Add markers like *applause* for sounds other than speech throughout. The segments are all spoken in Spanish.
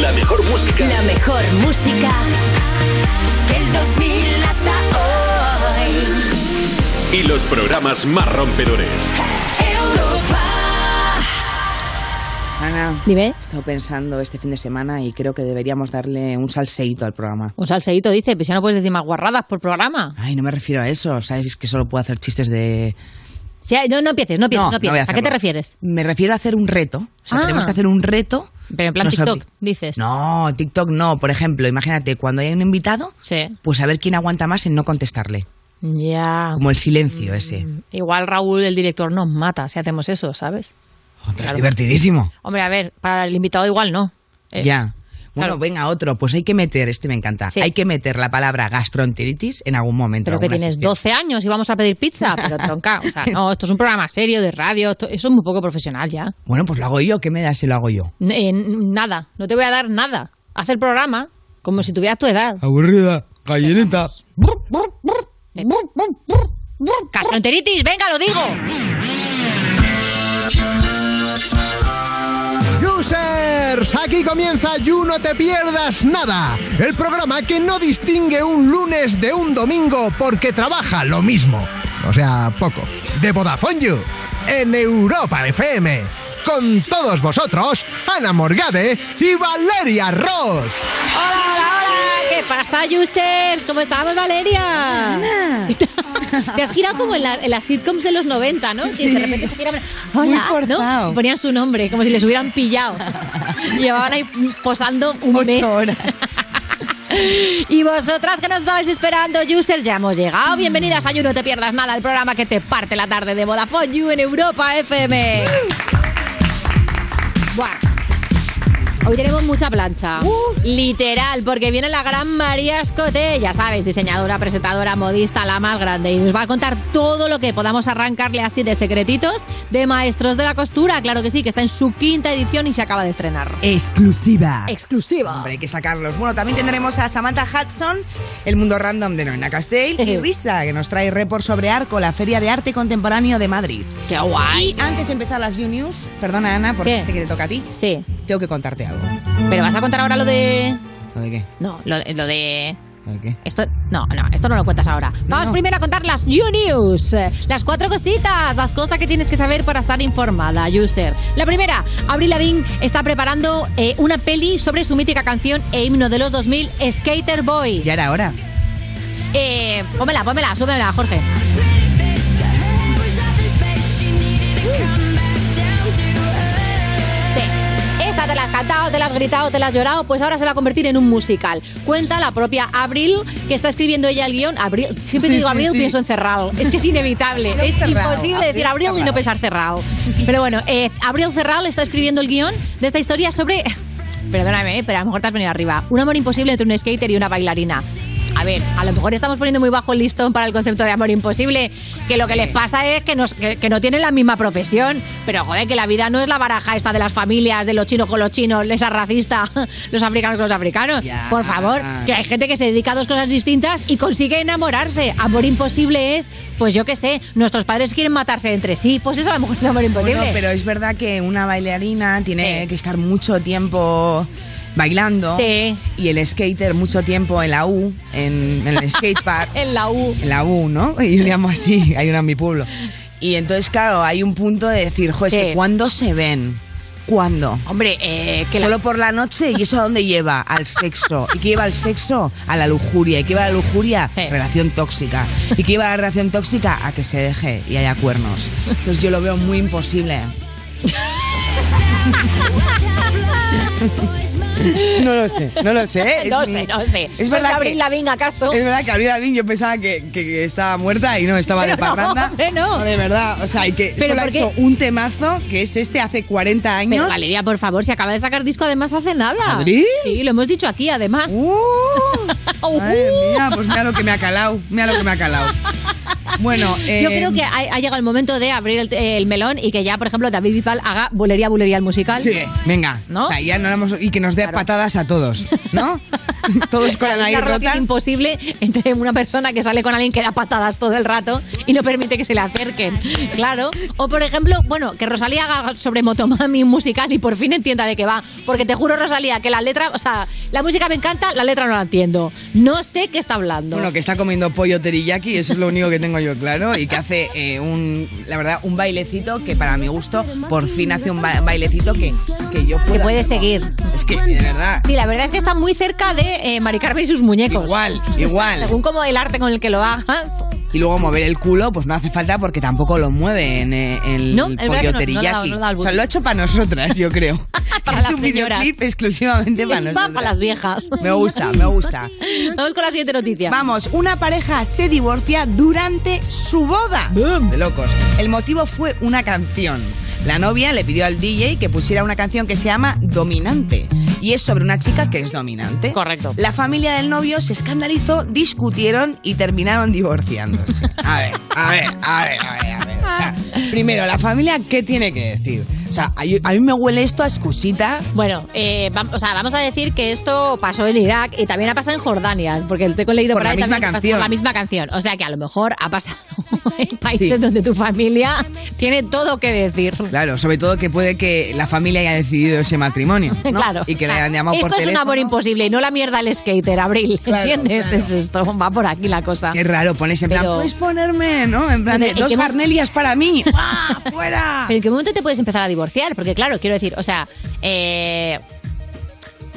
La mejor música. La mejor música del 2000 hasta hoy. Y los programas más rompedores. Europa. Ana, Dime. he estado pensando este fin de semana y creo que deberíamos darle un salseíto al programa. Un salseíto dice, pues ya no puedes decir más guarradas por programa. Ay, no me refiero a eso, ¿sabes? Es que solo puedo hacer chistes de... Sí, no, no empieces, no empieces, no, no empieces. a ¿A, qué te refieres? Me refiero a hacer un reto. O sea, Ah. tenemos que hacer un reto. Pero en plan Nos TikTok, dices. No, TikTok no. Por ejemplo, imagínate, cuando hay un invitado, Sí. pues a ver quién aguanta más en no contestarle. Ya. Como el silencio ese. Igual Raúl, el director, nos mata si hacemos eso, ¿sabes? Claro. Es divertidísimo. Hombre, a ver, para el invitado igual no. Eh, ya. Bueno, claro. venga, otro. Pues hay que meter, este me encanta, Sí. hay que meter la palabra gastroenteritis en algún momento. Pero que tienes sección. 12 años y vamos a pedir pizza, pero *laughs* tronca. O sea, no, esto es un programa serio de radio, esto- eso es muy poco profesional ya. Bueno, pues lo hago yo. ¿Qué me da si lo hago yo? Eh, nada, no te voy a dar nada. Haz el programa como si tuvieras tu edad. Aburrida, gallineta. Gastroenteritis, venga, lo digo. Users, aquí comienza You No Te Pierdas Nada, el programa que no distingue un lunes de un domingo porque trabaja lo mismo, o sea, poco, de Vodafone You, en Europa FM. Con todos vosotros, Ana Morgade y Valeria Ross. Hola, hola. ¿Qué pasa, Justers? ¿Cómo estamos, Valeria? *laughs* Te has girado como en, la- en las sitcoms de los 90, ¿no? Que de repente se giraban. Muy Hola. ¿no? Ponían su nombre, como si les hubieran pillado. *laughs* Llevaban ahí posando un mes. Ocho horas. *laughs* Y vosotras que nos estabais esperando, users, ya hemos llegado. Bienvenidas a You No Te Pierdas Nada, el programa que te parte la tarde de Vodafone You en Europa FM. Buah. Hoy tenemos mucha plancha. Literal, porque viene la gran María Escote, ya sabes, diseñadora, presentadora, modista, la más grande. Y nos va a contar todo lo que podamos arrancarle así de secretitos de Maestros de la Costura. Claro que sí, que está en su quinta edición y se acaba de estrenar. Exclusiva. Exclusiva. Hombre, hay que sacarlos. Bueno, también tendremos a Samantha Hudson, el mundo random de Noena Castell, y *laughs* Risa, que nos trae report sobre Arco, la Feria de Arte Contemporáneo de Madrid. ¡Qué guay! Y antes de empezar las You News, perdona Ana, porque ¿Qué? sé que te toca a ti, Sí. tengo que contarte algo. Pero vas a contar ahora lo de... ¿Lo de qué? No, lo, lo de... ¿Lo de qué? Esto, no, no, esto no lo cuentas ahora. Vamos no. primero a contar las You News. Eh, Las cuatro cositas, las cosas que tienes que saber para estar informada, user. La primera, Avril Lavigne está preparando eh, una peli sobre su mítica canción e himno de los 2000, Skater Boy. Ya era hora. Eh, pómela, pómela, súbemela, Jorge. La has cantado, te la has gritado, te la has llorado, pues ahora se va a convertir en un musical. Cuenta la propia Abril, que está escribiendo ella el guion. Abril, siempre Sí, digo Abril, sí. pienso en cerrado. Es que es inevitable, es cerrado, imposible decir Abril y no pensar cerrado. Pero bueno, eh, Abril Cerral está escribiendo el guion de esta historia sobre... *laughs* Perdóname, pero a lo mejor te has venido arriba. Un amor imposible entre un skater y una bailarina. A ver, a lo mejor estamos poniendo muy bajo el listón para el concepto de amor imposible, que lo que les pasa es que, nos, que, que no tienen la misma profesión, pero joder, que la vida no es la baraja esta de las familias, de los chinos con los chinos, esa racista, *laughs* los africanos con los africanos. Ya. Por favor, que hay gente que se dedica a dos cosas distintas y consigue enamorarse. Amor imposible es, pues yo qué sé, nuestros padres quieren matarse entre sí, pues eso a lo mejor es amor imposible. Bueno, pero es verdad que una bailarina tiene Sí. que estar mucho tiempo bailando Sí. y el skater mucho tiempo en la U, en, en el skatepark. *laughs* En la U. en la U, ¿no? *laughs* Y yo le llamo así, hay una en mi pueblo. Y entonces, claro, hay un punto de decir, joder, Sí. ¿cuándo se ven? ¿Cuándo? Hombre, eh, que la- Solo por la noche y eso a dónde lleva al sexo y qué lleva al sexo a la lujuria y qué lleva a la lujuria Sí. relación tóxica y qué lleva a la relación tóxica a que se deje y haya cuernos entonces yo lo veo muy imposible *laughs* *laughs* no lo sé no lo sé *laughs* es no mi- sé, no sé. es verdad Abril que Lavigne, ¿acaso? es verdad que Abril Lavigne yo pensaba que, que- que estaba muerta y no, estaba de Pero no, parranda. *laughs* hombre, no. de verdad, o sea, y que Pero solo ha ¿por qué? hecho un temazo, que es este hace 40 años. Pero Valeria, por favor, si acaba de sacar disco además hace nada. ¿Abril? Sí, lo hemos dicho aquí además. ¡Uh! Uh. Madre mía, pues mira lo que me ha calado, mira lo que me ha calado. Bueno, eh, Yo creo que ha, ha llegado el momento de abrir el, el melón y que ya, por ejemplo, David Bisbal haga bulería, bulería el musical. Sí, venga. ¿No? O sea, ya no hemos- y que nos dé patadas a todos, ¿no? *laughs* todos con la nariz rota. imposible entre una persona que sale con alguien que da patadas todo el rato y no permite que se le acerquen. Claro. O, por ejemplo, bueno, que Rosalía haga sobre Motomami un musical y por fin entienda de qué va. Porque te juro, Rosalía, que la letra, o sea, la música me encanta, la letra no la entiendo. No sé qué está hablando. Bueno, que está comiendo pollo teriyaki, eso es lo único que tengo yo claro. Y que hace eh, un, la verdad, un bailecito que para mi gusto, por fin hace un ba- bailecito que, que yo puedo. Que puede seguir. Es que, de verdad. Sí, la verdad es que está muy cerca de eh, Mari Carmen y sus muñecos. Igual, igual. *laughs* Según como el arte con el que lo hagas. Y luego mover el culo, pues no hace falta porque tampoco lo mueve en eh, el No, pollo no, no teriyaki. no el o sea, lo ha hecho para nosotras, yo creo. *laughs* Para es un señoras. videoclip exclusivamente para Está nosotras. para las viejas. Me gusta, me gusta. Vamos con la siguiente noticia. Vamos, una pareja se divorcia durante su boda. De locos. El motivo fue una canción. La novia le pidió al DJ que pusiera una canción que se llama Dominante. Y es sobre una chica que es dominante. Correcto. La familia del novio se escandalizó, discutieron y terminaron divorciándose. A ver, a ver, a ver, a ver. A ver. O sea, primero, la familia, ¿qué tiene que decir? O sea, a a mí me huele esto a excusita. Bueno, eh, vam- o sea, vamos a decir que esto pasó en Irak y también ha pasado en Jordania, porque el tengo leído Por por, la ahí misma también pasó canción. por la misma canción. O sea que a lo mejor ha pasado *laughs* en países donde tu familia tiene todo que decir. Claro, sobre todo que puede que la familia haya decidido ese matrimonio. ¿no? Claro. Y que le hayan llamado Esto por es un teléfono. amor imposible y no la mierda al skater, Abril. Claro, ¿Entiendes? claro. Es esto, va por aquí la cosa. Qué raro, pones en plan, Pero- puedes ponerme, ¿no? En plan, de, Pero, ¿en dos Garnelias para mí. *laughs* ¡Ah, fuera! Pero ¿en qué momento te puedes empezar a divorciar? Porque claro, quiero decir, o sea, eh,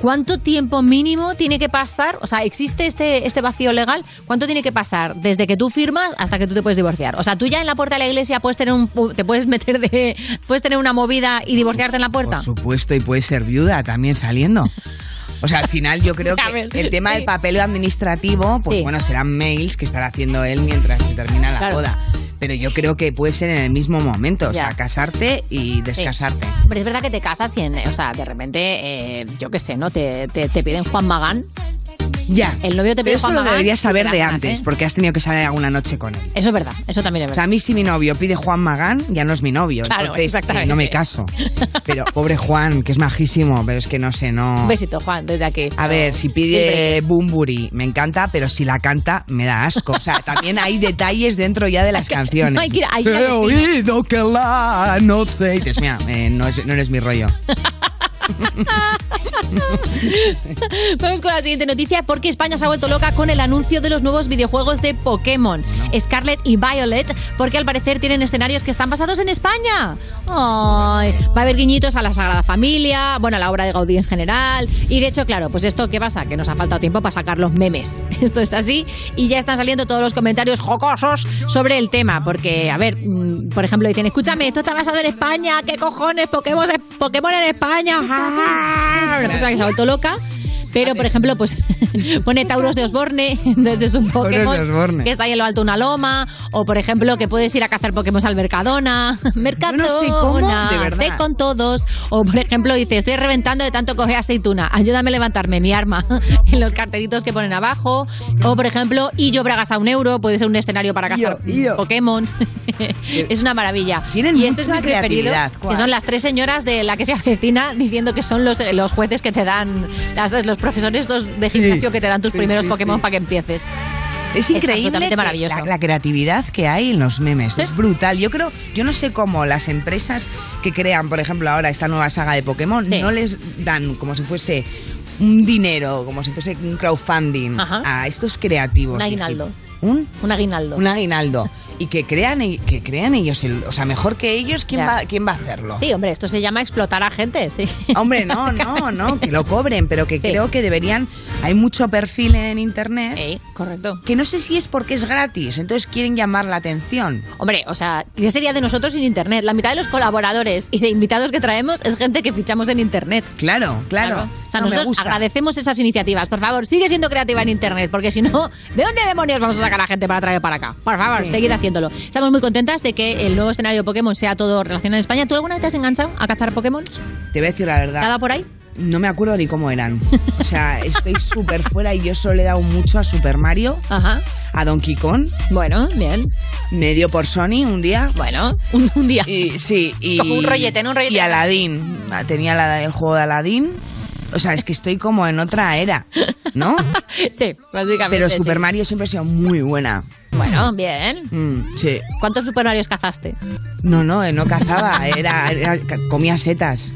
¿cuánto tiempo mínimo tiene que pasar? O sea, ¿existe este, este vacío legal? ¿Cuánto tiene que pasar desde que tú firmas hasta que tú te puedes divorciar? O sea, tú ya en la puerta de la iglesia puedes tener un, te puedes meter de, *laughs* puedes tener una movida y divorciarte en la puerta. Por supuesto, y puede ser viuda también saliendo. O sea, al final yo creo que *laughs* el tema del papeleo administrativo, pues Sí. bueno, serán mails que estará haciendo él mientras se termina la Claro. boda. Pero yo creo que puede ser en el mismo momento, o sea, casarte y Sí. descasarte. Pero es verdad que te casas y, en- o sea, de repente, eh, yo qué sé, ¿no? Te, te, te piden Juan Magán. Ya. El novio te Pero pide eso Juan lo Magán. deberías saber de ganas, antes, ¿eh? porque has tenido que salir alguna noche con él. Eso es verdad, eso también es O sea, verdad. a mí si mi novio pide Juan Magán, ya no es mi novio. Claro, entonces, exactamente. eh, no me caso. Pero pobre Juan, que es majísimo, pero es que no sé, no... Un besito, Juan, desde aquí. A ver, si pide Bumburi, me encanta, pero si la canta, me da asco. O sea, también hay detalles dentro ya de las canciones. no hay que ir- hay que He oído que la no sé. Y dices, mira, eh, no, es- no eres mi rollo. *laughs* *laughs* Vamos con la siguiente noticia porque España se ha vuelto loca con el anuncio de los nuevos videojuegos de Pokémon, Scarlet y Violet, porque al parecer tienen escenarios que están basados en España. Ay, va a haber guiñitos a la Sagrada Familia, bueno, a la obra de Gaudí en general. Y de hecho, claro, pues esto, ¿qué pasa? Que nos ha faltado tiempo para sacar los memes. *laughs* Esto es así y ya están saliendo todos los comentarios jocosos sobre el tema, porque, a ver, mm, por ejemplo, dicen, escúchame, esto está basado en España, ¿qué cojones? Pokémon, Pokémon en España. *laughs* Una persona que se ha vuelto loca. Pero, por ejemplo, pues *laughs* pone Tauros de Osborne, entonces es un Pokémon que está ahí en lo alto una loma. O, por ejemplo, que puedes ir a cazar Pokémon al Mercadona. *laughs* Mercadona, sé cómo, de verdad. ve con todos. O, por ejemplo, dice, estoy reventando de tanto coger aceituna. Ayúdame a levantarme mi arma *laughs* en los cartelitos que ponen abajo. O, por ejemplo, y yo bragas a un euro. Puede ser un escenario para cazar. Pokémon. es una maravilla. Tienen y este es mi preferido, que son las tres señoras de la que se avecina diciendo que son los, los jueces que te dan, las- los profesores de gimnasio que te dan tus sí, primeros sí, Pokémon para que empieces. Es Es increíble que maravilloso. La, la creatividad que hay en los memes. Sí. Es brutal. Yo creo, yo no sé cómo las empresas que crean, por ejemplo, ahora esta nueva saga de Pokémon, Sí. no les dan como si fuese un dinero, como si fuese un crowdfunding Ajá. a estos creativos. Un aguinaldo. ¿Un? Un aguinaldo. Un aguinaldo. Y que crean, que crean ellos, el- o sea, mejor que ellos, ¿quién, va, ¿quién va a hacerlo? Sí, hombre, esto se llama explotar a gente, sí. Hombre, no, no, *laughs* no, que lo cobren, pero que Sí. creo que deberían. Hay mucho perfil en internet Sí, correcto. que no sé si es porque es gratis, entonces quieren llamar la atención. Hombre, o sea, ¿qué sería de nosotros sin internet? La mitad de los colaboradores y de invitados que traemos es gente que fichamos en internet. Claro, claro. O sea, No, nosotros agradecemos esas iniciativas. Por favor, sigue siendo creativa en internet, porque si no, ¿de dónde demonios vamos a sacar a la gente para traer para acá? Por favor, Sí. seguid haciéndolo. Estamos muy contentas de que el nuevo escenario Pokémon sea todo relacionado en España. ¿Tú alguna vez te has enganchado a cazar Pokémon? Te voy a decir la verdad. ¿Nada por ahí? No me acuerdo ni cómo eran. O sea, estoy súper fuera y yo solo le he dado mucho a Super Mario, Ajá. a Donkey Kong. Bueno, bien. Me dio por Sony un día. Bueno, *laughs* un, un día. Y, sí, y. Como un rollete, ¿no? Un rollete. Y Aladdin. Tenía la- el juego de Aladdin. O sea, es que estoy como en otra era, ¿no? *laughs* sí, básicamente. Pero sí. Super Mario siempre ha sido muy buena. Bueno, bien. Mm, sí. ¿Cuántos Super Marios cazaste? No, no, eh, no cazaba, *laughs* era, era- ca- comía setas.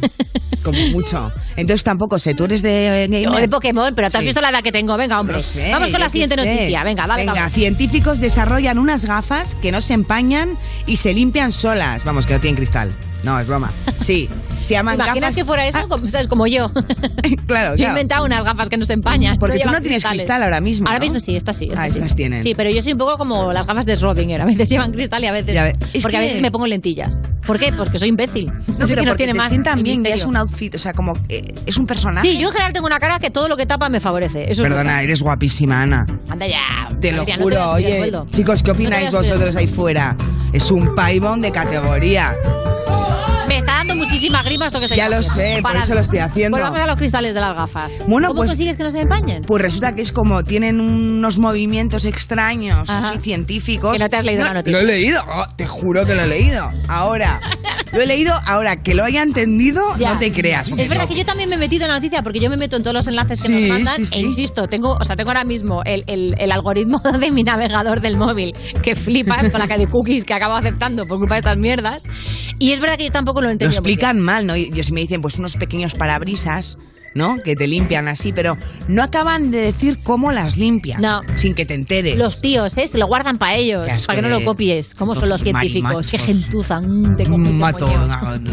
Como mucho. Entonces tampoco sé, ¿tú eres de eh, Yo gamer? de Pokémon, pero te has Sí. visto la edad que tengo. Venga, hombre. No sé, Vamos con la qué siguiente sé. noticia. Venga, dale, Venga, vamos. científicos desarrollan unas gafas que no se empañan y se limpian solas. Vamos, que no tienen cristal. No, es broma. Sí, se ¿Te llaman imaginas gafas... que fuera eso? Ah, Como, ¿Sabes? Como yo. *laughs* claro, Yo he claro. inventado unas gafas que no se empañan. Porque tú llevan no tienes cristales. cristal ahora mismo, Ahora ¿no? mismo sí, estas sí. Ah, sí. estas tienen. Sí, pero yo soy un poco como las gafas de Schrödinger. A veces *laughs* llevan cristal y a veces. Ve- es porque a que- veces me pongo lentillas. ¿Por qué? Porque soy imbécil. No, No, sé pero que no tiene te más. misterio. es un outfit, o sea, como eh, es un personaje. Sí, yo en general tengo una cara que todo lo que tapa me favorece. Eso es Perdona, verdad. eres guapísima, Ana. Anda ya. Te lo Adrián, no juro, a oye, chicos, ¿qué No opináis a vosotros ahí fuera? Es un paimon de categoría. Dando muchísimas grimas lo que estoy Ya lo sé, por eso lo estoy haciendo. Volvamos a los cristales de las gafas. Bueno, ¿Cómo pues- consigues que no se empañen? Pues resulta que es como tienen unos movimientos extraños, Ajá. así científicos. Que no te has leído la noticia. Lo he leído, oh, te juro que lo he leído. Ahora, *laughs* lo he leído, ahora que lo haya entendido, Ya. no te creas. Es verdad que yo también me he metido en la noticia porque yo me meto en todos los enlaces que Sí, nos mandan sí, sí. e insisto, tengo, o sea, tengo ahora mismo el, el- el algoritmo *laughs* de mi navegador del móvil que flipas con la que de cookies que acabo aceptando por culpa de estas mierdas. Y es verdad que yo tampoco lo he Lo entendido. muy explican mal, ¿no? Y Yo si me dicen, pues unos pequeños parabrisas, ¿no? Que te limpian así, pero no acaban de decir cómo las limpian. No. Sin que te enteres. Los tíos, ¿eh? Se lo guardan para ellos, para que no lo copies. ¿Cómo son los científicos? Qué gentuza. mm, Mato,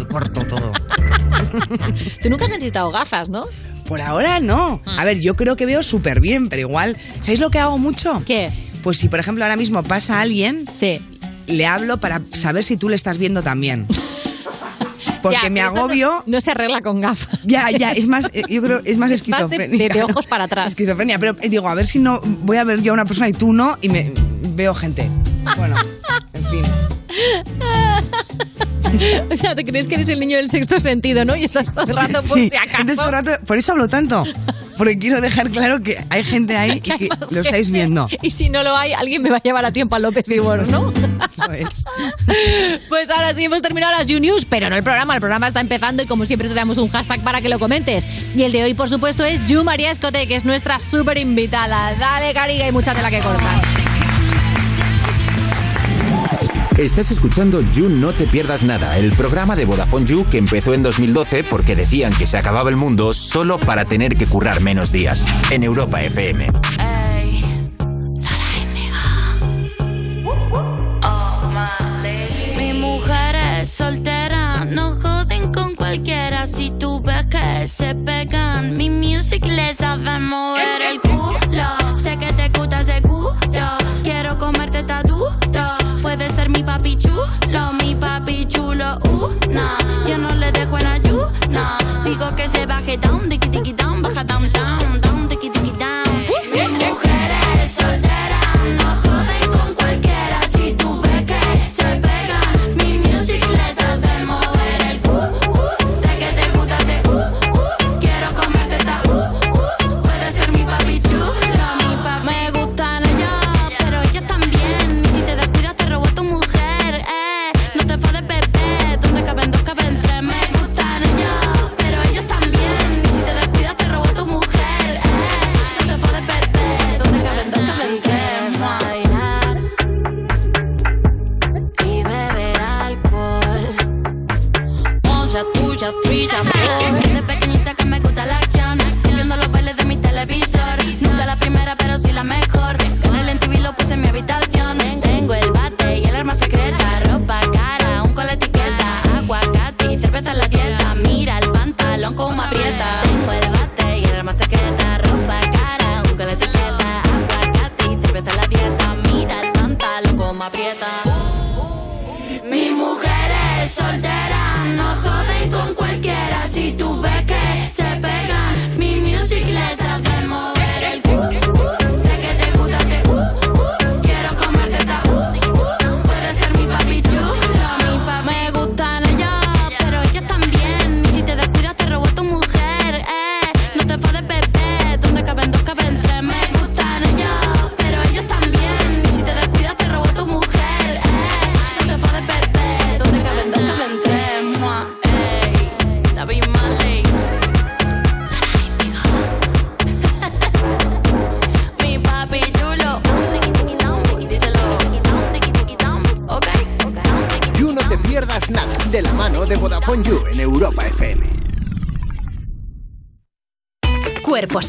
corto todo. *laughs* Tú nunca has necesitado gafas, ¿no? Por ahora no. Mm. A ver, yo creo que veo súper bien, pero igual, ¿sabéis lo que hago mucho? ¿Qué? Pues si, por ejemplo, ahora mismo pasa alguien, Sí. le hablo para saber si tú le estás viendo también. *laughs* Porque Ya, me agobio. No, no se arregla con gafas. Ya, ya, es más, eh, yo creo, es más Es más de- esquizofrenia. de- ojos para atrás. Esquizofrenia, pero eh, digo, a ver si no voy a ver yo a una persona y tú no, y me veo gente. Bueno, en fin. *laughs* O sea, te crees que eres el niño del sexto sentido, ¿no? Y estás todo el rato por Sí, si acaso. entonces por, rato- por eso hablo tanto. Porque quiero dejar claro que hay gente ahí y *laughs* Que hay que lo estáis gente. viendo. Y si no lo hay, alguien me va a llevar a tiempo a López Ibor, ¿no? Eso es. *laughs* Pues ahora sí hemos terminado las You News, pero no el programa. El programa está empezando y como siempre te damos un hashtag para que lo comentes. Y el de hoy, por supuesto, es You María Escote, que es nuestra súper invitada. Dale, cariga, y mucha tela que cortar. Estás escuchando You No Te Pierdas Nada, el programa de Vodafone You que empezó en 2012 porque decían que se acababa el mundo solo para tener que currar menos días. En Europa FM. Mi mujer es soltera, no joden con cualquiera. Si tú ves que se pegan, mi music les sabe mover el. Nah, yo no le dejo en ayuna. Digo que se baje down, tiki down, baja down, down,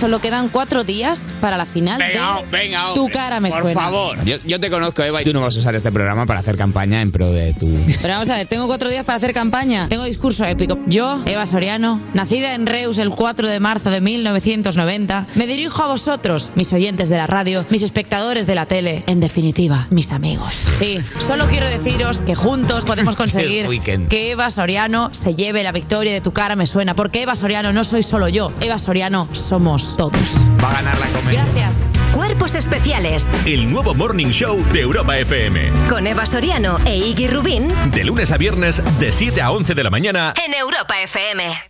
Solo quedan cuatro días para la final Venga, de venga, Tu cara me por suena. favor. Yo, yo te conozco, Eva, y tú no vas a usar este programa para hacer campaña en pro de tu... Pero vamos a ver, tengo cuatro días para hacer campaña. Tengo discurso épico. Yo, Eva Soriano, nacida en Reus el 4 de marzo de 1990, me dirijo a vosotros, mis oyentes de la radio, mis espectadores de la tele, en definitiva, mis amigos. Sí, solo quiero deciros que juntos podemos *laughs* conseguir que Eva Soriano se lleve la victoria de Tu cara me suena, porque Eva Soriano no soy solo yo, Eva Soriano somos todos. Va a ganar la comedia. Gracias. Cuerpos especiales El nuevo Morning Show de Europa FM. con Eva Soriano e Iggy Rubín De lunes a viernes, de 7 a 11 de la mañana. en Europa FM.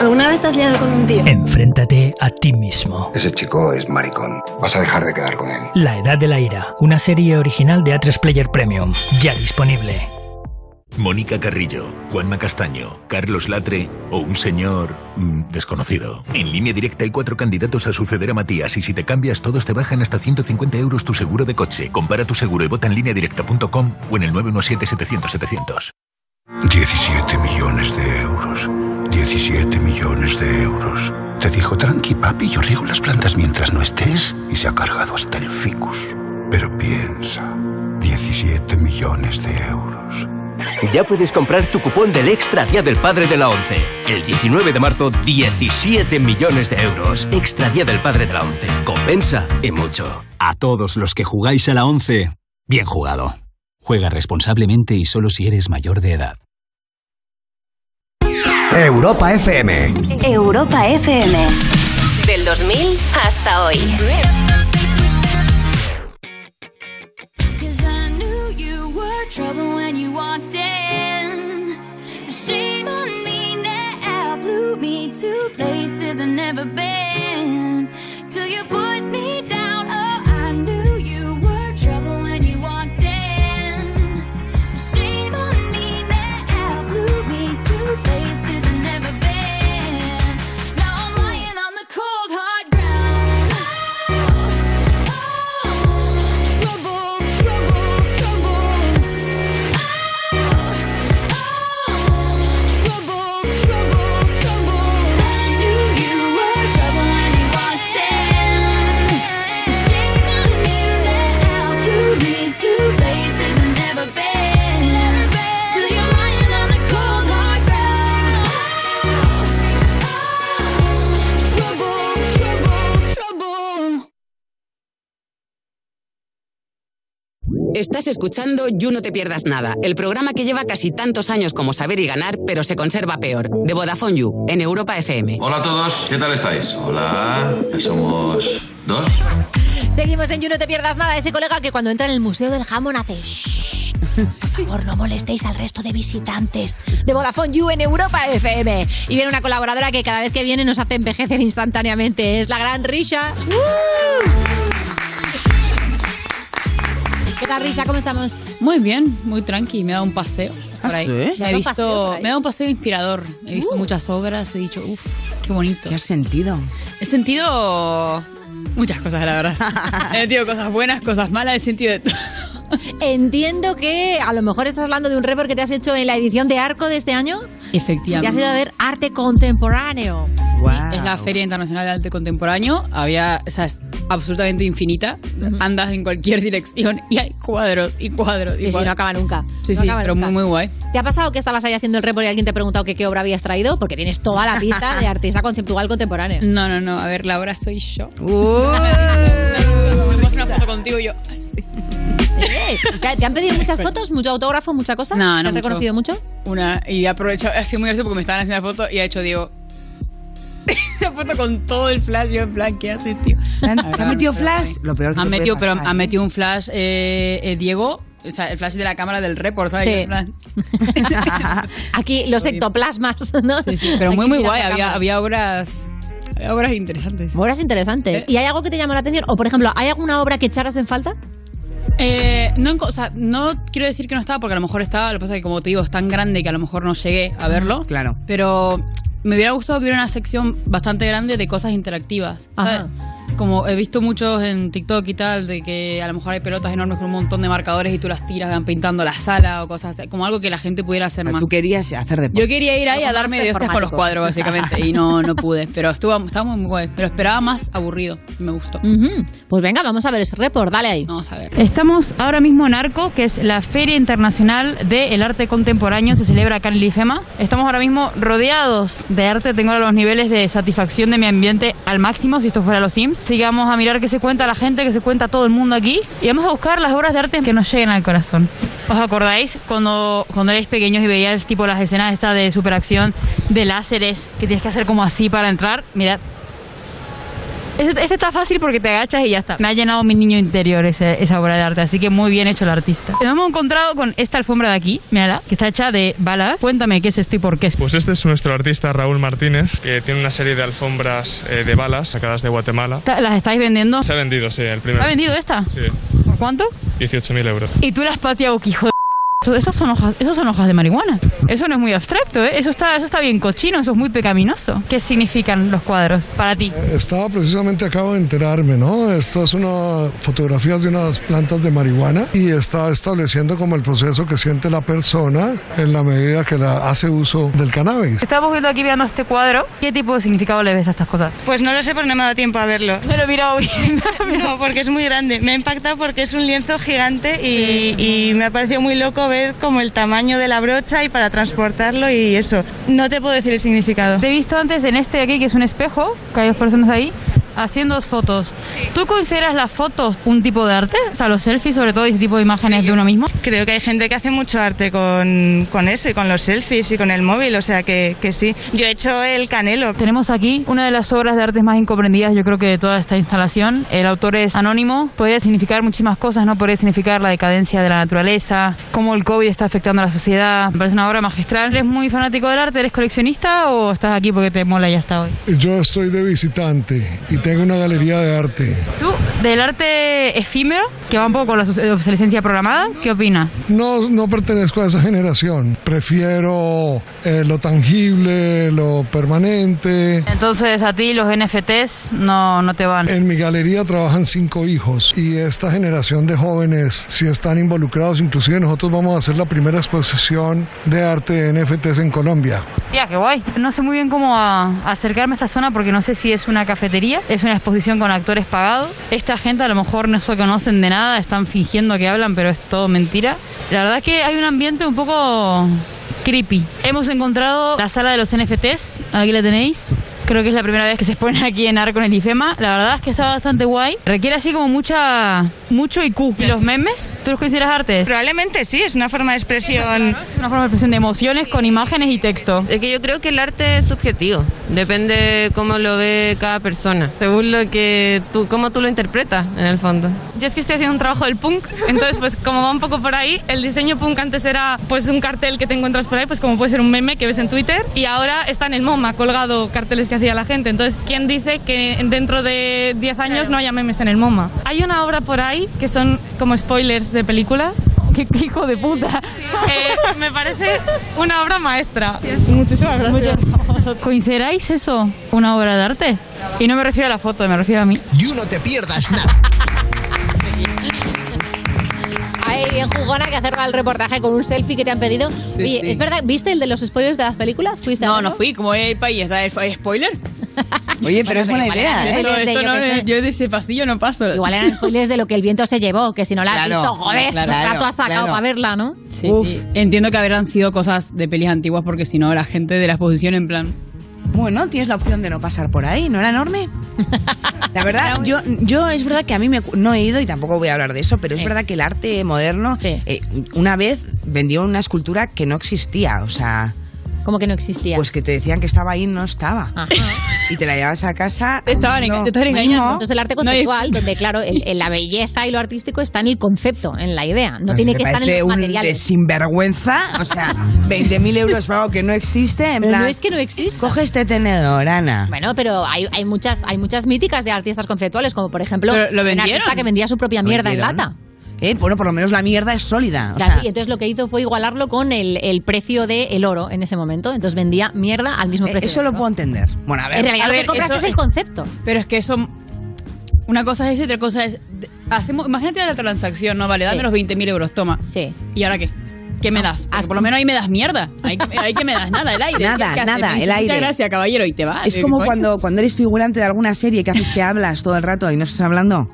¿Alguna vez te has liado con un tío? Enfréntate a ti mismo. Ese chico es maricón. Vas a dejar de quedar con él. La Edad de la Ira, una serie original de A3 Player Premium, ya disponible. Mónica Carrillo, Juanma Castaño, Carlos Latre o un señor mm, desconocido. En línea directa hay cuatro candidatos a suceder a Matías y si te cambias todos te bajan hasta 150 euros tu seguro de coche. Compara tu seguro y vota en lineadirecta.com o en el 917-700-700. 17 millones de euros. 17 millones de euros. Te dijo, tranqui papi, yo riego las plantas mientras no estés. Y se ha cargado hasta el ficus. Pero piensa, 17 millones de euros. Ya puedes comprar tu cupón del Extra Día del Padre de la ONCE. El 19 de marzo, 17 millones de euros. Extra Día del Padre de la ONCE. Compensa y mucho. A todos los que jugáis a la 11, bien jugado. Juega responsablemente y solo si eres mayor de edad. Europa FM. Europa FM. Del 2000 hasta hoy. Places I've never been. Till you put me down. Estás escuchando You No Te Pierdas Nada, el programa que lleva casi tantos años como Saber y Ganar, pero se conserva peor, de Vodafone You, en Europa FM. Hola a todos, ¿qué tal estáis? Hola, somos dos. Seguimos en You, no te pierdas nada. Ese colega que cuando entra en el Museo del Jamón hace... "Shh, Por favor, no molestéis al resto de visitantes de Vodafone You en Europa FM. Y viene una colaboradora que cada vez que viene nos hace envejecer instantáneamente. Es la gran Risha. ¿Qué tal, Risha? ¿Cómo estamos? Muy bien, muy tranqui. Me he dado un paseo por ahí. sí? Me, ¿Te he has dado un visto, paseo ahí? me he dado un paseo inspirador. He visto Uh. muchas obras, he dicho, uff, qué bonito. ¿Qué has sentido? He sentido muchas cosas, la verdad. *laughs* he sentido cosas buenas, cosas malas, he sentido de todo. *laughs* Entiendo que a lo mejor estás hablando de un report que te has hecho en la edición de Arco de este año. Efectivamente. Y has ido a ver arte contemporáneo. Es la Feria Internacional de Arte Contemporáneo. Había, o sea, es absolutamente infinita. Andas en cualquier dirección y hay cuadros y cuadros. y Sí, sí, cuadros. no acaba nunca. Sí, No sí, acaba pero nunca. muy, muy guay. ¿Te ha pasado que estabas ahí haciendo el report y alguien te ha preguntado que qué obra habías traído? Porque tienes toda la pista de artista conceptual contemporáneo. No, no, no. A ver, la obra soy yo. *laughs* *laughs* Me una foto contigo y yo. Eh, ¿Te han pedido muchas fotos? ¿Mucho autógrafo? ¿Mucha cosa? No, no. ¿Te has mucho. reconocido mucho? Una. Y aprovechado, ha sido muy gracioso porque me estaban haciendo la foto y ha hecho, Diego. *laughs* Una foto con todo el flash, yo en plan, ¿qué haces, tío? ¿Te han, te han metido flash? Lo peor que Han metido, pero pasar. han metido un flash eh, eh, Diego, o sea, el flash de la cámara del report, ¿sabes? Sí. *laughs* Aquí los ectoplasmas, ¿no? Sí, sí, pero muy, Aquí muy guay. la Había, había obras, había obras interesantes. Obras interesantes. ¿Y hay algo que te llama la atención? O, por ejemplo, ¿hay alguna obra que echaras en falta? Eh, no, o sea, no quiero decir que no estaba, porque a lo mejor estaba. Lo que pasa es que, como te digo, es tan grande que a lo mejor no llegué a verlo. Claro. Pero me hubiera gustado que hubiera una sección bastante grande de cosas interactivas. ¿sabes? Ajá. Como he visto muchos en TikTok y tal, de que a lo mejor hay pelotas enormes con un montón de marcadores y tú las tiras, van pintando la sala o cosas así. Como algo que la gente pudiera hacer Pero más. Tú querías hacer deporte. Yo quería ir ahí a darme de hostias con los cuadros, básicamente, y no, no pude. Pero estuvo, estaba muy guay. Pero esperaba más aburrido. y Me gustó. Pues venga, vamos a ver ese report, dale ahí. Vamos a ver. Estamos ahora mismo en Arco, que es la Feria Internacional del Arte Contemporáneo, se celebra acá en el IFEMA. Estamos ahora mismo rodeados de arte, tengo ahora los niveles de satisfacción de mi ambiente al máximo, si esto fuera los Sims. Vamos a mirar qué se cuenta la gente, qué se cuenta todo el mundo aquí, y vamos a buscar las obras de arte que nos lleguen al corazón. ¿Os acordáis cuando, cuando erais pequeños y veíais tipo las escenas estas de superacción de láseres que tienes que hacer como así para entrar? Mirad, este, este está fácil porque te agachas y ya está. Me ha llenado mi niño interior ese- esa obra de arte, así que muy bien hecho el artista. Nos hemos encontrado con esta alfombra de aquí, mírala, que está hecha de balas. Cuéntame qué es esto y por qué. Pues este es nuestro artista Raúl Martínez, que tiene una serie de alfombras eh, de balas sacadas de Guatemala. ¿Las estáis vendiendo? Se ha vendido, sí, el primero. ¿Ha vendido esta? Sí, ¿Por cuánto? 18.000 euros. Y tú eras pateado, hijo de... Esos son, hojas, esos son hojas de marihuana. Eso no es muy abstracto, ¿eh? Eso está, eso está bien cochino, eso es muy pecaminoso. ¿Qué significan los cuadros para ti? Estaba precisamente, acabo de enterarme, ¿no? Esto es una fotografías de unas plantas de marihuana y está estableciendo como el proceso que siente la persona en la medida que la hace uso del cannabis. Estamos viendo aquí mirando este cuadro. ¿Qué tipo de significado le ves a estas cosas? Pues no lo sé porque no me ha dado tiempo a verlo. *laughs* Me lo he mirado bien. no, porque es muy grande. Me ha impactado porque es un lienzo gigante y, y me ha parecido muy loco ver como el tamaño de la brocha y para transportarlo y eso. No te puedo decir el significado. He visto antes en este de aquí, que es un espejo, que hay dos personas ahí, haciendo fotos. ¿Tú consideras las fotos un tipo de arte? O sea, los selfies, sobre todo, y ese tipo de imágenes de uno mismo. Creo que hay gente que hace mucho arte con, con eso y con los selfies y con el móvil, o sea que, que sí. Yo he hecho el canelo. Tenemos aquí una de las obras de artes más incomprendidas, yo creo que de toda esta instalación. El autor es anónimo, podría significar muchísimas cosas, ¿no? Podría significar la decadencia de la naturaleza, cómo el COVID está afectando a la sociedad. Me parece una obra magistral. ¿Eres muy fanático del arte? ¿Eres coleccionista o estás aquí porque te mola y ya está hoy? Yo estoy de visitante y tengo una galería de arte. ¿Tú, del arte efímero, que va un poco con la obs- obsolescencia programada, qué opinas? No, no pertenezco a esa generación. Prefiero eh, lo tangible, lo permanente. Entonces a ti los NFTs no, no te van. En mi galería trabajan cinco hijos y esta generación de jóvenes, si están involucrados, inclusive nosotros vamos a hacer la primera exposición de arte de NFTs en Colombia. Tía, qué guay. No sé muy bien cómo a- acercarme a esta zona porque no sé si es una cafetería, es una exposición con actores pagados. Esta gente a lo mejor no se conocen de nada, están fingiendo que hablan, pero es todo mentira. La verdad que hay un ambiente un poco creepy. Hemos encontrado la sala de los NFTs, aquí la tenéis. Creo que es la primera vez que se expone aquí en Arco en el IFEMA. La verdad es que está bastante guay. Requiere así como mucha mucho IQ. ¿Y los memes? ¿Tú los consideras arte? Probablemente sí, es una forma de expresión. Es una forma de expresión de emociones con imágenes y texto. Es que yo creo que el arte es subjetivo, depende cómo lo ve cada persona, según lo que tú, cómo tú lo interpretas en el fondo. Yo es que estoy haciendo un trabajo del punk, entonces pues como va un poco por ahí, el diseño punk antes era pues un cartel que te encuentras por ahí, pues como puede ser un meme que ves en Twitter y ahora está en el MoMA colgado carteles que hacía la gente. Entonces, ¿quién dice que dentro de 10 años no haya memes en el MoMA? Hay una obra por ahí que son como spoilers de película. *laughs* ¡Qué hijo de puta! Eh, me parece una obra maestra. Muchísimas gracias. *laughs* ¿Consideráis eso una obra de arte? Y no me refiero a la foto, me refiero a mí. You no te pierdas nada. Bien jugona que hacer el reportaje con un selfie que te han pedido. Oye, sí. ¿es verdad? ¿Viste el de los spoilers de las películas? ¿Fuiste a No, verlo? no fui, como el país, ¿hay spoilers? *laughs* Oye, pero es buena idea, ¿eh? Esto, esto yo no, sé. yo de ese pasillo no paso. Igual eran *laughs* spoilers de lo que el viento se llevó, que si no la has Claro, visto, joder, claro, ¿qué rato has sacado claro. para verla, no? Sí, sí. Entiendo que habrán sido cosas de pelis antiguas porque si no, la gente de la exposición en plan... Bueno, tienes la opción de no pasar por ahí, ¿no era enorme? La verdad, *laughs* yo, yo es verdad que a mí me, no he ido y tampoco voy a hablar de eso, pero es verdad que el arte moderno eh, una vez vendió una escultura que no existía, o sea, Como que no existía. Pues que te decían que estaba ahí y no estaba. Y te la llevabas a casa. Te estaban enga- te estaban engañando. Entonces el arte conceptual, donde claro, el- el- la belleza y lo artístico está en el concepto, en la idea. No tiene que estar en los un materiales. de sinvergüenza. O sea, *laughs* 20.000 euros por algo que no existe. En Pero plan, no es que no exista. Coge este tenedor, Ana. Bueno, pero hay, hay muchas hay muchas míticas de artistas conceptuales, como por ejemplo Pero lo un vendieron. artista que vendía su propia mierda en lata. Eh, bueno, por lo menos la mierda es sólida. O Claro, sea, y entonces lo que hizo fue igualarlo con el, el precio del oro en ese momento. Entonces vendía mierda al mismo eh, precio. eso lo puedo entender. Bueno, a ver. En realidad A lo ver, que compras eso es el concepto. Pero es que eso. Una cosa es eso y otra cosa es. Hacemos, imagínate la transacción, ¿no? Vale, dame Sí. los 20.000 euros, toma. Sí. ¿Y ahora qué? ¿Qué me das? Porque por lo menos ahí me das mierda. Ahí, ahí que me das nada, el aire. Nada, nada, el aire. Muchas gracias, caballero, y te vas. Es ¿Qué como cuando, cuando eres figurante de alguna serie que haces que hablas todo el rato y no estás hablando.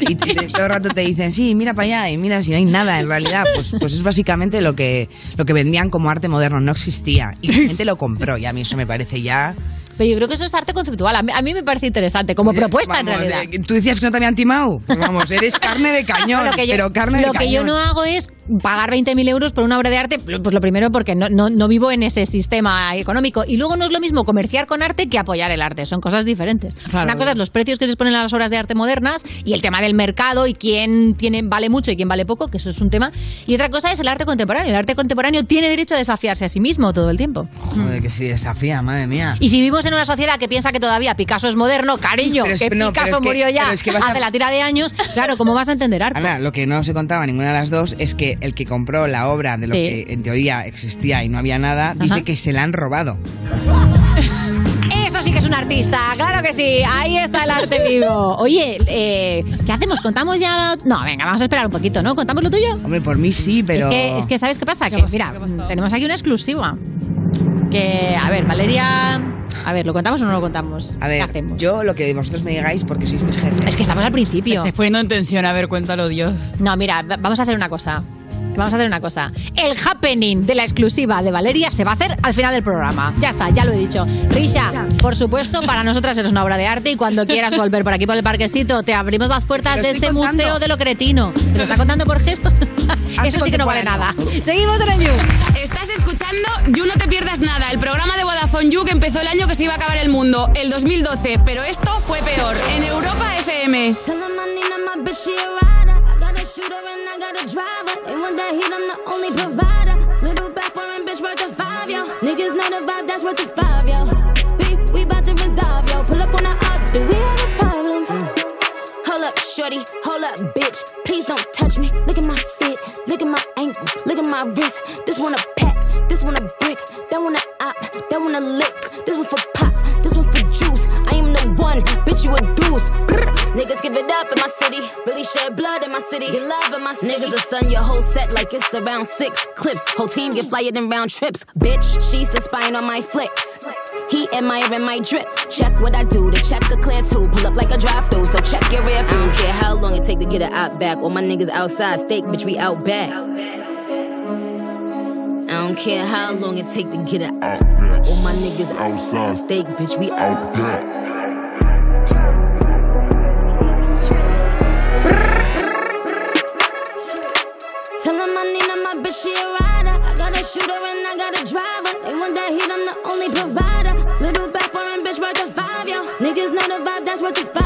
Y te- todo el rato te dicen, sí, mira para allá y mira si no hay nada en realidad. Pues, pues es básicamente lo que, lo que vendían como arte moderno. No existía. Y la *laughs* gente lo compró y a mí eso me parece ya... Pero yo creo que eso es arte conceptual. A mí, a mí me parece interesante, como propuesta en realidad. eh, Tú decías que no te habían timado. Pues vamos, eres carne de *laughs* cañón. Lo que yo, pero carne lo de que yo no hago es pagar 20.000 euros por una obra de arte, pues lo primero porque no, no, no vivo en ese sistema económico. Y luego no es lo mismo comerciar con arte que apoyar el arte. Son cosas diferentes. Claro. Una cosa es los precios que se ponen a las obras de arte modernas y el tema del mercado y quién tiene, vale mucho y quién vale poco, que eso es un tema. Y otra cosa es el arte contemporáneo. El arte contemporáneo tiene derecho a desafiarse a sí mismo todo el tiempo. Joder, que sí desafía, madre mía. Y si vivimos en una sociedad que piensa que todavía Picasso es moderno, cariño, Pero es- que no, Picasso es que- murió ya pero es que vas a- hace la tira de años, claro, ¿cómo vas a entender arte? Ana, lo que no se contaba ninguna de las dos es que el que compró la obra de lo Sí. que en teoría existía y no había nada, dice que se la han robado. Eso sí que es un artista, claro que sí. Ahí está el arte vivo. Oye, eh, ¿qué hacemos? ¿Contamos ya? No, venga, vamos a esperar un poquito, ¿no? ¿Contamos lo tuyo? Hombre, por mí sí, pero... Es, que, es que, ¿sabes qué pasa? Que, mira, tenemos aquí una exclusiva. Que, a ver, Valeria... A ver, ¿lo contamos o no lo contamos? A ver, ¿Qué hacemos? yo lo que vosotros me digáis porque sois mis jefes. Es que estamos al principio. *laughs* Estás poniendo en tensión, a ver, cuéntalo, Dios. No, mira, va- vamos a hacer una cosa. Vamos a hacer una cosa. El happening de la exclusiva de Valeria se va a hacer al final del programa. Ya está, ya lo he dicho. Risha, por supuesto, para nosotras eres una obra de arte y cuando quieras volver por aquí por el parquecito, te abrimos las puertas de este contando. museo de lo cretino. ¿Te lo está contando por gesto? *laughs* Eso sí que no vale nada. Seguimos en el You. Estás escuchando You No Te Pierdas Nada, el programa de Vodafone You que empezó el año que se iba a acabar el mundo, el 2012, pero esto fue peor, en Europa FM. Shooter and I got a driver. They want that heat, I'm the only provider. Little back for foreign bitch worth a five, yo. Niggas know the vibe, that's worth a five, yo. Beef, we bout to resolve, yo. Pull up on the up, do we have a problem? Hold up, shorty, hold up, bitch. Please don't touch me. Look at my fit, look at my ankle, look at my wrist. This one a pack, this one a brick, that one a op, that one a lick. This one for pop, one, bitch, you a deuce. Niggas give it up in my city, really shed blood in my city. Get love in my city. Niggas will stun your whole set like it's around six clips. Whole team get flyer in round trips. Bitch, she's the spying on my flicks. He admiring my drip. Check what I do to check a clear two. Pull up like a drive through, so check your rear view. I don't care how long it take to get it out back. All my niggas outside, steak, bitch, we out back. I don't care how long it take to get it out. Back. All my niggas outside, steak, bitch, we out back. Tell them I need her, my bitch, she a rider. I got a shooter and I got a driver. They want that heat, I'm the only provider. Little back foreign bitch worth a five, yo. Niggas know the vibe, that's worth a five,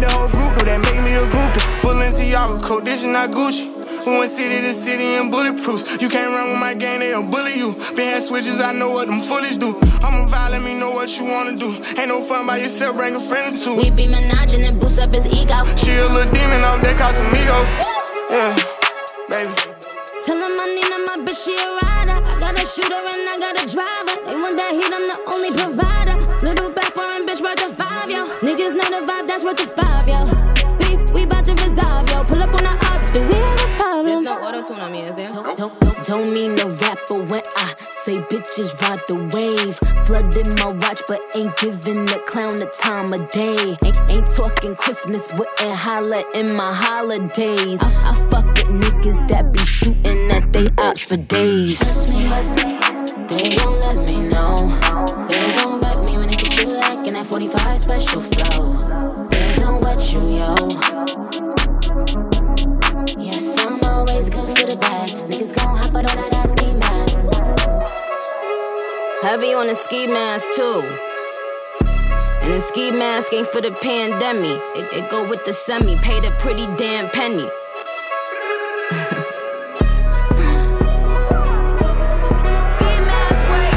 the whole group, though that make me a groupie. Balenciaga is not Gucci. We went city to city and bulletproofs. You can't run with my gang, they'll bully you. Been had switches, I know what them foolish do. I'm a vibe, let me know what you wanna do. Ain't no fun by yourself, bring a friend or two. We be menaging and boost up his ego. She a little demon off that Casamigo. Yeah, baby. Tell them I need her, my bitch, she a rider. I got a shooter and I got a driver. They want that heat, I'm the only provider. Little back foreign bitch worth five, Niggas know the vibe, that's worth the five, yo. Beef, we bout to resolve, yo. Pull up on the op, do we have a problem? There's no auto tune on me, is there? Don't mean no rapper when I say bitches ride the wave. Flooded my watch, but ain't giving the clown the time of day. Ain't, ain't talking Christmas, wouldn't holla in my holidays. I, I fuck with niggas that be shooting at they ops for days. Trust me, they won't let me know. They 45 special flow. They gon' wet you, yo. Yes, I'm always good for the bag. Niggas gon' hop out on that ass ski mask. Heavy on the ski mask too. And the ski mask ain't for the pandemic. It, it go with the semi. Paid a pretty damn penny.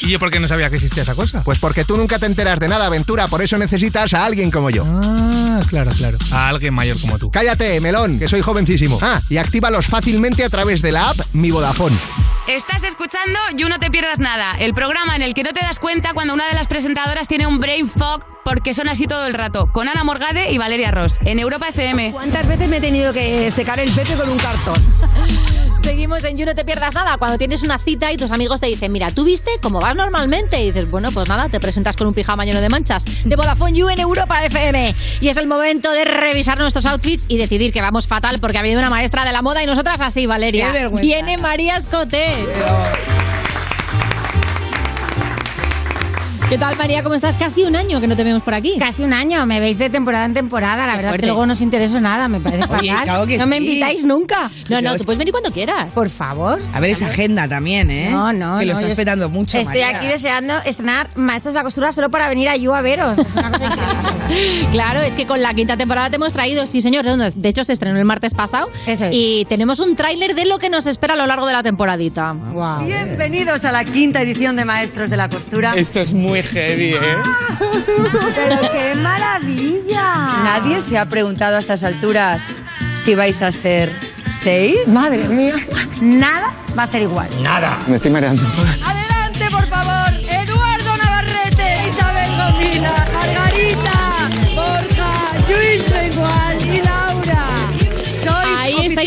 ¿Y yo por qué no sabía que existía esa cosa? Pues porque tú nunca te enteras de nada, aventura, por eso necesitas a alguien como yo. Ah, claro, claro. A alguien mayor como tú. Cállate, melón, que soy jovencísimo. Ah, y actívalos fácilmente a través de la app Mi Vodafone. Estás escuchando You No Te Pierdas Nada, el programa en el que no te das cuenta cuando una de las presentadoras tiene un brain fog porque son así todo el rato, con Ana Morgade y Valeria Ross, en Europa FM. ¿Cuántas veces me he tenido que secar el pepe con un cartón? *laughs* Seguimos en You No Te Pierdas Nada. Cuando tienes una cita y tus amigos te dicen, mira, ¿tú viste cómo vas normalmente? Y dices, bueno, pues nada, te presentas con un pijama lleno de manchas. *laughs* De Vodafone You en Europa FM. Y es el momento de revisar nuestros outfits y decidir que vamos fatal porque ha venido una maestra de la moda y nosotras así, Valeria. Qué vergüenza. Viene María Escoté. ¿Qué tal, María? ¿Cómo estás? Casi un año que no te vemos por aquí. Casi un año, me veis de temporada en temporada. La Qué verdad fuerte. es que luego no os intereso nada, me parece Oye, fatal. claro que no me sí. invitáis nunca. No, no, tú puedes venir cuando quieras. Por favor. A ver esa agenda también, ¿eh? No, no, Que lo no, estás petando mucho, Estoy María. aquí deseando estrenar Maestros de la Costura solo para venir a You a veros. Es una cosa increíble. *laughs* Claro, es que con la quinta temporada te hemos traído, sí señor, de hecho se estrenó el martes pasado Eso es. y tenemos un tráiler de lo que nos espera a lo largo de la temporadita. Bienvenidos a la quinta edición de Maestros de la Costura. Esto es muy heavy, ¿eh? ¡Pero qué maravilla! Nadie se ha preguntado a estas alturas si vais a ser seis. Madre mía. Nada va a ser igual. Nada. Me estoy mareando. Adelante, por favor.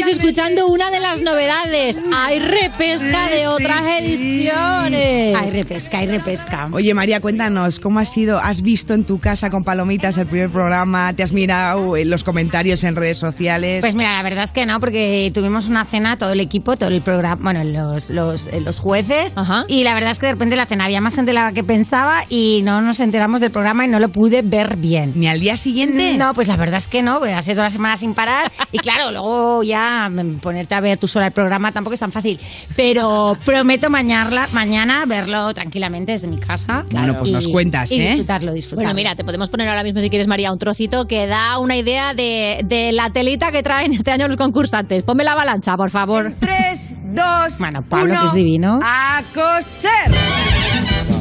Escuchando una de las novedades. Hay repesca de otras ediciones. Hay repesca, hay repesca. Oye, María, cuéntanos, ¿cómo ha sido? ¿Has visto en tu casa con palomitas el primer programa? ¿Te has mirado en los comentarios en redes sociales? Pues mira, la verdad es que no, porque tuvimos una cena, todo el equipo, todo el programa, bueno, los, los, eh, los jueces, y la verdad es que de repente la cena había más gente de la que pensaba y no nos enteramos del programa y no lo pude ver bien. ¿Ni al día siguiente? No, pues la verdad es que no, pues ha sido una semana sin parar y claro, luego ya ponerte a ver tú sola el programa tampoco es tan fácil, pero prometo mañana, mañana verlo tranquilamente desde mi casa. Bueno, pues y- nos cuentas, y ¿eh? disfrutarlo, disfrutarlo. Bueno, mira, te podemos poner ahora mismo, si quieres, María, un trocito que da una idea de, de la telita que traen este año los concursantes. Ponme la avalancha, por favor. Tres, dos, Bueno, Pablo, uno, que es divino. A coser.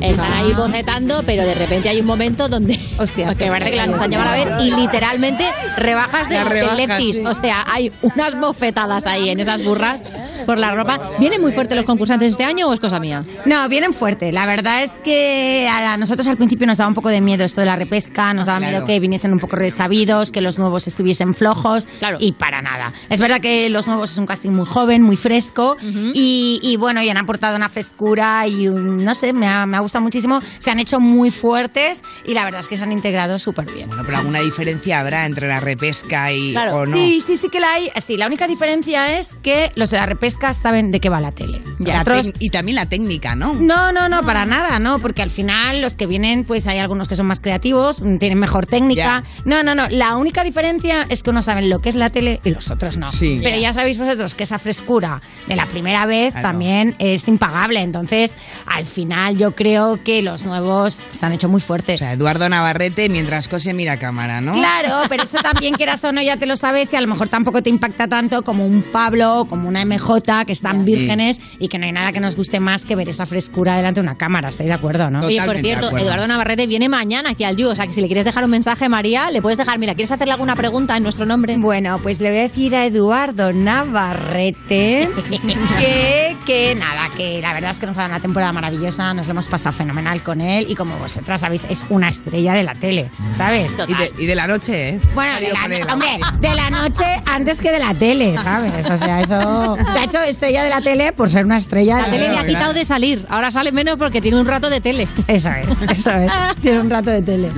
Están ahí bocetando, pero de repente hay un momento donde. Hostia, porque *laughs* verdad que la nos han llevado a ver y literalmente rebajas de, rebajas, leptis. sí. O sea, hay unas bofetadas ahí en esas burras por la ropa. ¿Vienen muy fuertes los concursantes este año o es cosa mía? No, vienen fuerte. La verdad es que a nosotros al principio nos daba un poco de miedo esto de la repesca, nos daba Claro. miedo que viniesen un poco resabidos, que los nuevos estuviesen flojos y para nada. Es verdad que los nuevos es un casting muy joven, muy fresco y, y bueno, y han aportado una frescura y un- no sé, me ha, me ha gustado muchísimo. Se han hecho muy fuertes y la verdad es que se han integrado súper bien. Bueno, pero alguna diferencia habrá entre la repesca y o no. Sí, sí, sí que la hay. Sí, la única diferencia es que los de la repesca saben de qué va la tele. La Otros- y también la técnica, ¿no? no, no, no, para nada, no, porque al final los que vienen, pues hay algunos que son más creativos, tienen mejor técnica. No, no, no, la única diferencia es que unos saben lo que es la tele y los otros no. Sí. Pero ya sabéis vosotros que esa frescura de la primera vez Claro. también es impagable, entonces al final yo creo que los nuevos se han hecho muy fuertes. O sea, Eduardo Navarrete mientras cose mira cámara, ¿no? Claro, pero eso también quieras o no ya te lo sabes y a lo mejor tampoco te impacta tanto como un Pablo, como una MJ que están vírgenes y que no hay nada que nos guste más que ver esa frescura delante de una cámara. ¿Estáis de acuerdo, no? Oye, por cierto, Eduardo Navarrete viene mañana aquí al You, o sea que si le quieres dejar un mensaje, María, le puedes dejar, mira, ¿quieres hacerle alguna pregunta en nuestro nombre? Bueno, pues le voy a decir a Eduardo Navarrete *laughs* que, que nada, que la verdad es que nos ha dado una temporada maravillosa, nos lo hemos pasado fenomenal con él y como vosotras sabéis, es una estrella de la tele, ¿sabes? Y de, y de la noche, ¿eh? Bueno, de la, él. hombre, de la noche antes que de la tele, ¿sabes? O sea, eso... De hecho, estrella de la tele por ser una estrella La tele le ha quitado de salir, ahora sale menos porque tiene un rato de tele. Eso es, eso es. Tiene un rato de tele.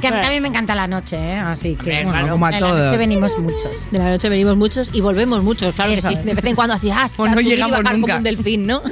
Que a mí también me encanta la noche, ¿eh? Así que, bueno, como a de todos. la noche venimos muchos. De la noche venimos muchos y volvemos muchos, claro Eso que sí. es. De vez en cuando así, ah, Pues no llegamos nunca. como un delfín, ¿no?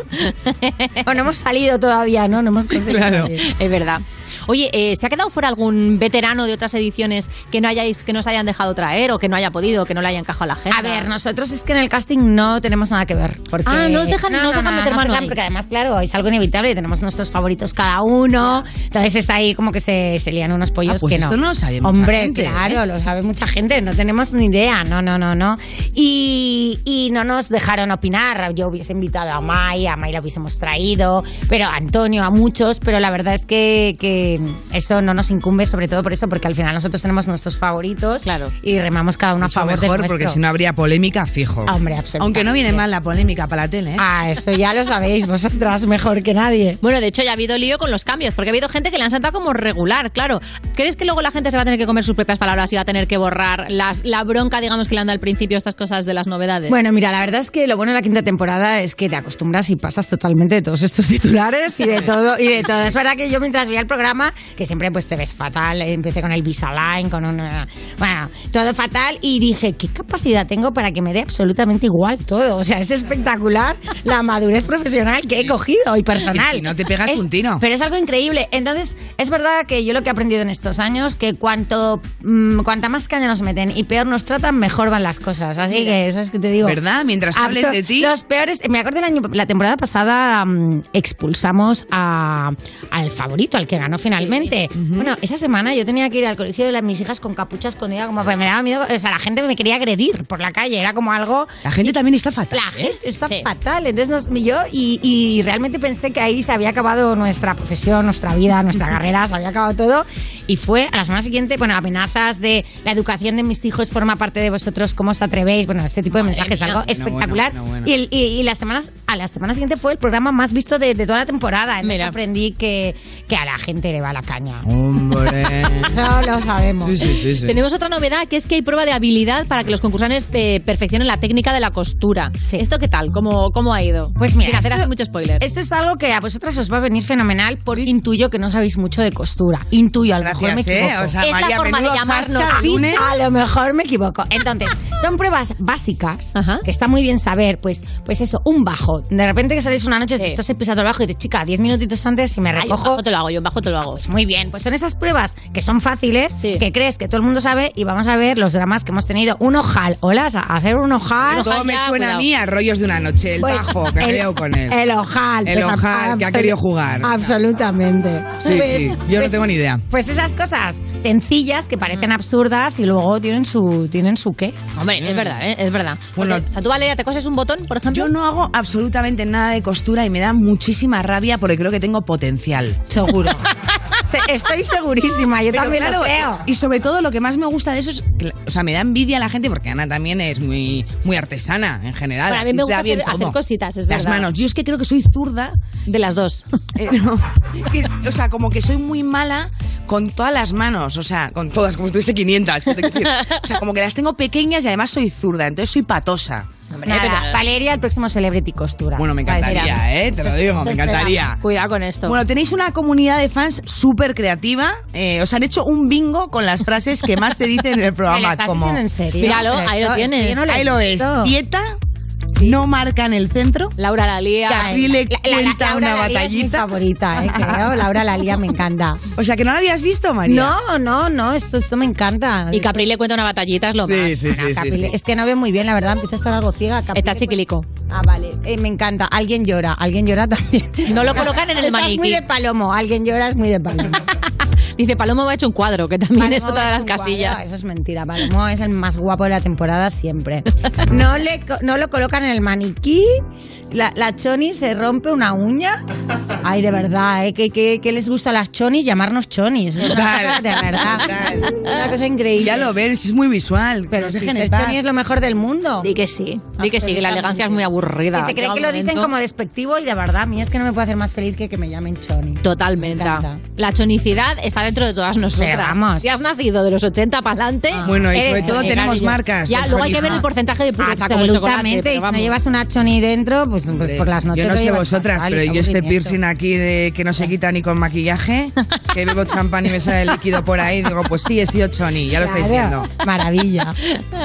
Bueno, hemos salido todavía, ¿no? No hemos conseguido salir. es verdad. Oye, eh, ¿se ha quedado fuera algún veterano de otras ediciones que no hayáis, que nos hayan dejado traer o que no haya podido, que no le haya encajado a la gente? A ver, nosotros es que en el casting no tenemos nada que ver. Porque... Ah, no os dejan- no os dejan meter nos mano dejan ahí. Porque además, claro, es algo inevitable y tenemos nuestros favoritos cada uno. Entonces está ahí como que se, se lían unos pollos Ah, pues que no. esto no lo sabe mucha Hombre, gente, claro, ¿eh? lo sabe mucha gente. No tenemos ni idea. No, no, no, no. Y, y no nos dejaron opinar. Yo hubiese invitado a May, a May la hubiésemos traído, pero a Antonio, a muchos. Pero la verdad es que, que eso no nos incumbe, sobre todo por eso, porque al final nosotros tenemos nuestros favoritos claro. y remamos cada uno a Mucho favor del mejor porque si no habría polémica fijo. Hombre, absolutamente. Aunque no viene mal la polémica para la tele, ¿eh? Ah, eso ya lo sabéis *laughs* vosotras mejor que nadie. Bueno, de hecho ya ha habido lío con los cambios, porque ha habido gente que le han sentado como regular, claro. ¿Crees que luego la gente se va a tener que comer sus propias palabras y va a tener que borrar las, la bronca, digamos, que le han dado al principio estas cosas de las novedades? Bueno, mira, la verdad es que lo bueno de la quinta temporada es que te acostumbras y pasas totalmente de todos estos titulares y de *laughs* todo y de todo. Es verdad que yo mientras veía el programa, que siempre pues te ves fatal, empecé con el Visalign, con una bueno, todo fatal y dije, ¿qué capacidad tengo para que me dé absolutamente igual todo? O sea, es espectacular la madurez profesional que he cogido y personal. Y no te pegas Es- un tiro. Pero es algo increíble. Entonces, es verdad que yo lo que he aprendido en estos años, que cuanto mm, cuanta más caña nos meten y peor nos tratan, mejor van las cosas. Así que, eso es que te digo. ¿Verdad? Mientras hablen de ti. Los peores. Me acuerdo el año, la temporada pasada mm, expulsamos a, al favorito, al que ganó finalmente. Bueno, esa semana yo tenía que ir al colegio de las, mis hijas con capucha escondida, como que me daba miedo. O sea, la gente me quería agredir por la calle. Era como algo. La gente también está fatal. La gente está fatal. Entonces nos, yo y, y realmente pensé que ahí se había acabado nuestra profesión, nuestra vida, nuestra *laughs* carrera, se había acabado todo. Y fue a la semana siguiente, bueno, amenazas de la educación de mis hijos forma parte de vosotros, ¿cómo os atrevéis? Bueno, este tipo de mensajes, mía. algo espectacular. bueno, bueno, Y, el- y- y las semanas, a la semana siguiente fue el programa más visto de, de toda la temporada. Entonces Mira. aprendí que, que a la gente le va la caña. Hombre. *laughs* Eso lo sabemos. Sí, sí, sí, sí. Tenemos otra novedad que es que hay prueba de habilidad para que los concursantes eh, perfeccionen la técnica de la costura. ¿Esto qué tal? ¿Cómo, cómo ha ido? Pues mira, Sin hacer esto- así mucho spoiler. Esto es algo que a vosotras os va a venir fenomenal por intuyo que no sabéis mucho de costura. Intuyo, a lo mejor me ¿eh? equivoco. O sea, Es la forma de llamarnos. A lo mejor me equivoco. Entonces, son pruebas básicas que está muy bien saber, pues, pues eso, un bajo. De repente que salís una noche, te estás empezando el bajo y dices, chica, diez minutitos antes y me Ay, recojo. bajo te lo hago, yo bajo te lo hago. Pues muy bien, pues son esas pruebas que son fáciles, que crees que todo el mundo sabe y vamos a ver los dramas que hemos tenido. Un ojal, hola, a hacer un ojal. Todo me suena a mí a rollos de una noche. El Pues, bajo, que me el- con él. El ojal. El pues, ojal, que ha querido jugar. Absolutamente. Sí, Pues- sí. Yo no pues- tengo ni idea. Pues esas cosas sencillas que parecen absurdas y luego tienen su tienen su qué. Hombre, es verdad, ¿eh? es verdad. Bueno, o sea, tú, Valeria, te coses un botón, por ejemplo. Yo no hago absolutamente nada de costura y me da muchísima rabia porque creo que tengo potencial. Seguro. *laughs* Estoy segurísima, yo Pero también claro, lo creo. Y sobre todo lo que más me gusta de eso es, que, o sea, me da envidia a la gente porque Ana también es muy, muy artesana en general. Bueno, a mí me gusta hacer, hacer cositas, es Las verdad. manos. Yo es que creo que soy zurda. De las dos. Eh, *laughs* no, que, o sea, como que soy muy mala con todas las manos. O sea, con todas, como si tuviese 500. ¿qué te quiero decir? O sea, como que las tengo pequeñas y además soy zurda. Entonces soy patosa. Nada, Valeria, el próximo Celebrity Costura. Bueno, me encantaría, ¿eh? Te lo digo, me encantaría. Cuidado con esto. Bueno, tenéis una comunidad de fans súper creativa. Eh, os han hecho un bingo con las frases que más se dicen en el ¿Me lo programa. estás Como, diciendo en serio? Míralo, ahí lo tienes. lo Ahí lo ves. visto. Dieta, no marca en el centro. Laura la lía. Capri le La- la- la- cuenta Laura una Lalía Es mi batallita. favorita, eh, *laughs* creo. Laura Lalía me encanta. O sea, que no la habías visto, María. No, no, no, esto, esto me encanta. Y Capri le cuenta una batallita, es lo Sí, más. sí, Bueno, sí, Capri sí, le- sí. Es que no veo muy bien, la verdad. Empieza a estar algo ciega. Capri Está le- chiquilico. Ah, vale. Eh, me encanta. Alguien llora. Alguien llora también. No lo colocan en el Esa Es muy maniquí. de palomo. Alguien llora es muy de palomo. *laughs* Dice, Palomo me ha hecho un cuadro, que también es otra de las casillas. Eso es mentira. Palomo es el más guapo de la temporada siempre. *laughs* No, le, no lo colocan en el maniquí. La, la choni se rompe una uña. Ay, de verdad, ¿eh? ¿Qué, qué, qué les gusta a las chonis? Llamarnos chonis. Es una cosa- de verdad. Una cosa increíble. Ya lo ves, es muy visual. Pero si estar. choni es lo mejor del mundo. Di que sí, di que sí, que la elegancia es muy aburrida. Y se cree que lo dicen como despectivo y de verdad, a mí es que no me puede hacer más feliz que que me llamen choni. Totalmente. La chonicidad está dentro de todas nosotras. Vamos. Si has nacido de los 80 para adelante. Bueno, y sobre todo tenemos marcas Ya, luego hay que ver el porcentaje de pureza como el chocolate. Pero Y si no llevas una choni dentro, pues, pues por las noches Yo no sé vosotras, pero yo este piercing aquí de que no se quita ni con maquillaje, que bebo champán y me sale el líquido por ahí, digo, pues sí, he sido choni, ya lo estáis viendo. Maravilla.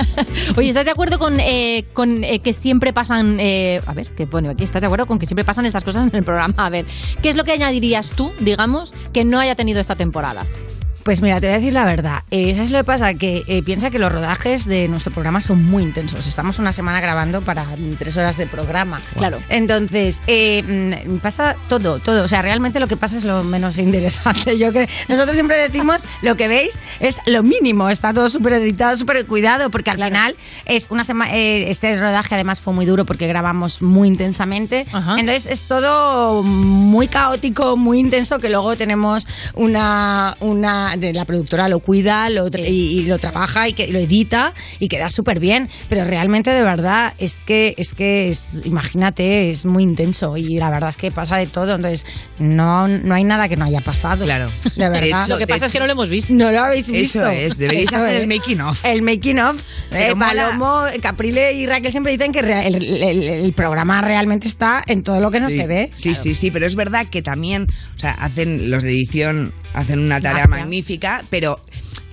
*laughs* Oye, ¿estás de acuerdo con, eh, con eh, que siempre pasan... eh, a ver, ¿qué pone aquí? ¿Estás de acuerdo con que siempre pasan estas cosas en el programa? A ver, ¿qué es lo que añadirías tú, digamos, que no haya tenido esta temporada? Granada. Pues mira, te voy a decir la verdad. Eh, ¿Sabes lo que pasa? Que eh, piensa que los rodajes de nuestro programa son muy intensos. Estamos una semana grabando para mm, tres horas de programa. Claro. Entonces, eh, mm, pasa todo, todo. O sea, realmente lo que pasa es lo menos *laughs* interesante. Yo creo. Nosotros siempre decimos *laughs* lo que veis es lo mínimo. Está todo súper editado, súper cuidado, porque al final es una semana. este rodaje además fue muy duro porque grabamos muy intensamente. Entonces es todo muy caótico, muy intenso, que luego tenemos una, una de la productora lo cuida lo, y, y lo trabaja y que lo edita y queda súper bien. Pero realmente de verdad es que es que es- imagínate, es muy intenso y la verdad es que pasa de todo. Entonces no, no hay nada que no haya pasado. Claro. De verdad. Lo que pasa es que no lo hemos visto. No lo habéis visto. Eso es, deberíais *laughs* Eso hacer es. el making of. El making of. Eh. Palomo, Caprile y Raquel siempre dicen que el, el- el programa realmente está en todo lo que no sí, se ve. Sí, sí, sí, pero es verdad que también, o sea, hacen los de edición hacen una tarea magnífica, pero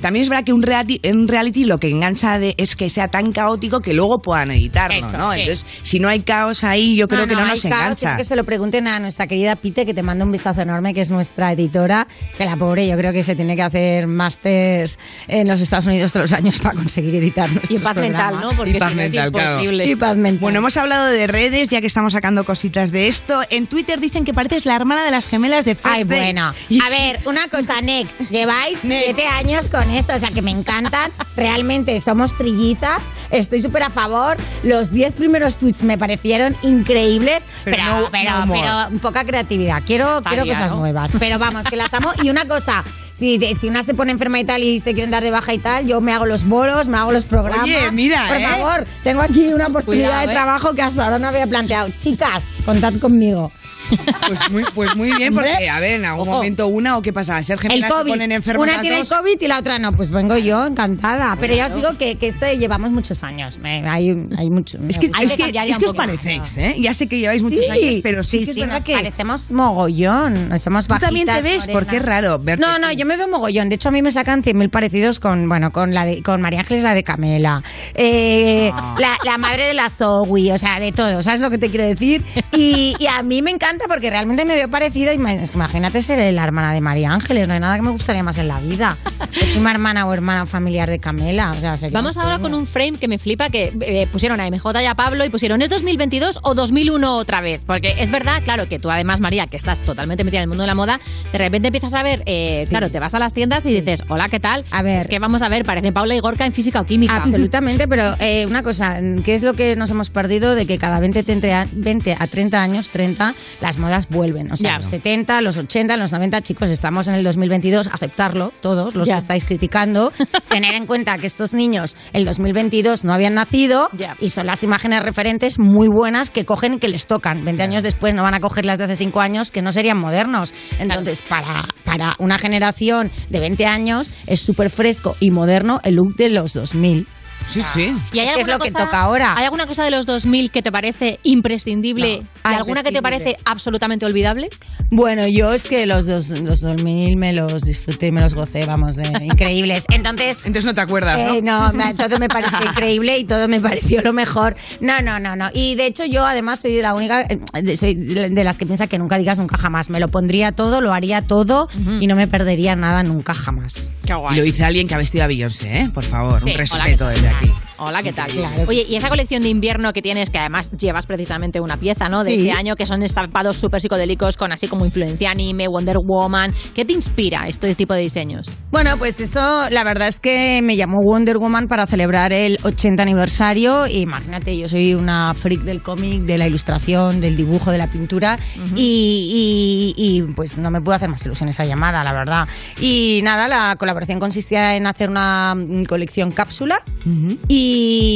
también es verdad que un reality, en reality lo que engancha de, es que sea tan caótico que luego puedan editarlo, Eso, ¿no? sí. Entonces, si no hay caos ahí, yo creo que no hay nos caos, engancha. quiero que se lo pregunten a nuestra querida Pite, que te manda un vistazo enorme, que es nuestra editora, que la pobre yo creo que se tiene que hacer másters en los Estados Unidos todos los años para conseguir editar Y paz mental. ¿no? Porque Y paz si no es mental, claro. imposible. Y paz mental. Bueno, hemos hablado de redes, ya que estamos sacando cositas de esto. En Twitter dicen que pareces la hermana de las gemelas de First Ay, bueno. Y- A ver, una cosa, Next. Lleváis siete años con esto, o sea que me encantan. Realmente somos trillizas. Estoy súper a favor. Los diez primeros tweets me parecieron increíbles, Pero pero, no- pero, no pero poca creatividad. Quiero, quiero cosas ¿no? nuevas. Pero vamos, que las amo. Y una cosa. Si, si una se pone enferma y tal y se quieren dar de baja y tal, yo me hago los bolos, me hago los programas. Oye, mira, Por ¿eh? favor, tengo aquí una oportunidad Cuidado, de ¿eh? trabajo que hasta ahora no había planteado. Chicas, contad conmigo. Pues muy, pues muy bien, Hombre. porque, a ver, en algún Ojo. momento una o qué pasa, ser El gemelas se COVID. ponen enfermas Una las tiene el dos? COVID y la otra no. Pues vengo yo, encantada. Pero ya os digo que, que este llevamos muchos años. Me- hay, hay mucho. Es que, es que, es que os parecéis, ¿eh? Ya sé que lleváis muchos Sí, años, pero sí, que es sí, verdad nos que... parecemos mogollón. Somos Tú también te ves, morenas. porque es raro verte No, no, yo me veo mogollón. De hecho, a mí me sacan 100.000 parecidos con, bueno, con la de, con María Ángeles, la de Camela. Eh, Ah. la, la madre de la Zoe, o sea, de todo. ¿Sabes lo que te quiero decir? Y, y a mí me encanta porque realmente me veo parecido. Imagínate ser la hermana de María Ángeles. No hay nada que me gustaría más en la vida. *laughs* Es una hermana o hermana familiar de Camela. O sea, Vamos ahora con un frame que me flipa, que eh, pusieron a MJ y a Pablo y pusieron, ¿es 2022 o 2001 otra vez? Porque es verdad, claro, que tú además, María, que estás totalmente metida en el mundo de la moda, de repente empiezas a ver, eh, claro, te vas a las tiendas y dices, hola, ¿qué tal? A ver. Es que vamos a ver, parecen Paula y Gorka en física o química. Absolutamente, *laughs* pero eh, una cosa, ¿qué es lo que nos hemos perdido? De que cada 20, 30 a- 20 a 30 años, 30, las modas vuelven. O sea, Ya. los 70, los 80, los 90, chicos, estamos en el 2022, aceptarlo, todos los Ya. que estáis criticando, *laughs* tener en cuenta que estos niños el 2022 no habían nacido Ya. y son las imágenes referentes muy buenas que cogen y que les tocan. 20 años después no van a coger las de hace 5 años que no serían modernos. Entonces, para, para una generación de 20 años es súper fresco y moderno el look de los 2000. Sí, sí. ¿Y hay Es que es lo que toca ahora. ¿Hay alguna cosa de los 2000 que te parece imprescindible No, y alguna que te parece absolutamente olvidable? Bueno, yo es que los, dos, los 2000 me los disfruté y me los gocé, vamos, de *laughs* increíbles. Entonces... Entonces no te acuerdas, ¿no? Eh, no, me- todo me pareció *laughs* increíble y todo me pareció lo mejor. No, no, no, no. Y de hecho yo además soy de la única, eh, de- soy de de las que piensa que nunca digas nunca jamás. Me lo pondría todo, lo haría todo y no me perdería nada nunca jamás. Qué Y lo dice alguien que ha vestido a Beyoncé, ¿eh? Por favor, Sí, un respeto ¿qué desde tal? Aquí. Hola, ¿qué tal? Claro. Oye, y esa colección de invierno que tienes, que además llevas precisamente una pieza, ¿no? De Sí. este año, que son estampados súper psicodélicos con así como influencia anime, Wonder Woman. ¿Qué te inspira este tipo de diseños? Bueno, pues esto la verdad es que me llamó Wonder Woman para celebrar el 80 aniversario. Imagínate, yo soy una freak del cómic, de la ilustración, del dibujo, de la pintura y, y- y, pues no me puedo hacer más ilusión esa llamada, la verdad. Y nada, la colaboración consistía en hacer una mm, colección cápsula y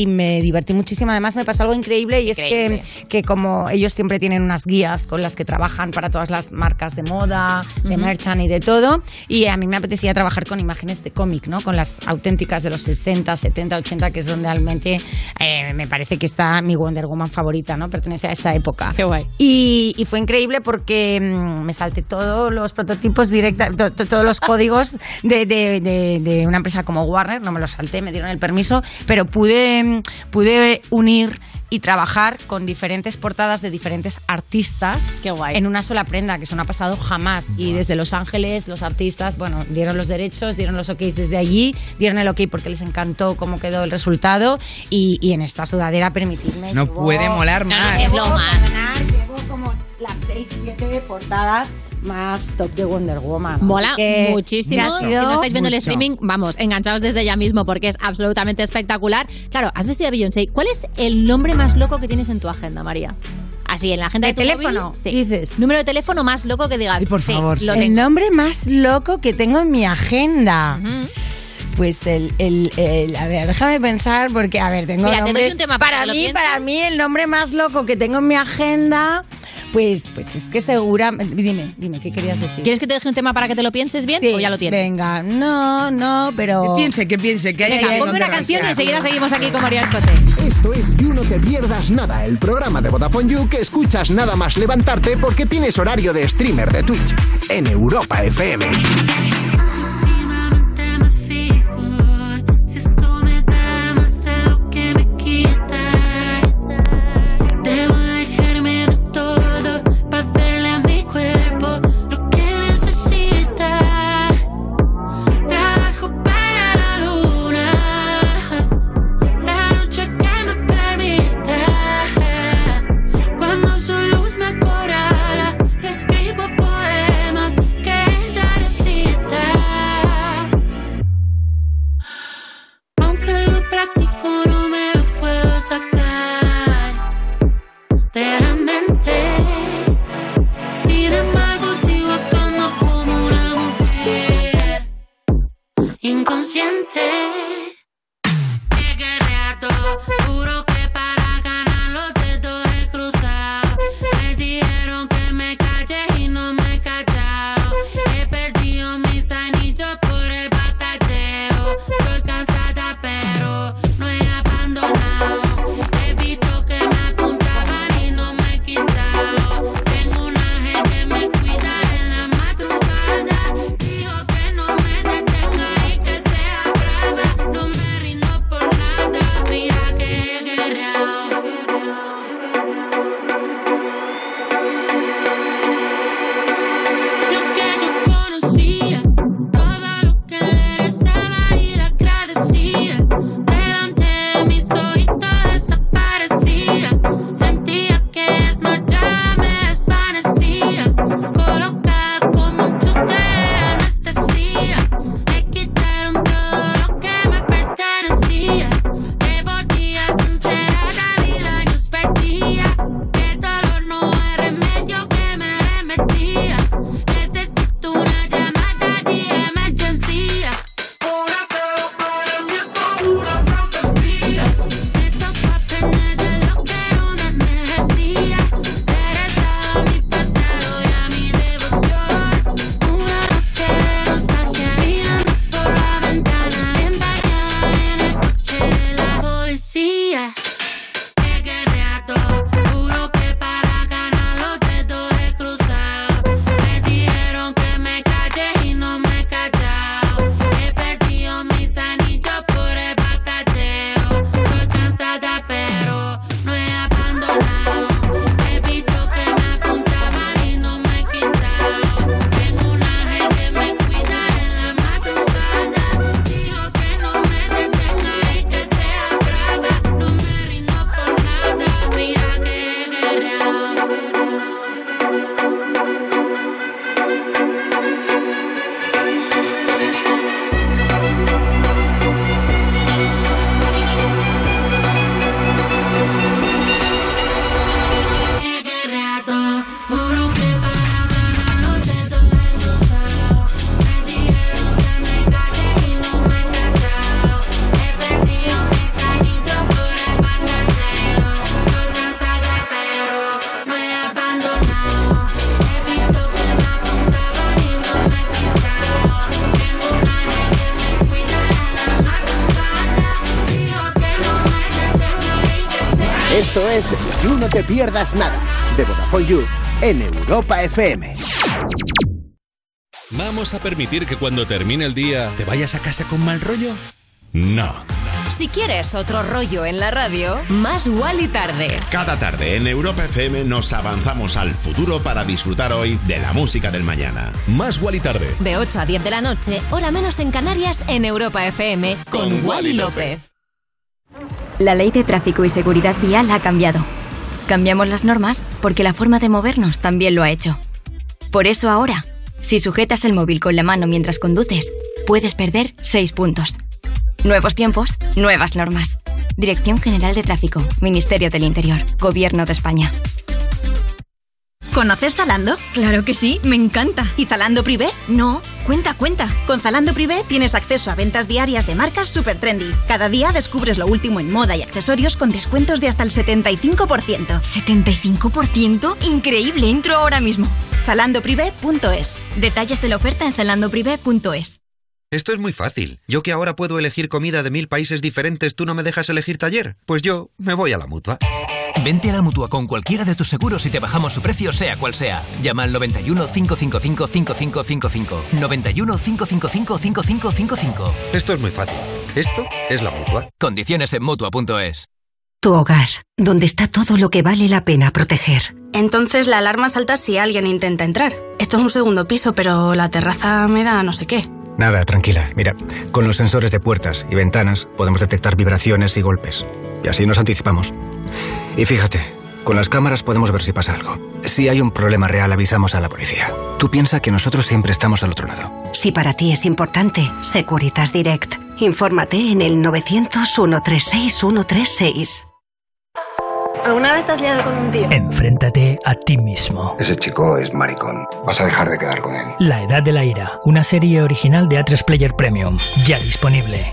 me divertí muchísimo. Además me pasó algo increíble y es que, que como ellos siempre tienen unas guías con las que trabajan para todas las marcas de moda, de Ujú. merchant y de todo, y a mí me apetecía trabajar con imágenes de cómic, ¿no? Con las auténticas de los 60, 70, 80, que es donde realmente eh, me parece que está mi Wonder Woman favorita, ¿no? Pertenece a esa época. Qué guay. Y, y fue increíble porque mm, me salté todos los prototipos directa, to- to- todos los códigos de, de- de- de una empresa como Warner, no me los salté, me dieron el permiso, pero pude, mm, pude unir y trabajar con diferentes portadas de diferentes artistas en una sola prenda, que eso no ha pasado jamás. Y desde Los Ángeles, los artistas, bueno, dieron los derechos, dieron los ok desde allí, dieron el ok porque les encantó cómo quedó el resultado y, y en esta sudadera permitirme. No puede molar más. Llevo Es lo más. ganar, Llevo como las 6, 7 portadas más top de Wonder Woman. Mola que muchísimo. Si no estáis viendo el streaming, vamos, enganchaos desde ya mismo porque es absolutamente espectacular. Claro, has vestido a Beyoncé. ¿Cuál es el nombre más loco que tienes en tu agenda, María? Así, en la agenda de, ¿De tu teléfono, móvil, sí. dices? Número de teléfono más loco que digas. por sí, favor, lo el nombre más loco que tengo en mi agenda. Pues el, el, el- a ver, déjame pensar porque, a ver, tengo Mira, te doy nombres- un tema para para mí, pienses. para mí el nombre más loco que tengo en mi agenda, pues, pues es que segura, dime, dime, ¿qué querías decir? ¿Quieres que te deje un tema para que te lo pienses bien o ya lo tienes? Venga, no, no, pero... Que piense, que piense, que haya Venga, ponme una canción y enseguida seguimos aquí con María Escote. Esto es You No Te Pierdas Nada, el programa de Vodafone You que escuchas nada más levantarte porque tienes horario de streamer de Twitch en Europa FM. Te Pierdas Nada, de Vodafone You, en Europa FM. ¿Vamos a permitir que cuando termine el día te vayas a casa con mal rollo? No. Si quieres otro rollo en la radio, más y tarde. Cada tarde en Europa FM nos avanzamos al futuro para disfrutar hoy de la música del mañana. Más y tarde. De 8 a 10 de la noche, hora menos en Canarias, en Europa FM, con, Wally López. La ley de tráfico y seguridad vial ha cambiado. Cambiamos las normas porque la forma de movernos también lo ha hecho. Por eso ahora, si sujetas el móvil con la mano mientras conduces, puedes perder 6 puntos. Nuevos tiempos, nuevas normas. Dirección General de Tráfico, Ministerio del Interior, Gobierno de España. ¿Conoces Zalando? Claro que sí, me encanta. ¿Y Zalando Privé? No, cuenta, cuenta. Con Zalando Privé tienes acceso a ventas diarias de marcas super trendy. Cada día descubres lo último en moda y accesorios con descuentos de hasta el 75%. ¿75%? Increíble, entro ahora mismo. ZalandoPrivé.es Detalles de la oferta en zalandoprivé.es Esto es muy fácil. Yo que ahora puedo elegir comida de mil países diferentes, ¿tú no me dejas elegir taller? Pues yo me voy a la mutua. Vente a la mutua con cualquiera de tus seguros y te bajamos su precio, sea cual sea. Llama al 91 555 5555. 91 555 5555. Esto es muy fácil. Esto es la mutua. Condiciones en mutua.es. Tu hogar, donde está todo lo que vale la pena proteger. Entonces la alarma salta si alguien intenta entrar. Esto es un segundo piso, pero la terraza me da no sé qué. Nada, tranquila. Mira, con los sensores de puertas y ventanas podemos detectar vibraciones y golpes. Y así nos anticipamos. Y fíjate, con las cámaras podemos ver si pasa algo. Si hay un problema real, avisamos a la policía. Tú piensa que nosotros siempre estamos al otro lado. Si para ti es importante, Securitas Direct. Infórmate en el 900-136-136. ¿Alguna vez te has liado con un tío? Enfréntate a ti mismo. Ese chico es maricón. Vas a dejar de quedar con él. La Edad de la Ira, una serie original de A3 Player Premium, ya disponible.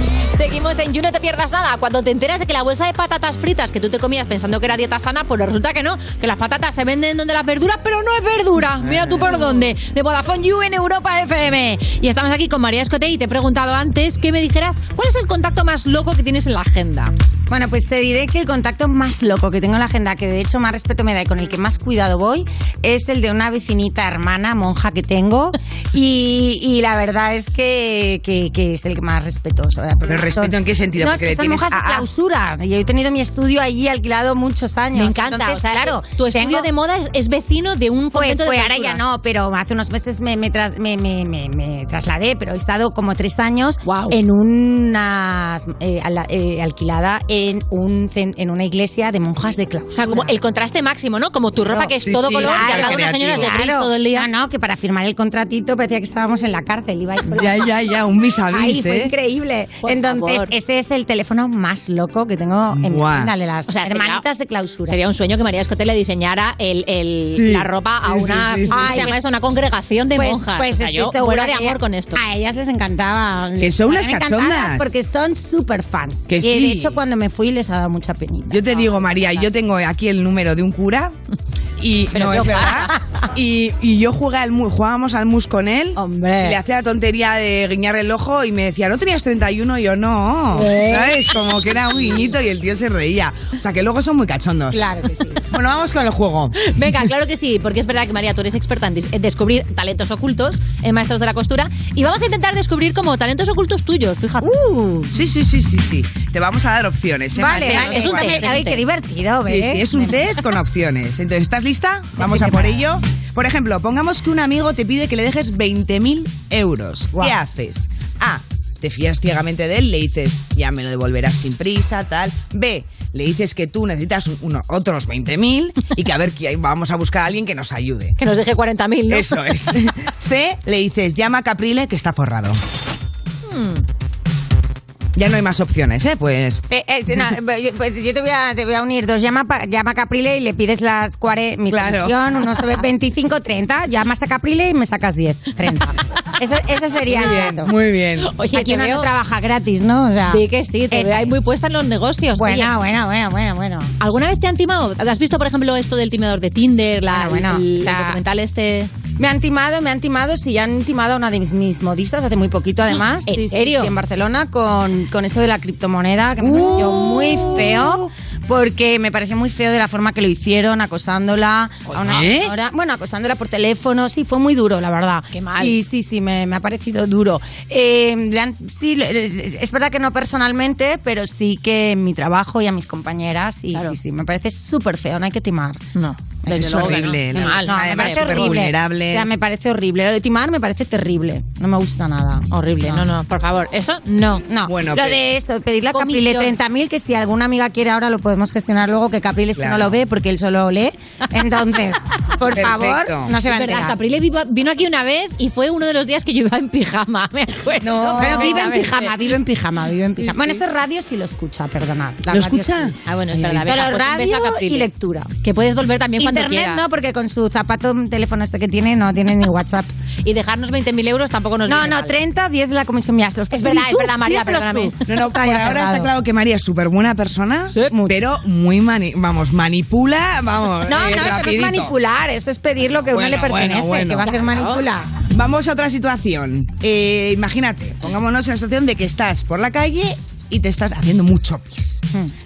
Seguimos en You No Te Pierdas Nada. Cuando te enteras de que la bolsa de patatas fritas que tú te comías pensando que era dieta sana, pues resulta que no, que las patatas se venden donde las verduras, pero no es verdura. Mira tú por dónde. De Vodafone You en Europa FM. Y estamos aquí con María Escote y te he preguntado antes que me dijeras cuál es el contacto más loco que tienes en la agenda. Bueno, pues te diré que el contacto más loco que tengo en la agenda, que de hecho más respeto me da y con el que más cuidado voy, es el de una vecinita hermana, monja que tengo. *laughs* Y, y la verdad es que, que, que es el que más respeto. o sea, porque ¿Pero respeto en qué sentido? No, Porque es le son monjas de ah, ah. clausura. Yo he tenido mi estudio allí alquilado muchos años. Me encanta. Entonces, o sea, claro, tu estudio tengo- de moda es, es vecino de un convento pues de ahora ya no, pero hace unos meses me, me, tras- me- trasladé, pero he estado como tres años en unas eh, eh, alquilada en un cen- en una iglesia de monjas de clausura. O sea, como el contraste máximo, ¿no? Como tu ropa que es todo color y al lado unas señoras de gris todo el día. No, no, que para firmar el contratito parecía que estábamos en la cárcel. Iba Ya, ya, ya, un vis a vis, Ay, fue ¿eh? increíble. Por Entonces, favor. Ese es el teléfono más loco que tengo en mi Buah. agenda de las O sea, sería- hermanitas de clausura. Sería un sueño que María Escote le diseñara el, el- Sí. la ropa a una, sí, sí, ¿cómo sí. se llama eso? Una congregación de pues, monjas. Pues o sea, yo muero de amor con esto. A ellas les encantaba. Que son unas cachondas. Porque son súper fans. Que y sí. de hecho, cuando me fui les ha dado mucha penita. Yo te digo, María, yo tengo aquí el número de un cura *laughs* y *laughs* Pero no es verdad. *laughs* Y, y yo jugué al mus, jugábamos al mus con él. Hombre. Y le hacía la tontería de guiñar el ojo y me decía, ¿no tenías 31? Y yo, no. ¿Eh? ¿Sabes? Como que era un guiñito y el tío se reía. O sea, que luego son muy cachondos. Claro que sí. *laughs* Bueno, vamos con el juego. Venga, claro que sí, porque es verdad que María, tú eres experta en descubrir talentos ocultos en Maestros de la Costura y vamos a intentar descubrir como talentos ocultos tuyos, fíjate. Uh, sí, sí, sí, sí, sí. Te vamos a dar opciones. ¿eh, Vale, María? vale, es un test. Ay, qué divertido, Sí, ¿ves? sí, es un test con opciones. Entonces, ¿estás lista? Vamos a por ello. Por ejemplo, pongamos que un amigo te pide que le dejes 20.000 euros. ¿Qué haces? A. Te fías ciegamente de él, le dices, ya me lo devolverás sin prisa, tal. B. Le dices que tú necesitas un- uno- otros 20.000 y que a ver, que vamos a buscar a alguien que nos ayude. Que nos deje 40.000, ¿no? Eso es. *laughs* C. Le dices, llama a Caprile que está forrado. Hmm. Ya no hay más opciones, ¿eh? Pues... Eh, eh, no, *laughs* yo, pues yo te voy, a, te voy a unir dos. Llama, pa- llama a Caprile y le pides las 40, mi Claro. comisión, unos 25, 30. Llamas a Caprile y me sacas 10, 30. Eso, eso sería Muy bien, muy bien. Oye, Aquí uno veo- no trabaja gratis, ¿no? O sea, Sí que sí, te veo ahí muy puesta en los negocios. Bueno, bueno, bueno, bueno, bueno. ¿Alguna vez te han timado? ¿Has visto, por ejemplo, esto del timidor de Tinder, la, Bueno, bueno, el, documental este? Me han timado, me han timado, sí, han timado a una de mis, mis modistas hace muy poquito además. *gasps* ¿En serio? en Barcelona con, con esto de la criptomoneda, que me pareció muy feo. Porque me pareció muy feo de la forma que lo hicieron, acosándola a una ¿Eh? señora. Bueno, acosándola por teléfono, sí, fue muy duro, la verdad. Qué mal. Y sí, sí, me, me ha parecido duro. Eh, sí, es, es verdad que no personalmente, pero sí que en mi trabajo y a mis compañeras. Y Claro. sí, sí, me parece súper feo, no hay que timar. No. Desde Es luego horrible, no. Qué ¿no? mal. No, me Además, parece súper horrible. vulnerable. O sea, me parece horrible. Lo de timar me parece terrible. No me gusta nada. Horrible, no, no, por favor, eso no. No, Bueno, lo de esto, pedirle a Caprile Comisión. 30.000, que si alguna amiga quiere ahora lo podemos gestionar luego, que Caprile es que no lo ve porque él solo lee. Entonces, por Perfecto. favor, no se va a enterar. Caprile vino aquí una vez y fue uno de los días que yo iba en pijama, *laughs* me acuerdo. No. Pero vive en pijama, vive en pijama, vive en pijama. Sí, Bueno, sí. esto es radio si lo escucha, perdonad. La ¿Lo escucha? sí. Ah, bueno, es verdad. Pero pues radio Caprile. y lectura. Que puedes volver también cuando Internet no, porque con su zapato teléfono este que tiene no tiene ni WhatsApp. *laughs* Y dejarnos 20.000 euros tampoco nos No, viene no, mal. 30, 10 de la comisión mía. Es verdad, es verdad, María, perdóname. No, no, *laughs* Está por ahora cerrado. está claro que María es súper buena persona, pero muy mani vamos, manipula, vamos. No, eh, no, eso no es rapidito. manipular, eso es pedir lo que a uno Bueno, le pertenece, bueno, bueno. que va a ser manipular. Vamos a otra situación. Eh, imagínate, pongámonos en la situación de que estás por la calle y te estás haciendo mucho pis.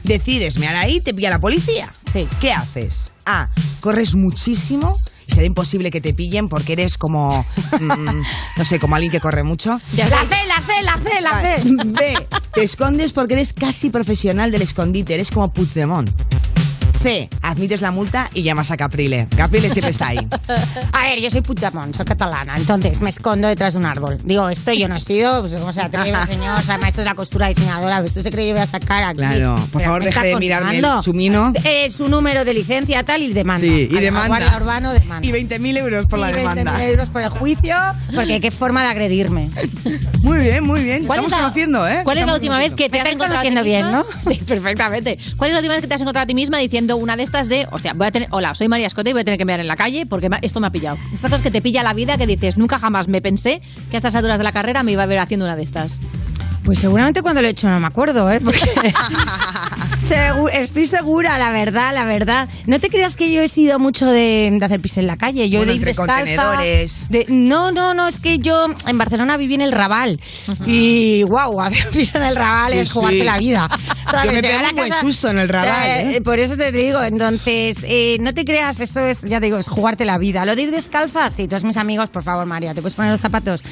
Decides mear ahí, te pilla la policía. Sí. ¿Qué haces? A. Corres muchísimo y será imposible que te pillen porque eres como. *laughs* mm, no sé, como alguien que corre mucho. La C, la C, la C, la C. *laughs* B. Te escondes porque eres casi profesional del escondite, eres como Puigdemont. C. Admites la multa y llamas a Caprile. Caprile siempre está ahí. *laughs* A ver, yo soy Puigdemont, soy catalana, entonces me escondo detrás de un árbol. Digo, esto yo no he sido, pues, o sea, te digo, *laughs* señor, o sea, maestro de la costura, diseñadora, esto se cree que yo voy a sacar aquí. Claro. Por Pero favor, deje de mirarme el chumino. Eh, su número de licencia tal y demanda. Sí, y demanda. guardia urbano demanda. Y 20.000 euros por la Y 20.000 demanda. euros por el juicio, porque qué forma de agredirme. *laughs* Muy bien, muy bien. ¿Cuál Estamos es la- conociendo, ¿eh? ¿Cuál es la última vez que te has encontrado a ti conociendo bien, misma? Sí, perfectamente. ¿Cuál es la última vez que te has encontrado a ti misma diciendo una de estas de, hostia, voy a tener, hola, soy María Escote y voy a tener que mirar en la calle porque esto me ha pillado? Estas cosas que te pilla la vida que dices, nunca jamás me pensé que a estas alturas de la carrera me iba a ver haciendo una de estas. Pues seguramente cuando lo he hecho no me acuerdo, ¿eh? Porque *laughs* Segu- estoy segura, la verdad, la verdad. No te creas que yo he sido mucho de, de hacer pis en la calle. Yo Bueno, de ir entre descalza, contenedores. de- no, no, no, es que yo en Barcelona viví en el Raval. Y wow, *laughs* hacer pis en el Raval Sí, es jugarte sí. la vida. *laughs* Yo me pego un buen susto en el Raval, Eh, ¿eh? Por eso te digo, entonces, eh, no te creas, eso es, ya te digo, es jugarte la vida. Lo de ir descalza, sí, todos mis amigos, por favor, María, ¿te puedes poner los zapatos?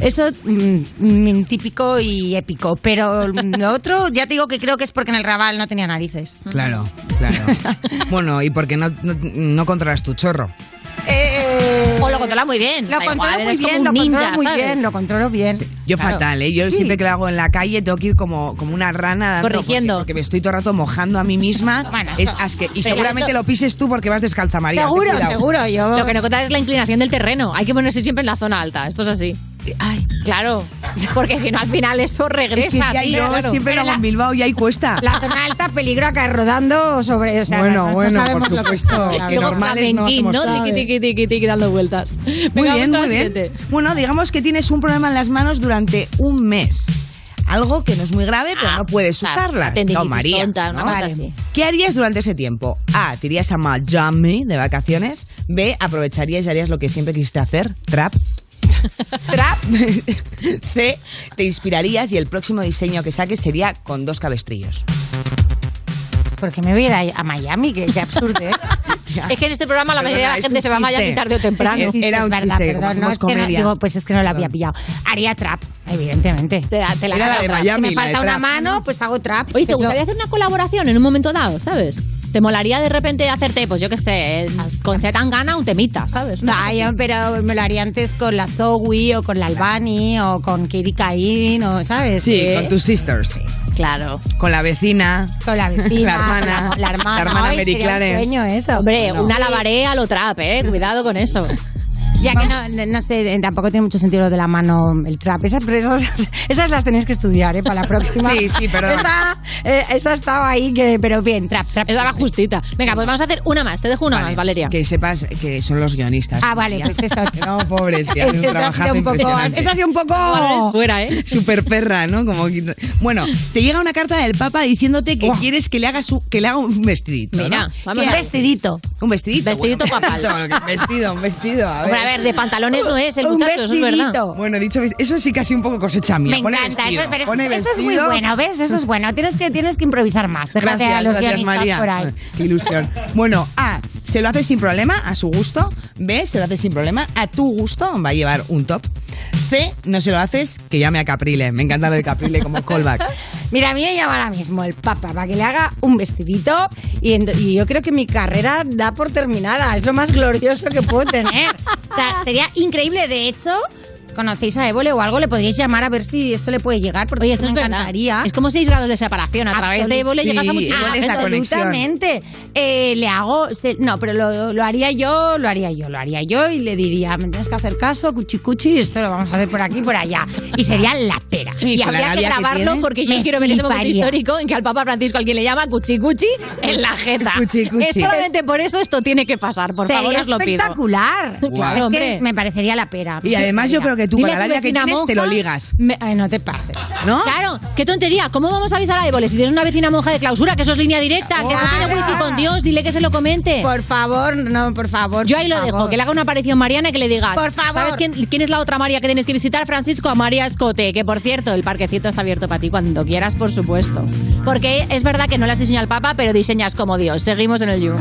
Eso, mm, mm, típico y épico. Pero lo otro, ya te digo que creo que es porque en el Raval no tenía narices. Claro, claro. *laughs* bueno, y porque no, no, no controlas tu chorro. Eh, O lo controla muy bien. Lo controlo muy bien, lo ninja, controlo bien, lo controlo bien. Yo Claro. fatal, ¿eh? Yo Sí. siempre que lo hago en la calle tengo que ir como, como una rana dando, Corrigiendo. Porque, porque me estoy todo el rato mojando a mí misma. Bueno, es asque- y seguramente esto- lo pises tú porque vas descalza, María. Seguro, seguro, yo... Lo que no contas es la inclinación del terreno. Hay que ponerse siempre en la zona alta. Esto es así. Ay. Claro, porque si no al final eso regresa. Es que a ya ti, yo claro. siempre lo hago en Bilbao y ahí cuesta. La zona alta peligra caer rodando sobre. O sea, Bueno, no- no bueno, por que supuesto, que Luego normales no hacemos ¿no? nada. Tiqui, tiqui, tiqui, tiqui, dando vueltas. Muy bien, muy bien. Bueno, digamos que tienes un problema en las manos durante un mes. Algo que no es muy grave, pero no puedes claro, tendinitis No, María. tonta, una ¿no? cosa así. ¿Qué harías durante ese tiempo? A. Te irías a Miami de vacaciones. B. Aprovecharías y harías lo que siempre quisiste hacer. Trap. *laughs* Trap. *laughs* C. Te inspirarías y el próximo diseño que saques sería con dos cabestrillos. Porque me voy a ir a Miami, que, que absurdo, ¿eh? *laughs* Es que en este programa la mayoría de la es gente se va a Miami tarde o temprano. Es- Era es un verdad, chiste, como perdón. No, es que no, digo, pues es que no la había pillado. Haría trap, evidentemente. Te, la- te la Era la de. Miami, Si me la de falta una trap. mano, pues hago trap. Oye, ¿te Es gustaría hacer una colaboración en un momento dado, sabes? ¿Te molaría de repente hacerte, pues yo qué sé, con Z Tangana un temita, ¿sabes? No, yo, pero me lo haría antes con la Zoe o con la Albani o con Katie Caín o, ¿sabes? Sí, Eh, con tus sisters. Claro. Con la vecina. Con la *laughs* vecina. La hermana. con La, la hermana. La hermana Ay, Mary sería un Clarence. sueño eso. Hombre, No. una lavaré a lo trap, ¿eh? Cuidado con eso. *laughs* Ya que no, no sé, eh, tampoco tiene mucho sentido lo de la mano, el trap. Esas, pero esas, *laughs* esas las tenéis que estudiar, ¿eh? Para la próxima. *laughs* Sí, sí, perdón. Esa, eh, esa estaba ahí, que, pero bien, trap, trap. Esa era justita. Venga, pues vamos a hacer una más. Te dejo una Vale, más, Valeria. Que sepas que son los guionistas. Ah, vale, pues eso. *laughs* No, pobres, que hacen un Esa ha trabajazo sido un poco, esa ha sido un poco... Fuera, ¿eh? Super perra, ¿no? Como bueno, te llega una carta del Papa diciéndote que quieres que le hagas un, que le haga un vestidito. Mira, ¿no? vamos Un a ver. vestidito. Un vestidito. Vestidito bueno, papal. que- vestido, un vestido. A ver. Hombre, a ver, de pantalones no es el Un muchacho, eso es verdad. vestidito. Bueno, dicho eso sí casi un poco cosecha mía. Me Pone encanta, vestido, eso, pero eso, pone eso es muy bueno, ¿ves? Eso es bueno. Tienes que, tienes que improvisar más. Déjate Gracias, a los gracias, guionistas María. por ahí. Qué *laughs* ilusión. Bueno, A, se lo hace sin problema, a su gusto. B, se lo hace sin problema, a tu gusto, va a llevar un top. C, no se lo haces, que llame a Caprile. Me encanta lo de Caprile como callback. *laughs* Mira, a mí me llama ahora mismo el Papa para que le haga un vestidito y, y yo creo que mi carrera da por terminada. Es lo más glorioso que puedo tener. *laughs* Sea, sería increíble. De hecho, conocéis a Évole o algo, le podríais llamar a ver si esto le puede llegar, porque Oye, esto me es encantaría. Es como 6 grados de separación. A través de Evo le Sí, llegas a muchísima la gente. Absolutamente. Eh, le hago. se- no, pero lo, lo haría yo, lo haría yo, lo haría yo y le diría: Me tienes que hacer caso, cuchi cuchi, esto lo vamos a hacer por aquí y por allá. Y sería la pera. Y Y habría que que grabarlo tiene, porque yo me quiero ver ese momento histórico en que al Papa Francisco alguien le llama cuchi cuchi en la jeta. Cuchi, cuchi. Es solamente por eso esto tiene que pasar, por favor, Sería os lo pido. espectacular. Claro, es que me parecería la pera. Y además yo creo que tú Dile con la labia que tienes te lo ligas. Me- ay, no te pases. ¿No? Claro, qué tontería. ¿Cómo vamos a avisar a Évole si tienes una vecina monja de clausura, que eso es línea directa, que no tiene wifi con Dios? Dile que se lo comente. Por favor, no, por favor. Yo ahí lo favor. dejo, que le haga una aparición Mariana y que le digas. Por favor. ¿Sabes quién, quién es la otra María que tienes que visitar, Francisco? A María Escote, que por cierto, el parquecito está abierto para ti cuando quieras, por supuesto. Porque es verdad que no las diseña el Papa, pero diseñas como Dios. Seguimos en el You.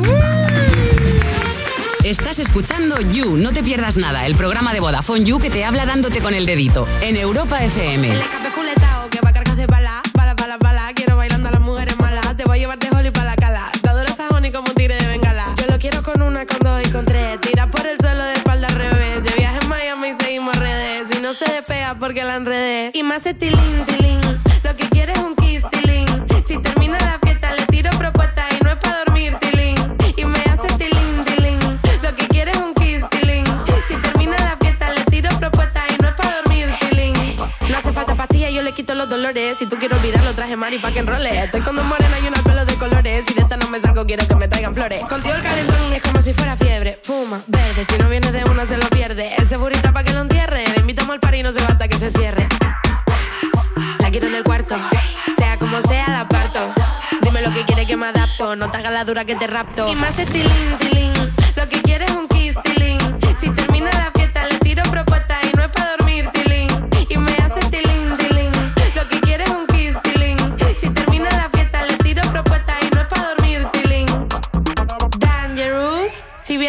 Estás escuchando You, no te pierdas nada, el programa de Vodafone You que te habla dándote con el dedito en Europa FM. escape fuletao que va cargas de bala, bala, bala, bala. Quiero bailando a las mujeres malas. Te voy a llevar de para la cala. Te adoro sajón y como un tigre de bengala. Yo lo quiero con una, con dos y con tres. Tira por el suelo de espalda al revés. De viaje en Miami y seguimos redes. Si no se despega porque la enredé. Y me hace tilín, tilín. Lo que quiere es un kiss, tilín. Si termina la fiesta le tiro propuesta y los dolores. Si tú quieres olvidarlo, traje mari pa' que enrole. Estoy con dos morenas y una pelo de colores. Si de esta no me salgo, quiero que me traigan flores. Contigo el calentón es como si fuera fiebre. Fuma, verde, si no vienes de una se lo pierde. Ese burrita pa' que lo entierre. Le invitamos al par y no se va hasta que se cierre. La quiero en el cuarto, sea como sea la parto. Dime lo que quiere que me adapto, no te hagas la dura que te rapto. Y me hace tilín, lo que quiere es un kiss, tilín. Si termina la fiesta le tiro propuesta y no es para dormir,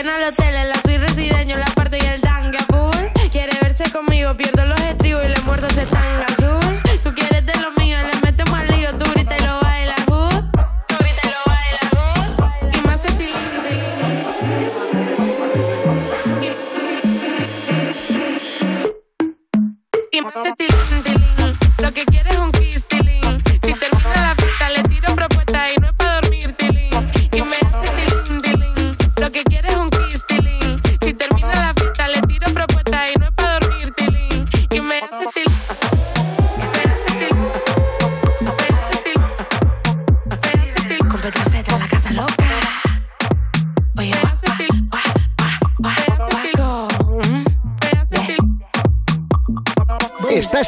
viene al hotel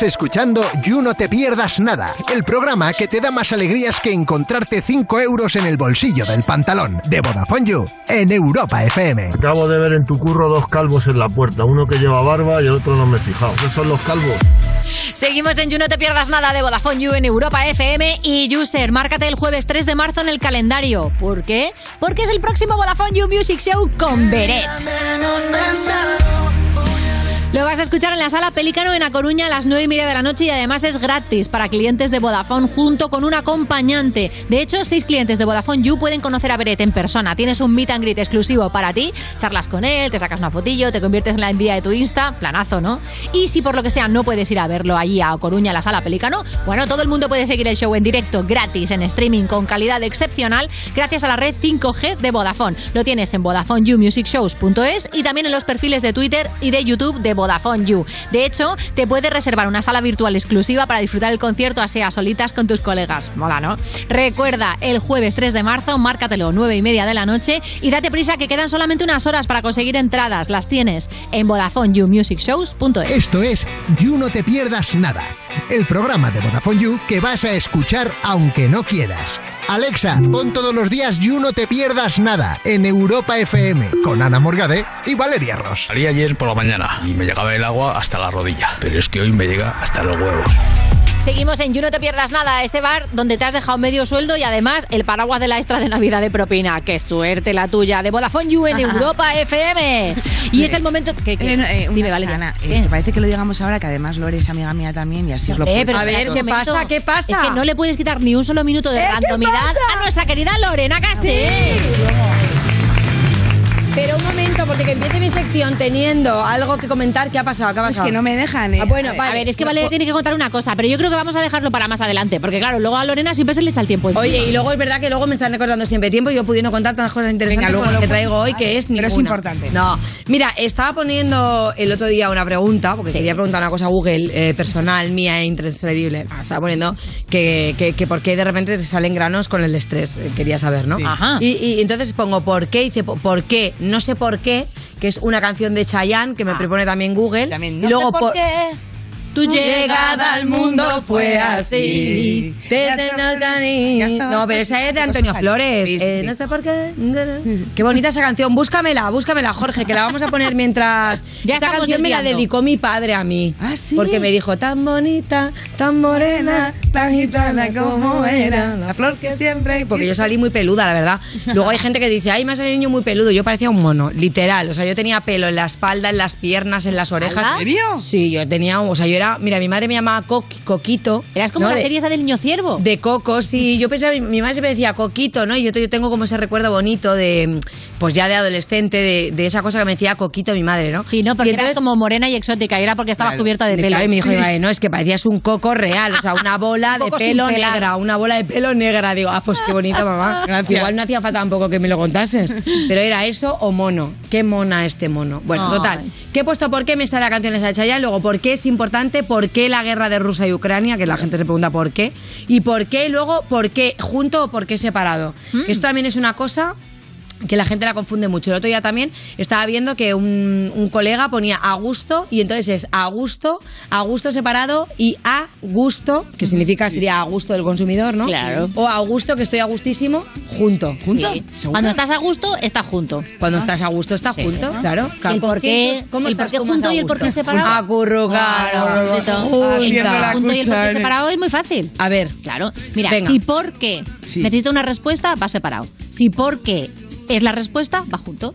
Estás escuchando You No Te Pierdas Nada, el programa que te da más alegrías que encontrarte 5 euros en el bolsillo del pantalón de Vodafone You en Europa FM. Acabo de ver en tu curro dos calvos en la puerta, uno que lleva barba y el otro no me he fijado. ¿Qué son los calvos? Seguimos en You No Te Pierdas Nada de Vodafone You en Europa FM y User, márcate el jueves 3 de marzo en el calendario. ¿Por qué? Porque es el próximo Vodafone You Music Show con Beret. Lo vas a escuchar en la sala Pelícano en A Coruña a las 9 y media de la noche y además es gratis para clientes de Vodafone junto con un acompañante. De hecho, seis clientes de Vodafone You pueden conocer a Beret en persona. Tienes un meet and greet exclusivo para ti, charlas con él, te sacas una fotillo, te conviertes en la envía de tu Insta, planazo, ¿no? Y si por lo que sea no puedes ir a verlo allí a Coruña la sala Pelícano, bueno, todo el mundo puede seguir el show en directo gratis en streaming con calidad excepcional gracias a la red 5G de Vodafone. Lo tienes en VodafoneYouMusicShows.es y también en los perfiles de Twitter y de YouTube de Vodafone You. De hecho, te puedes reservar una sala virtual exclusiva para disfrutar el concierto así a solitas con tus colegas. Mola, ¿no? Recuerda, el jueves 3 de marzo, márcatelo 9 y media de la noche y date prisa que quedan solamente unas horas para conseguir entradas. Las tienes en VodafoneYouMusicShows.es. Esto es You No Te Pierdas Nada, el programa de Vodafone You que vas a escuchar aunque no quieras. Alexa, pon todos los días You No Te Pierdas Nada en Europa FM con Ana Morgade y Valeria Ross. Salí ayer por la mañana y me llegaba el agua hasta la rodilla, pero es que hoy me llega hasta los huevos. Seguimos en You No Te Pierdas Nada, este bar donde te has dejado medio sueldo y además el paraguas de la extra de Navidad de propina. ¡Qué suerte la tuya! De Vodafone You en *laughs* Europa FM. Y es el momento que... que- Eh, no, eh, Dime, Valeria. Ana, eh, parece que lo digamos ahora, que además Lore es amiga mía también y así os lo Eh, puedo pero A ver, ¿qué momento. pasa? ¿Qué pasa? Es que no le puedes quitar ni un solo minuto de ¿Eh, randomidad a nuestra querida Lorena Castell. Pero un momento, porque que empiece mi sección teniendo algo que comentar, ¿qué ha pasado? ¿Qué ha pasado? que no me dejan, eh. Ah, bueno, a vale. ver, es que Valeria tiene que contar una cosa, pero yo creo que vamos a dejarlo para más adelante, porque claro, luego a Lorena siempre se le echa el tiempo. encima. Oye, y luego es verdad que luego me están recordando siempre tiempo y yo pudiendo contar tantas cosas interesantes Venga, luego como las lo que traigo hoy, que es pero es importante. No, mira, estaba poniendo el otro día una pregunta, porque quería preguntar una cosa a Google eh, personal, mía e intransferible. Ah, Estaba poniendo que, que, que por qué de repente te salen granos con el estrés. Eh, Quería saber, ¿no? Ajá. Y, y entonces pongo por qué, dice po- por qué, no sé por qué, que es una canción de Chayanne que me propone también Google. no y luego sé por por- qué. Tu llegada al mundo fue así. Desde. No, pero esa es de Antonio Flores. Eh, no sé por qué. Qué bonita esa canción. Búscamela, búscamela, Jorge, que la vamos a poner mientras. *laughs* Ya esa canción me la dedicó mi padre a mí. ¿Ah, sí? Porque me dijo, tan bonita, tan morena, tan gitana como era, la flor que siempre... porque yo salí muy peluda, la verdad. Luego hay gente que dice, ay, me ha salido niño muy peludo. Yo parecía un mono, literal. O sea, yo tenía pelo en la espalda, en las piernas, en las orejas. ¿En serio? Sí, yo tenía, o sea, yo era, mira, mi madre me llamaba Co- Coquito. Eras como ¿no? la De- serie esa del niño ciervo. de Coco, sí. Yo pensaba, mi madre siempre decía Coquito, ¿no? Y yo, yo tengo como ese recuerdo bonito de, pues ya de adolescente, de, de esa cosa que me decía Coquito mi madre, ¿no? Sí, no, porque entonces- eras como morena y exótica, y era porque estaba cubierta de pelo. claro, y me dijo *laughs* no, es que parecías un coco real, o sea, una bola *laughs* de pelo negra, una bola de pelo negra. Digo, ah, pues qué bonito, mamá. *laughs* Gracias. Igual no hacía falta tampoco que me lo contases, pero era eso o mono. Qué mona este mono. Bueno, Ay. total. ¿Qué he puesto por qué me sale la canción esa de Chayanne? Luego, ¿por qué es importante? ¿Por qué la guerra de Rusia y Ucrania? Que la gente se pregunta por qué. Y por qué luego, ¿por qué junto o por qué separado? Que esto también es una cosa que la gente la confunde mucho. El otro día también estaba viendo que un, un colega ponía a gusto y entonces es a gusto, a gusto separado y a gusto, que significa sería a gusto del consumidor, ¿no? Claro. O a gusto, que estoy a gustísimo, junto. ¿Junto? Sí. Cuando estás a gusto, estás junto. Cuando estás a gusto, estás junto, claro. claro. El por qué, ¿Cómo el estás por qué junto y el por qué separado. Claro, la Junto y el por qué separado es muy fácil. A ver, Claro. Mira, Venga. si por qué Sí. necesita una respuesta, va separado. Si por qué es la respuesta, va junto.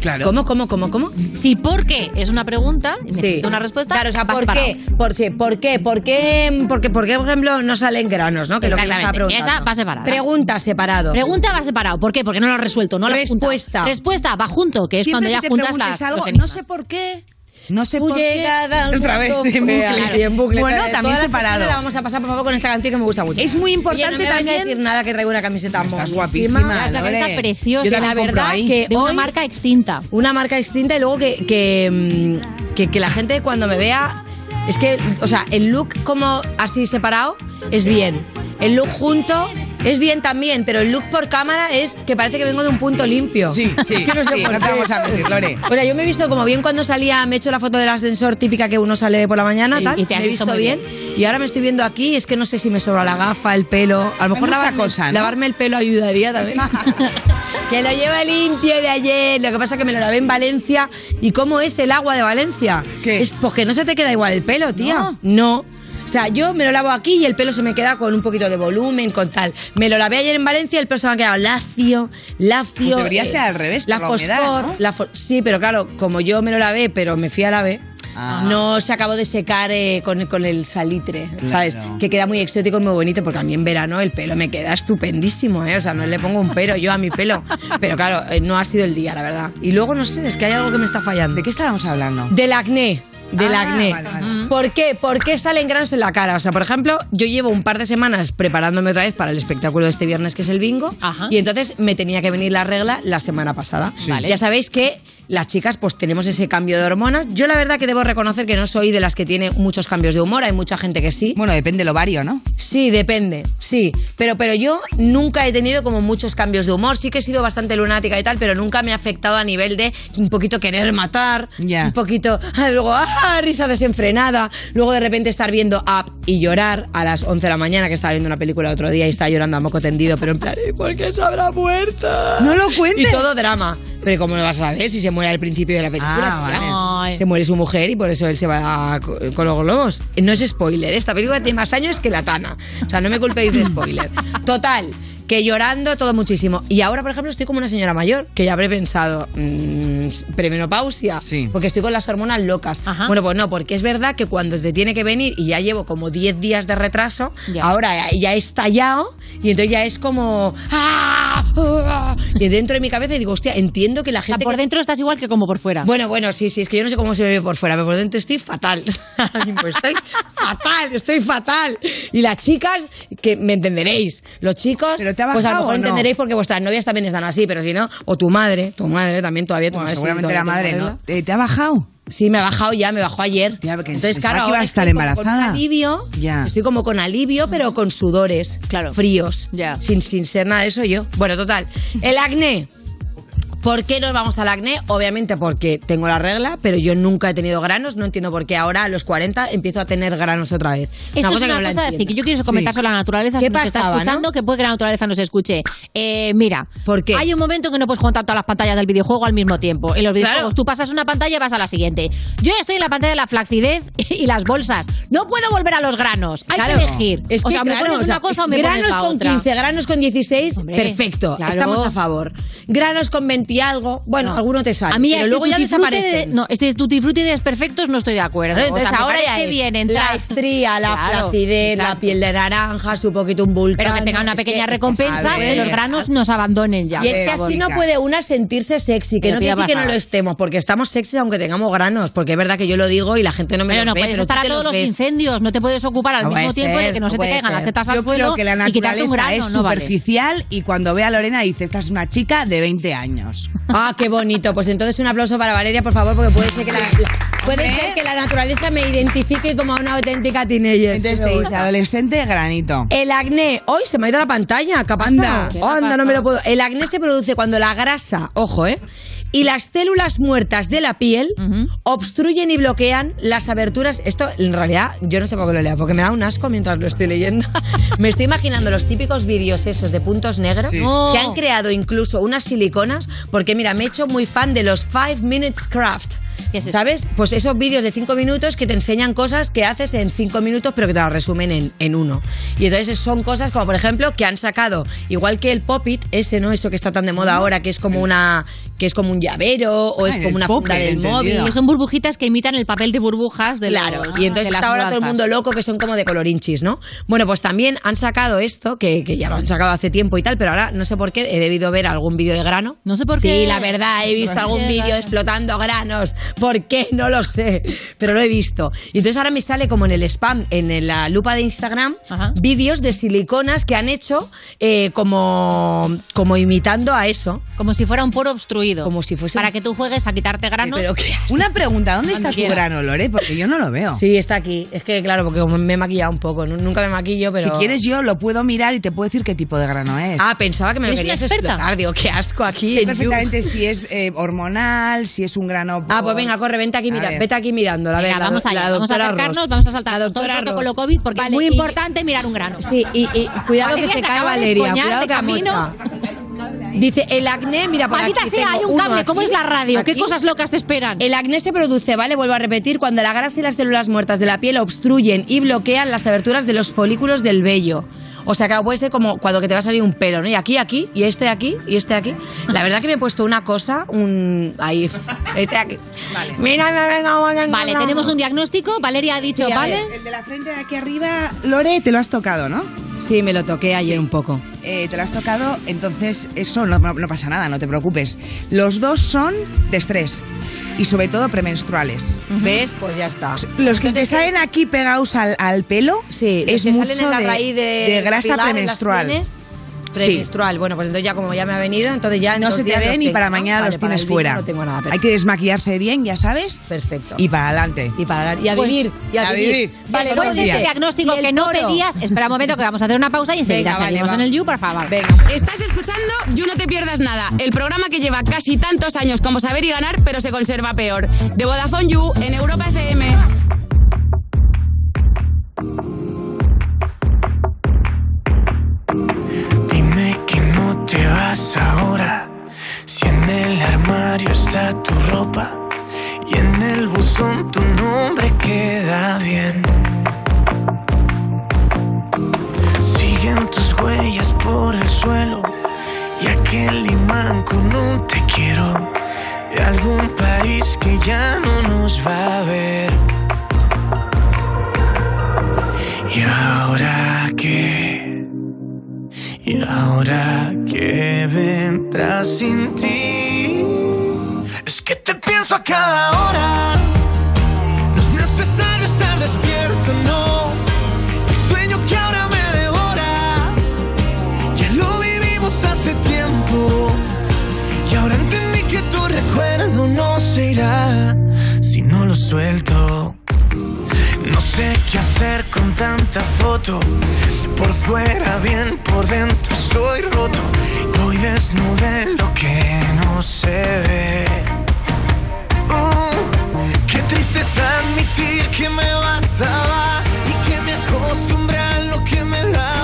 Claro. ¿cómo, cómo, cómo, cómo? Si por qué es una pregunta, necesita una respuesta, Claro, o sea, ¿por qué? Por, sí, ¿por qué? ¿Por qué? Porque, por qué, por ejemplo, no salen granos, ¿no? Que lo que estaba preguntando. Esa va separada. Pregunta separado. Pregunta va separado. ¿Por qué? Porque no lo has resuelto. No lo has. Respuesta. Respuesta va junto, que es Siempre cuando ya juntas las, algo, no sé por qué. No sé Tu por qué. llegada al Otra vez, en bucle. así, en bucle. Bueno, Todas también separado. La vamos a pasar, por favor, con esta canción que me gusta mucho. Es muy importante Oye, no me también- decir nada que traigo una camiseta Estás monísima. guapísima, La Lore. camiseta preciosa. La verdad ahí. que De una hoy- marca extinta. Una marca extinta y luego que, que, mm, que, que la gente cuando me vea... Es que, o sea, el look como así separado es bien. El look junto Es bien también, pero el look por cámara es que parece que vengo de un punto limpio. Sí, sí, *laughs* Que no sé sí, por no te vamos a mentir, Lore. *laughs* O sea, yo me he visto como bien cuando salía, me he hecho la foto del ascensor típica que uno sale por la mañana, Sí, tal, y te me he visto bien. Y ahora me estoy viendo aquí y es que no sé si me sobra la gafa, el pelo. A lo mejor lavarme, cosa, ¿no? lavarme el pelo ayudaría también. *laughs* que lo lleva limpio de ayer. Lo que pasa es que me lo lavé en Valencia. ¿Y cómo es el agua de Valencia? ¿Qué? Es porque no se te queda igual el pelo, tía. ¿No? no. O sea, yo me lo lavo aquí y el pelo se me queda con un poquito de volumen, con tal. Me lo lavé ayer en Valencia y el pelo se me ha quedado lacio, lacio. Pues debería ser al revés, La por la humedad, fosfor, ¿no? la fo- sí, pero claro, como yo me lo lavé, pero me fui a la B, Ah. no se acabó de secar eh, con, con el salitre, ¿sabes? Claro. Que queda muy exótico y muy bonito, porque a mí en verano el pelo me queda estupendísimo, ¿eh? O sea, no le pongo un pero yo a mi pelo. Pero claro, eh, no ha sido el día, la verdad. Y luego, no sé, es que hay algo que me está fallando. ¿De qué estábamos hablando? Del acné. Del Ah, acné. vale, vale. ¿Por qué? ¿Por qué salen granos en la cara? O sea, por ejemplo, yo llevo un par de semanas preparándome otra vez para el espectáculo de este viernes, que es el bingo, y entonces me tenía que venir la regla la semana pasada. Vale. Ya sabéis que las chicas pues tenemos ese cambio de hormonas. Yo la verdad que debo reconocer que no soy de las que tiene muchos cambios de humor, hay mucha gente que sí. Bueno, depende del ovario, ¿no? Sí, depende, sí. Pero, pero yo nunca he tenido como muchos cambios de humor. Sí que he sido bastante lunática y tal, pero nunca me ha afectado a nivel de un poquito querer matar, Ya. un poquito, *laughs* luego, ah, risa desenfrenada, luego de repente estar viendo Up y llorar a las 11 de la mañana, que estaba viendo una película el otro día y estaba llorando a moco tendido, pero en plan, *laughs* "¿Y ¿por qué se habrá muerto? No lo cuentes. Y todo drama. Pero ¿cómo lo vas a ver si se muere al principio de la película? Ah, vale. Se muere su mujer y por eso él se va co- con los globos. No es spoiler, esta película tiene más años que la Tana. O sea, no me culpéis de spoiler. Total, que llorando todo muchísimo. Y ahora, por ejemplo, estoy como una señora mayor, que ya habré pensado, mmm, premenopausia, porque estoy con las hormonas locas. Bueno, pues no, porque es verdad que cuando te tiene que venir, y ya llevo como 10 días de retraso, ahora ya- ya he estallado, y entonces ya es como... ¡ah! *laughs* Y dentro de mi cabeza digo, hostia, entiendo que la gente... por dentro estás igual que como por fuera. Bueno, bueno, sí, sí, es que yo no sé cómo se me ve por fuera, pero por dentro estoy fatal. *laughs* Pues estoy fatal, estoy fatal. Y las chicas, que me entenderéis, los chicos, ¿Pero te ha pues a lo mejor o no? entenderéis porque vuestras novias también están así, pero si no, o tu madre, tu madre también todavía, tu Bueno, madre sí, seguramente todavía la madre, ¿no? ¿Te, te ha bajado? Sí, me ha bajado ya, me bajó ayer. Entonces, pensaba claro, que iba ahora a estar con embarazada. un alivio, Ya. estoy como con alivio, pero con sudores fríos, Sin, sin ser nada de eso yo. Bueno, total, el acné. ¿Por qué nos vamos al acné? Obviamente porque tengo la regla, pero yo nunca he tenido granos. No entiendo por qué ahora a los 40 empiezo a tener granos otra vez. Esto es que una la cosa así que yo quiero comentar Sí. sobre la naturaleza. ¿Qué si está escuchando, no? que puede que la naturaleza nos escuche. Eh, mira, ¿Por qué? hay un momento que no puedes juntar todas las pantallas del videojuego al mismo tiempo. En los videojuegos Claro. tú pasas una pantalla y vas a la siguiente. Yo estoy en la pantalla de la flacidez *laughs* y las bolsas. No puedo volver a los granos. Hay Claro. que elegir. Es o que, sea, me pones una cosa o me granos pones la con otra. 15, granos con 16, Hombre, perfecto. claro. Estamos a favor. Granos con 20 y algo, bueno, No. alguno te sale. A mí pero este luego ya frutti de- no, este tutti frutti de desperfectos no estoy de acuerdo. Entonces O sea, ahora ya es bien la entrar. estría, la Claro, flacidez, la exacto. piel de naranja, su poquito un bulto. Pero que tenga una pequeña recompensa a que ver. los granos nos abandonen ya. Y es que así no puede una sentirse sexy, que Pero no te quiere decir que no lo estemos, porque estamos sexys aunque tengamos granos, porque es verdad que yo lo digo y la gente no me Pero no ve, puedes pero estar a todos los ves. incendios, no te puedes ocupar al No mismo tiempo de que no, no se te caigan las tetas al Yo suelo creo que la y quitarte un naturaleza grano, es superficial y cuando ve a Lorena dice, esta es una chica de 20 años. *laughs* Ah, qué bonito. Pues entonces un aplauso para Valeria, por favor, porque puede ser que la, la- puede ser que la naturaleza me identifique como una auténtica teenager. Entonces te dice, adolescente, granito. El acné, hoy se me ha ido la pantalla, ¿qué ha pasado? Anda. ¿Qué le ha Anda, no me lo puedo. El acné se produce cuando la grasa, ojo, ¿eh? Y las células muertas de la piel obstruyen y bloquean las aberturas. Esto, en realidad, yo no sé por qué lo leo, porque me da un asco mientras lo estoy leyendo. *laughs* me estoy imaginando los típicos vídeos esos de puntos negros Sí. Oh. que han creado incluso unas siliconas, porque mira, me he hecho muy fan de los 5 Minutes Craft. ¿Qué es? ¿Sabes? Pues esos vídeos de 5 minutos que te enseñan cosas que haces en 5 minutos, pero que te las resumen en, en uno. Y entonces son cosas como, por ejemplo, que han sacado, igual que el Pop-It, ese, ¿no? Eso que está tan de moda ahora, que es como una que es como un llavero o Ah, es como una funda del móvil. Que son burbujitas que imitan el papel de burbujas de Claro, los- y entonces está ahora todo el mundo loco que son como de colorinchis, ¿no? Bueno, pues también han sacado esto, que, que ya lo han sacado hace tiempo y tal, pero ahora no sé por qué he debido ver algún vídeo de grano. No sé por qué. Sí, la verdad, he visto algún vídeo explotando granos ¿Por qué? *laughs* No lo sé, pero lo he visto. Y entonces ahora me sale como en el spam, en la lupa de Instagram, vídeos de siliconas que han hecho eh, como, como imitando a eso. Como si fuera un poro obstruido. Como si fuese... Para que tú juegues a quitarte granos. Pero qué *laughs* Una pregunta, ¿dónde está tu grano, Lore? Porque yo no lo veo. Sí, está aquí. Es que, claro, porque me he maquillado un poco. nu- Nunca me maquillo, pero... Si quieres yo lo puedo mirar y te puedo decir qué tipo de grano es. Ah, pensaba que me lo ¿Eres una querías experta? explotar. Digo, qué asco aquí. Perfectamente si es eh, hormonal, si es un grano... Ah, pues venga, corre, vente aquí, mira, vete aquí mirándolo. A ver, Venga, la, vamos allá, la vamos a acercarnos, Ross. vamos a saltar La todo doctora el protocolo Ross. COVID porque Vale, es muy y- importante mirar un grano. Sí, y, y cuidado que Valeria se se cae Valeria, cuidado que camino. amocha. Dice, el acné, mira, por Maldita aquí sea, tengo hay un cable. ¿Cómo aquí, es la radio? ¿Qué aquí. cosas locas te esperan? El acné se produce, ¿vale? Vuelvo a repetir, cuando la grasa y las células muertas de la piel obstruyen y bloquean las aberturas de los folículos del vello. O sea, que puede ser como cuando que te va a salir un pelo, ¿no? Y aquí, aquí, y este aquí, y este aquí. La verdad que me he puesto una cosa, un... Ahí, este aquí. Mira, me venga, venga, Vale, tenemos un diagnóstico. Valeria ha dicho, Sí, ¿vale? ver, el de la frente de aquí arriba, Lore, te lo has tocado, ¿no? Sí, me lo toqué ayer un poco. Eh, te lo has tocado, entonces eso no, no- no pasa nada, no te preocupes. Los dos son de estrés y sobre todo premenstruales. ¿Ves? Pues ya está. Los que te salen aquí pegados al, al pelo Sí, los es que mucho salen en la de, raíz de, de grasa pilar en las premenstrual. Sí. Bueno, pues entonces ya como ya me ha venido, entonces ya No se te días ve los ni tengo, para mañana Vale, los tienes fuera. No tengo nada. Hay que desmaquillarse bien, ya sabes. Perfecto. Y para adelante. Y para y a Pues, vivir, y a, a vivir. vivir. Vale, los de este diagnóstico Y que no pedías, espera un momento que vamos a hacer una pausa y enseguida Venga, vale, va. en el You, por favor. Venga. Estás escuchando You No Te Pierdas Nada, el programa que lleva casi tantos años como saber y ganar, pero se conserva peor. De Vodafone You en Europa FM. Vas ahora. Si en el armario está tu ropa y en el buzón tu nombre queda bien. Siguen tus huellas por el suelo y aquel imán con un te quiero de algún país que ya no nos va a ver. ¿Y ahora qué? ¿Y ahora qué vendrá sin ti? Es que te pienso a cada hora. No es necesario estar despierto, no. El sueño que ahora me devora. Ya lo vivimos hace tiempo. Y ahora entendí que tu recuerdo no se irá si no lo suelto. Sé qué hacer con tanta foto. Por fuera bien, por dentro estoy roto. Voy desnudo en lo que no se ve. Uh, qué triste es admitir que me bastaba y que me acostumbré a lo que me dabas.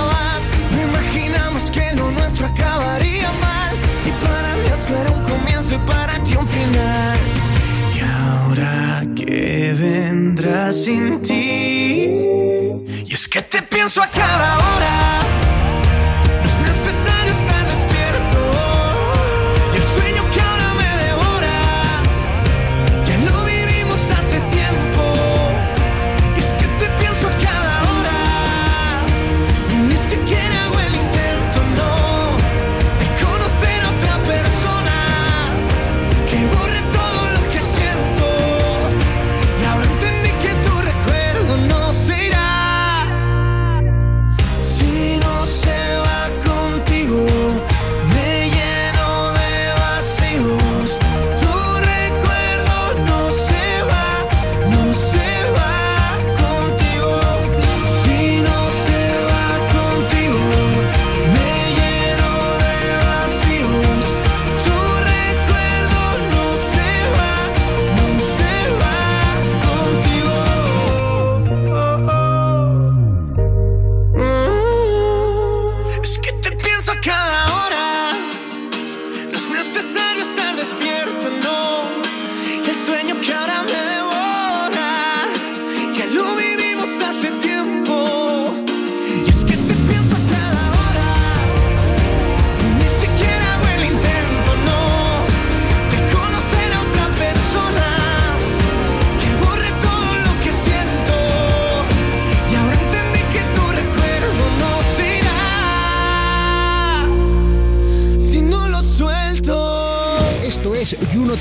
Ahora que vendrá sin ti. Y es que te pienso a cada hora.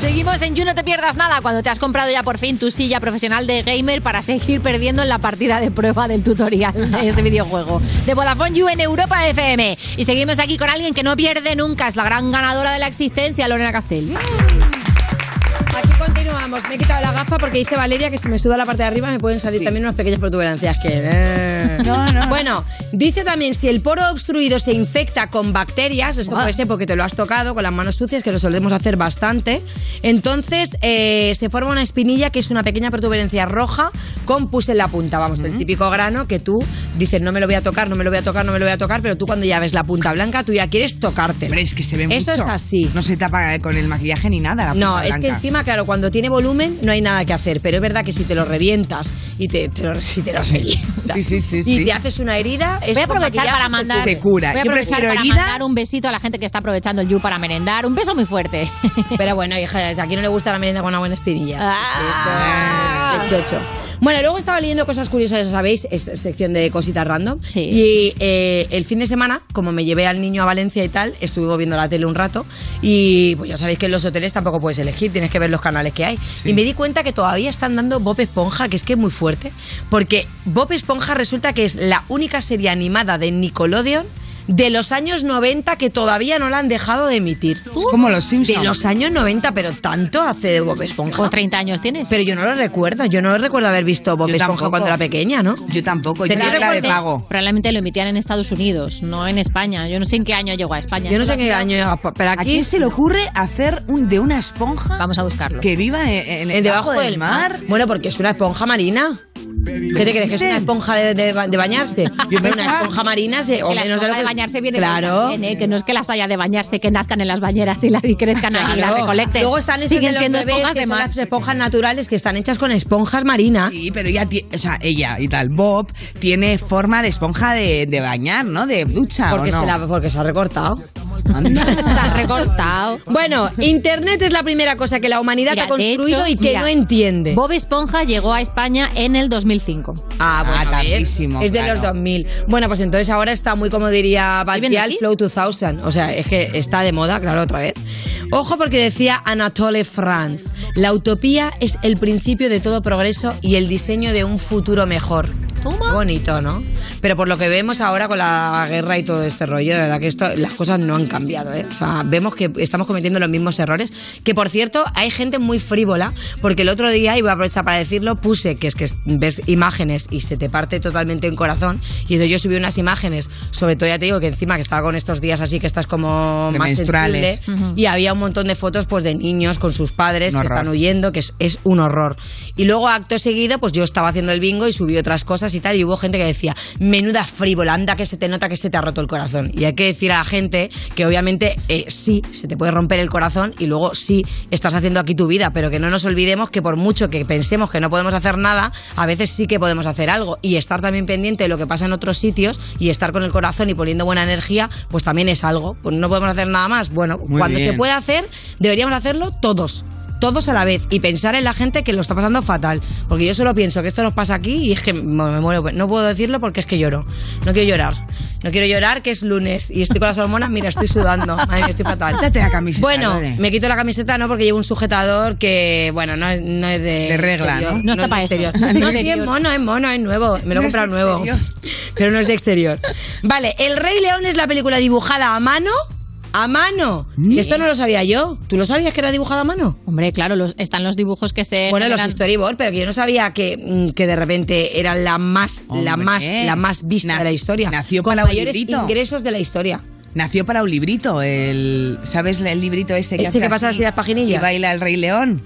Seguimos en You No Te Pierdas Nada cuando te has comprado ya por fin tu silla profesional de gamer para seguir perdiendo en la partida de prueba del tutorial de *laughs* ese videojuego. De Vodafone You en Europa FM. Y seguimos aquí con alguien que no pierde nunca, es la gran ganadora de la existencia, Lorena Castell. Aquí continuamos. Me he quitado la gafa porque dice Valeria que si me suda la parte de arriba me pueden salir también unas pequeñas protuberancias que... eh. Bueno, dice también si el poro obstruido se infecta con bacterias, esto puede ser porque te lo has tocado con las manos sucias, que lo solemos hacer bastante, entonces eh, se forma una espinilla que es una pequeña protuberancia roja con pus en la punta, vamos, el típico grano que tú dices no me lo voy a tocar, no me lo voy a tocar, no me lo voy a tocar, pero tú cuando ya ves la punta blanca tú ya quieres tocarte. Hombre, es que se ve Eso mucho. es así. No se tapa con el maquillaje ni nada. la No, punta es que encima, claro, cuando tiene volumen no hay nada que hacer, pero es verdad que si te lo revientas y te, te lo, si te lo revientas y te haces una herida, es Voy a aprovechar para se mandar, cura. Voy a aprovechar para mandar un besito a la gente que está aprovechando el You para merendar. Un beso muy fuerte. Pero bueno, hija, a quien no le gusta la merienda con una buena espinilla. Ah. Esto chocho. Bueno, luego estaba leyendo cosas curiosas, ya sabéis, es sección de cositas random. Y eh, el fin de semana, como me llevé al niño a Valencia y tal, estuve viendo la tele un rato. Y pues ya sabéis que en los hoteles tampoco puedes elegir, tienes que ver los canales que hay. Y me di cuenta que todavía están dando Bob Esponja, que es que es muy fuerte. Porque Bob Esponja resulta que es la única serie animada de Nickelodeon de los años 90 que todavía no la han dejado de emitir. Es como los Simpsons. De los años 90, pero tanto hace de Bob Esponja. Pues 30 años tienes. Pero yo no lo recuerdo, yo no recuerdo haber visto Bob Yo Esponja tampoco. cuando era pequeña, ¿no? Yo tampoco, yo Tenía era de pago. Probablemente lo emitían en Estados Unidos, no en España. Yo no sé en qué año llegó a España. Yo no sé en qué año pero ¿A aquí... quién se le ocurre hacer un de una esponja? Vamos a buscarlo. Que viva en, en- En debajo del mar. Bueno, porque es una esponja marina. ¿Qué te crees? ¿Que es una esponja de, de- de bañarse? *laughs* Una esponja marina se, o Que la menos de bañarse viene Claro. bien, ¿eh? que no es que las haya de bañarse, que nazcan en las bañeras y, las, y crezcan ahí y las recolecten. Luego están esas Siguen de los siendo bebés, esponjas que de son las esponjas naturales que están hechas con esponjas marinas. Sí, pero ella, o sea, ella y tal, Bob, tiene forma de esponja de, de bañar, ¿no? De ducha, Porque, ¿o no? se la- porque se ha recortado. *laughs* Está recortado. Bueno, Internet es la primera cosa que la humanidad Mira, ha construido hecho, y que mira, no entiende. Bob Esponja llegó a España en el 2005. Ah, bueno, ¿ves? tardísimo, es de claro. los 2000. Bueno, pues entonces ahora está muy, como diría Batial? Flow 2000. O sea, es que está de moda, claro, otra vez. Ojo porque decía Anatole France, la utopía es el principio de todo progreso y el diseño de un futuro mejor. Qué bonito, ¿no? Pero por lo que vemos ahora con la guerra y todo este rollo, de verdad que esto, las cosas no han cambiado, ¿eh? O sea, vemos que estamos cometiendo los mismos errores. Que por cierto, hay gente muy frívola, porque el otro día, y voy a aprovechar para decirlo, puse que es que ves imágenes y se te parte totalmente en corazón. Y eso yo subí unas imágenes, sobre todo ya te digo que encima que estaba con estos días así que estás como De más sensible, y había un montón de fotos pues de niños con sus padres Un que horror. están huyendo, que es, es un horror. Y luego acto seguido, pues yo estaba haciendo el bingo y subí otras cosas y tal, y hubo gente que decía, menuda frívola, anda que se te nota que se te ha roto el corazón. Y hay que decir a la gente que obviamente eh, sí, se te puede romper el corazón y luego sí, estás haciendo aquí tu vida, pero que no nos olvidemos que por mucho que pensemos que no podemos hacer nada, a veces sí que podemos hacer algo. Y estar también pendiente de lo que pasa en otros sitios y estar con el corazón y poniendo buena energía, pues también es algo. Pues no podemos hacer nada más. Bueno, Muy cuando se puede hacer, deberíamos hacerlo todos. Todos a la vez y pensar en la gente que lo está pasando fatal. Porque yo solo pienso que esto nos pasa aquí y es que me muero. No puedo decirlo porque es que lloro. No quiero llorar. No quiero llorar que es lunes y estoy con las hormonas. Mira, estoy sudando. *laughs* Madre mía, estoy fatal. Quítate la camiseta, Bueno, me quito la camiseta no porque llevo un sujetador que, bueno, no, es- no es de. De regla, exterior, ¿no? No está para eso. exterior. No sí, es mono, es mono, es nuevo. Me lo he comprado nuevo. exterior. *laughs* Pero no es de exterior. Vale, El Rey León es la película dibujada a mano. A mano. Y esto no lo sabía yo. ¿Tú lo sabías que era dibujada a mano? Hombre, claro, los- están los dibujos que se. Bueno, los generan- storyboard, pero que yo no sabía que, mm, que de repente era la más, la más, la más vista Na- de la historia. nació con para un mayores librito. ingresos de la historia. Nació para un librito, el ¿sabes el librito ese que Ese hace que pasa así las paginillas. Y baila el Rey León.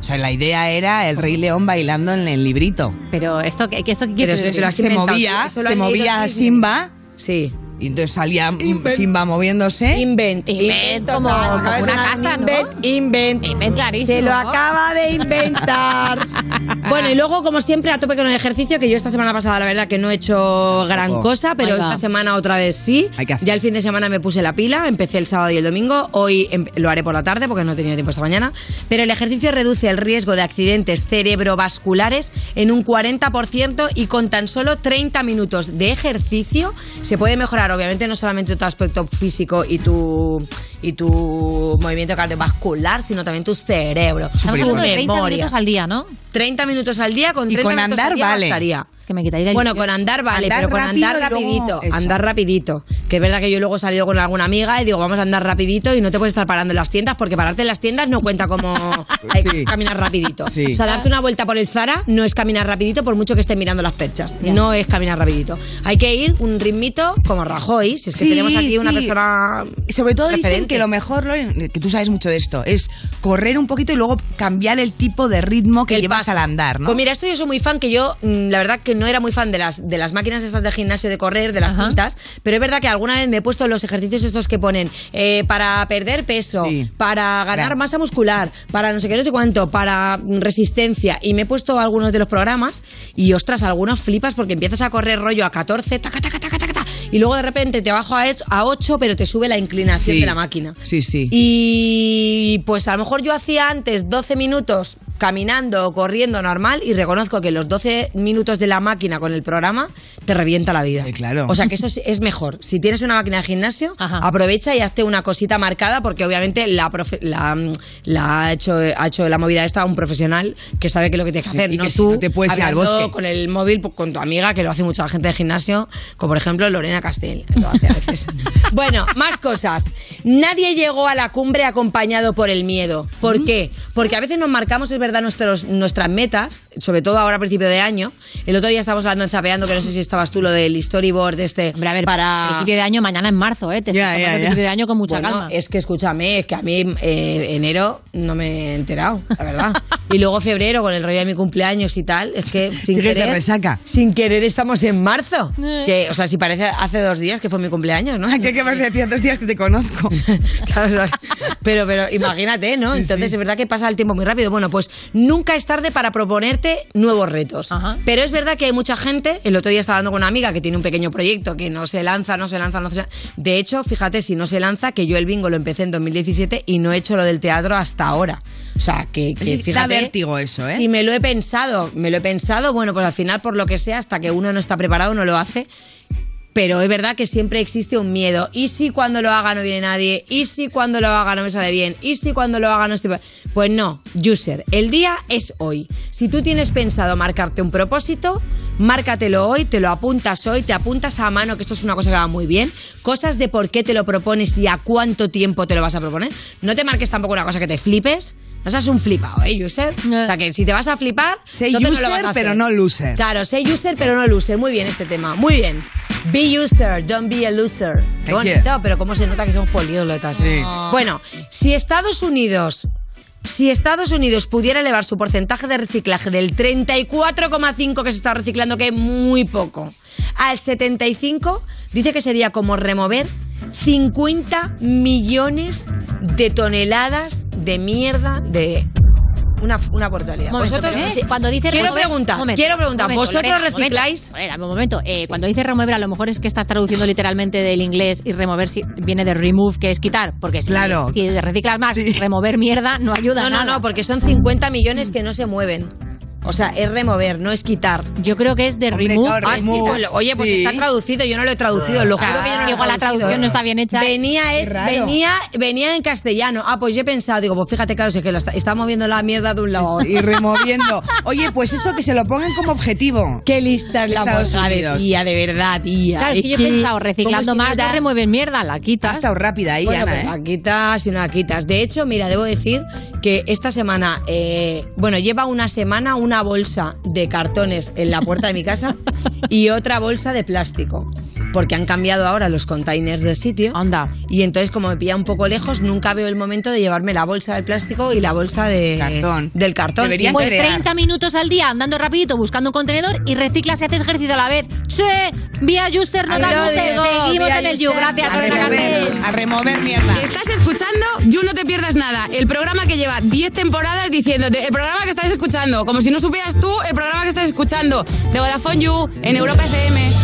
O sea, la idea era el Rey León bailando en el librito. Pero esto, ¿qué, qué- esto qué quiere Pero decir? se se movía, eso se leído movía así. Simba Sí. Y entonces salía Simba moviéndose. Invent. Invent, como, como acaba de una casa, ¿no? Invent, invent. Invent clarísimo. Se lo acaba de inventar. *laughs* bueno, y luego, como siempre, a tope con el ejercicio, que yo esta semana pasada, la verdad, que no he hecho gran cosa, pero esta semana otra vez sí. Hay que hacer. Ya el fin de semana me puse la pila, empecé el sábado y el domingo. Hoy em- lo haré por la tarde porque no he tenido tiempo esta mañana. Pero el ejercicio reduce el riesgo de accidentes cerebrovasculares en un 40% y con tan solo 30 minutos de ejercicio se puede mejorar, obviamente, no solamente tu aspecto físico y tu, y tu movimiento cardiovascular, sino también tu cerebro, tu Estamos hablando de 30 memoria. minutos al día, ¿no? 30 minutos al día, con Y 30 con minutos andar al día vale. bastaría. Es que me quitaría el Bueno, con andar vale, Andar pero con andar y luego rapidito. Andar rapidito. Que es verdad que yo luego he salido con alguna amiga y digo, vamos a andar rapidito y no te puedes estar parando en las tiendas porque pararte en las tiendas no cuenta como *laughs* hay que Sí. caminar rapidito. Sí. O sea, darte una vuelta por el Zara no es caminar rapidito por mucho que estén mirando las perchas. No es caminar rapidito. Hay que ir un ritmito como Rajoy, si es que Sí, tenemos aquí una persona Sobre todo dicen que lo mejor, que tú sabes mucho de esto, es correr un poquito y luego cambiar el tipo de ritmo que El llevas al andar, ¿no? Pues mira, esto yo soy muy fan, que yo, mm, la verdad que no era muy fan de las, de las máquinas estas de gimnasio de correr, de las cintas, pero es verdad que alguna vez me he puesto los ejercicios estos que ponen eh, para perder peso, Sí. para ganar Claro. masa muscular, para no sé qué, no sé cuánto, para mm, resistencia, y me he puesto algunos de los programas y ostras, algunos flipas porque empiezas a correr rollo a 14, taca, taca, taca, taca, taca, y luego de repente te bajo a, ech- a 8, pero te sube la inclinación Sí. de la máquina. Sí, sí. Y pues a lo mejor yo hacía antes 12 minutos caminando o corriendo normal y reconozco que los 12 minutos de la máquina con el programa te revienta la vida. claro. O sea que eso es- es mejor. Si tienes una máquina de gimnasio, aprovecha y hazte una cosita marcada porque obviamente la, profe- la, la ha, hecho, ha hecho la movida esta un profesional que sabe que es lo que tienes que Sí, hacer. y no que si tú no te puedes ir al bosque. con el móvil pues, con tu amiga que lo hace mucha gente de gimnasio, como por ejemplo Lorena Castell. Lo hace a veces. *laughs* bueno, más cosas. Nadie llegó a la cumbre acompañado por el miedo. ¿Por qué? Porque a veces nos marcamos, es verdad, nuestros, nuestras metas, sobre todo ahora a principio de año. El otro día estábamos hablando en Zapeando, que no sé si estabas tú, lo del storyboard de este. Hombre, a ver, para... principio de año, mañana en marzo, ¿eh? Te ya, tomando ya. principio de año con mucha Bueno, calma. Es que escúchame, es que a mí eh, enero no me he enterado, la verdad. y luego febrero con el rollo de mi cumpleaños y tal, es que *laughs* sin de querer, resaca. sin querer estamos en marzo. Que, o sea, si parece hace dos días que fue mi cumpleaños, ¿no? *laughs* ¿Qué, qué más decía dos días que te conozco? *laughs* Claro, o sea, pero, pero imagínate, ¿no? Entonces es verdad que pasa el tiempo muy rápido. Bueno, pues nunca es tarde para proponerte nuevos retos. Pero es verdad que hay mucha gente, el otro día estaba hablando con una amiga que tiene un pequeño proyecto que no se lanza, no se lanza, no se lanza. De hecho, fíjate, si no se lanza, que yo el bingo lo empecé en 2017 y no he hecho lo del teatro hasta ahora. O sea, que, que Sí, da fíjate. vértigo eso, ¿eh? Y me lo he pensado, me lo he pensado, bueno, pues al final, por lo que sea, hasta que uno no está preparado, no lo hace. Pero es verdad que siempre existe un miedo. ¿Y si cuando lo haga no viene nadie? ¿Y si cuando lo haga no me sale bien? ¿Y si cuando lo haga no estoy... Pues no, user, el día es hoy. Si tú tienes pensado marcarte un propósito, márcatelo hoy, te lo apuntas hoy, te apuntas a mano, que esto es una cosa que va muy bien. Cosas de por qué te lo propones y a cuánto tiempo te lo vas a proponer. No te marques tampoco una cosa que te flipes. No seas un flipado, ¿eh, user? O sea, que si te vas a flipar, Sé entonces no lo user, vas a hacer. pero no loser. Claro, sé user, pero no loser. Muy bien este tema. Muy bien. Be user, don't be a loser. Qué bonito, pero cómo se nota que son políglotas. Bueno, si Estados Unidos... Si Estados Unidos pudiera elevar su porcentaje de reciclaje del 34,5 que se está reciclando, que es muy poco, al 75, dice que sería como remover 50 millones de toneladas de mierda de una, una brutalidad. Un momento, Vosotros, eh, cuando dice quiero remover- preguntar, momento, quiero preguntar, momento, ¿vosotros Lorena, recicláis? Lorena, un momento, eh, cuando dice remover, a lo mejor es que estás traduciendo literalmente del inglés y remover si- viene de remove, que es quitar, porque si, Claro. si reciclas más, remover mierda no ayuda No, a no, nada. no, porque son 50 millones que no se mueven. O sea, es remover, no es quitar. Yo creo que es de remove. Ah, sí, pues, oye, pues Sí. está traducido, yo no lo he traducido, lo juro que yo no Igual la traducido, traducción ¿eh? no está bien hecha. Venía, Es eh, venía, venía en castellano. Ah, pues yo he pensado, digo, pues fíjate, claro, si es que la está, está moviendo la mierda de un lado a otro. Y removiendo. Oye, pues eso que se lo pongan como objetivo. Qué lista es la mosca de tía, de verdad, tía. Claro, es que yo he pensado, reciclando más, no remueves mierda, la quitas. Ha estado rápida ahí, Bueno, Ana, pues ¿eh? la quitas y no la quitas. De hecho, mira, debo decir que esta semana, eh, bueno, lleva una semana una bolsa de cartones en la puerta de mi casa y otra bolsa de plástico. Porque han cambiado ahora los containers de sitio. Anda. Y entonces, como me pilla un poco lejos, nunca veo el momento de llevarme la bolsa del plástico y la bolsa de Cartón. del cartón. Deberían Pues crear. 30 minutos al día andando rapidito buscando un contenedor y reciclas y haces ejercicio a la vez. Che, vía Juster, no Seguimos en el. You. Gracias, A Lorena remover, a remover mierda. Estás escuchando You No Te Pierdas Nada, el programa que lleva 10 temporadas diciéndote el programa que estás escuchando, como si no supieras tú el programa que estás escuchando, de Vodafone You en Europa FM.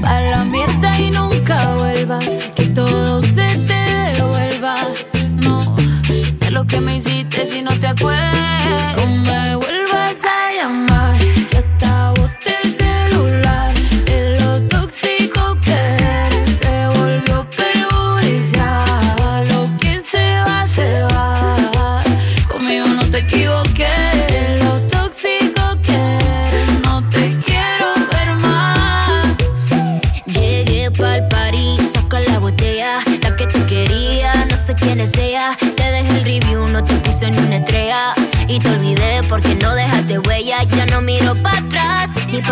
Pa' la mierda y nunca vuelvas. Que todo se te devuelva. No, de lo que me hiciste si no te acuerdas.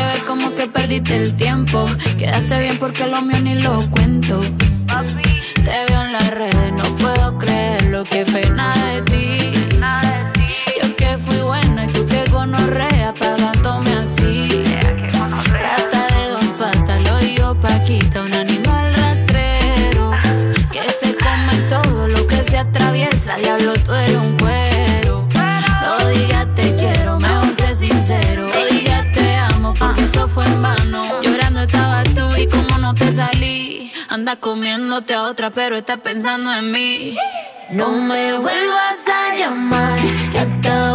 Hiciste ver como que perdiste el tiempo. Quedaste bien porque lo mío ni lo cuento. Otra, pero estás pensando en mí. No me vuelvas a llamar, que hasta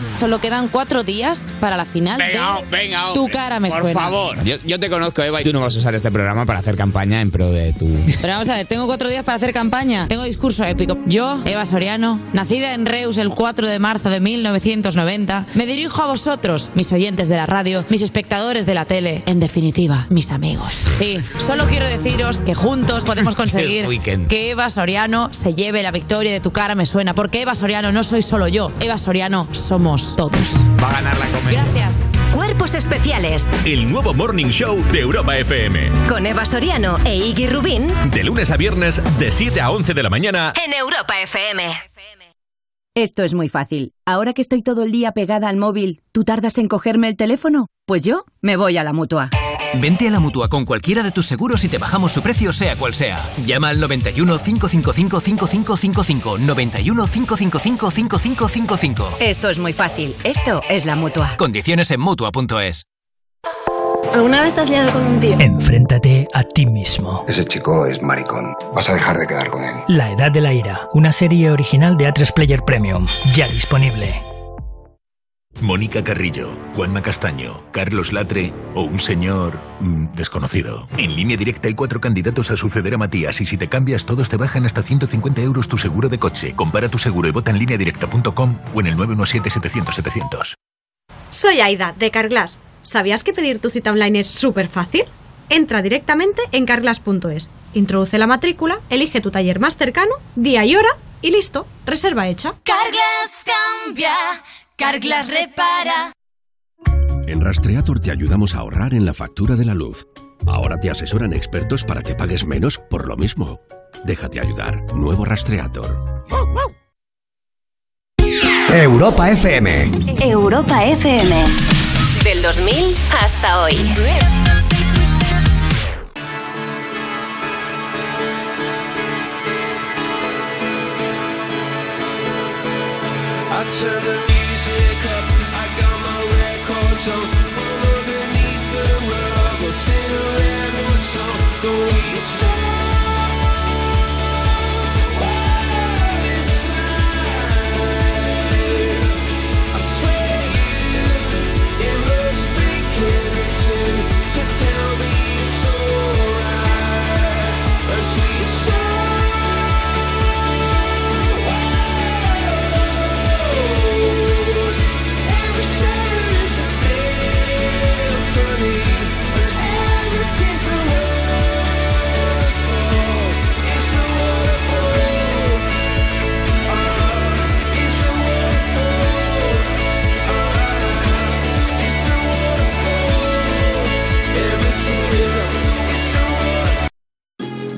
Solo quedan cuatro días para la final Venga, de venga, Tu cara me por suena. favor. Yo, yo te conozco, Eva, y tú no vas a usar este programa para hacer campaña en pro de tu... Pero vamos a ver, tengo cuatro días para hacer campaña. Tengo discurso épico. Yo, Eva Soriano, nacida en Reus el 4 de marzo de 1990, me dirijo a vosotros, mis oyentes de la radio, mis espectadores de la tele, en definitiva, mis amigos. Sí, solo quiero deciros que juntos podemos *laughs* conseguir que Eva Soriano se lleve la victoria de Tu cara me suena, porque Eva Soriano no soy solo yo, Eva Soriano somos todos. Va a ganar la comedia. Gracias. Cuerpos especiales El nuevo Morning Show de Europa FM. con Eva Soriano e Iggy Rubín De lunes a viernes, de 7 a 11 de la mañana. en Europa FM. Esto es muy fácil. Ahora que estoy todo el día pegada al móvil, ¿tú tardas en cogerme el teléfono? Pues yo me voy a la mutua. Vente a la mutua con cualquiera de tus seguros y te bajamos su precio, sea cual sea. Llama al 91 555 5555. 91 555 5555. Esto es muy fácil. Esto es la mutua. Condiciones en mutua.es. ¿Alguna vez te has liado con un tío? Enfréntate a ti mismo. Ese chico es maricón. Vas a dejar de quedar con él. La Edad de la Ira, una serie original de A3 Player Premium, ya disponible. Mónica Carrillo, Juanma Castaño, Carlos Latre o un señor mm, desconocido. En línea directa hay cuatro candidatos a suceder a Matías y si te cambias todos te bajan hasta 150 euros tu seguro de coche. Compara tu seguro y vota en lineadirecta.com o en el 917-700-700. Soy Aida, de Carglass. ¿Sabías que pedir tu cita online es súper fácil? Entra directamente en carglass.es, introduce la matrícula, elige tu taller más cercano, día y hora y listo, reserva hecha. Carglass cambia, Carglass repara. En Rastreator te ayudamos a ahorrar en la factura de la luz. Ahora te asesoran expertos para que pagues menos por lo mismo. Déjate ayudar. Nuevo Rastreator. Europa FM. Europa FM. Del 2000 hasta hoy. I so follow the world, we'll a rebel song,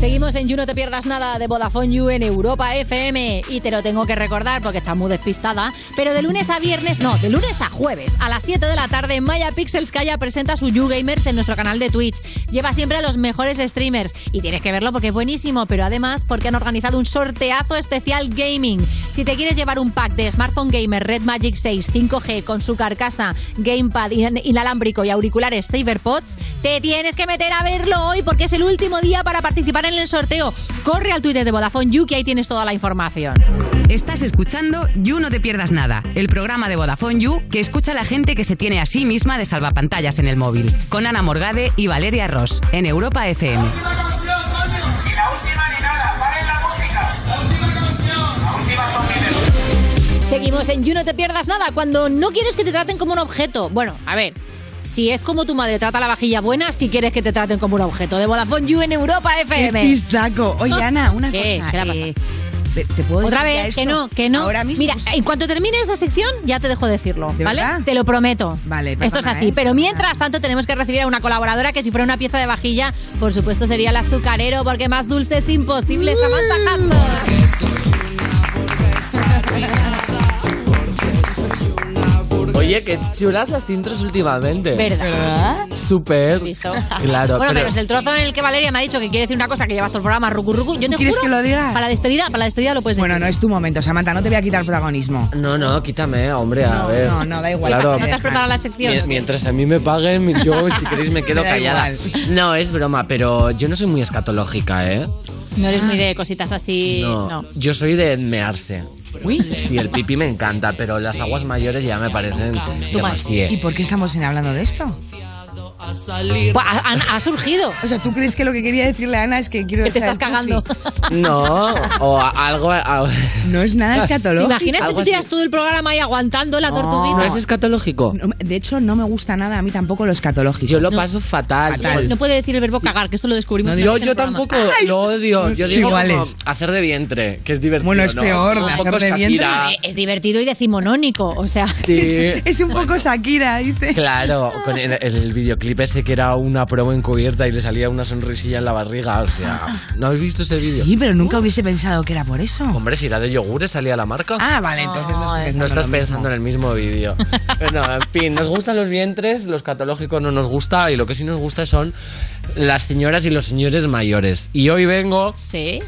Seguimos en You No Te Pierdas Nada de Vodafone You en Europa FM y te lo tengo que recordar porque está muy despistada, pero de lunes a viernes, no, de lunes a jueves a las 7 de la tarde Maya Pixels Kaya presenta su You Gamers en nuestro canal de Twitch. Lleva siempre a los mejores streamers y tienes que verlo porque es buenísimo, pero además porque han organizado un sorteazo especial gaming. Si te quieres llevar un pack de smartphone gamer Red Magic 6 5G con su carcasa, gamepad in- inalámbrico y auriculares SaberPods, te tienes que meter a verlo hoy porque es el último día para participar en el sorteo. Corre al Twitter de Vodafone You que ahí tienes toda la información. Estás escuchando You No Te Pierdas Nada, el programa de Vodafone You que escucha a la gente que se tiene a sí misma de salvapantallas en el móvil, con Ana Morgade y Valeria Ross, en Europa FM. Seguimos en You No Te Pierdas Nada cuando no quieres que te traten como un objeto. Bueno, a ver. Si es como tu madre trata la vajilla buena, si quieres que te traten como un objeto. De Vodafone You en Europa FM. ¡Qué pistaco! Oye, Ana, una *laughs* ¿Qué? cosa. ¿Qué le ha pasado? eh, ¿te, te puedo Otra decir vez, que no, que no. Ahora mismo. Mira, en cuanto termine esa sección, ya te dejo decirlo, ¿De ¿vale? verdad? Te lo prometo. Vale, Esto es perdona, así. ¿eh? Pero mientras tanto, tenemos que recibir a una colaboradora que, si fuera una pieza de vajilla, por supuesto sería el azucarero, porque más dulce es imposible. Samantha Hudson. Oye, qué chulas las intros últimamente. ¿Verdad? Súper. Claro, Bueno, pero, pero es el trozo en el que Valeria me ha dicho que quiere decir una cosa que llevas todo el programa, rucu, rucu. Yo te ¿Quieres juro, que lo diga? Para la despedida, para la despedida lo puedes decir. Bueno, no es tu momento, Samantha, no te voy a quitar protagonismo. No, no, quítame, hombre, a No, ver. no, no, da igual. Claro, ¿No te has preparado la sección? mientras a mí me paguen, yo si queréis me *laughs* quedo callada. igual. No, es broma, pero yo no soy muy escatológica, ¿eh? No eres muy de cositas así. No, No. yo soy de mearse. Uy. Sí, el pipí me encanta, pero las aguas mayores ya me parecen demasiado. ¿Y por qué estamos hablando de esto? Pues ha, han- ha surgido. O sea, ¿tú crees que lo que quería decirle a Ana es que quiero Que te estás cagando. *laughs* No, o a- algo. a- No es nada ¿Te escatológico. imaginas que así. tiras todo el programa ahí aguantando la tortuguita? ¿No es escatológico? No, de hecho, no me gusta nada a mí tampoco lo escatológico. Yo lo paso fatal. No puede decir el verbo cagar, que esto lo descubrimos. yo, programa. tampoco lo odio. Yo Sí, digo como hacer de vientre, que es divertido. Bueno, es ¿no? peor, Un hacer de vientre. Es divertido y decimonónico, o sea. Sí. *laughs* Es un poco Shakira, dice. Claro, con el, el videoclip ese que era una promo encubierta y le salía una sonrisilla en la barriga, o sea, ¿no habéis visto ese vídeo? Sí, pero nunca hubiese pensado que era por eso. Hombre, si era de yogures salía la marca. Ah, vale, entonces no No estás pensando en el mismo vídeo. *laughs* Bueno, en fin, nos gustan los vientres, los catológicos no nos gusta y lo que sí nos gusta son las señoras y los señores mayores. Y hoy vengo Sí.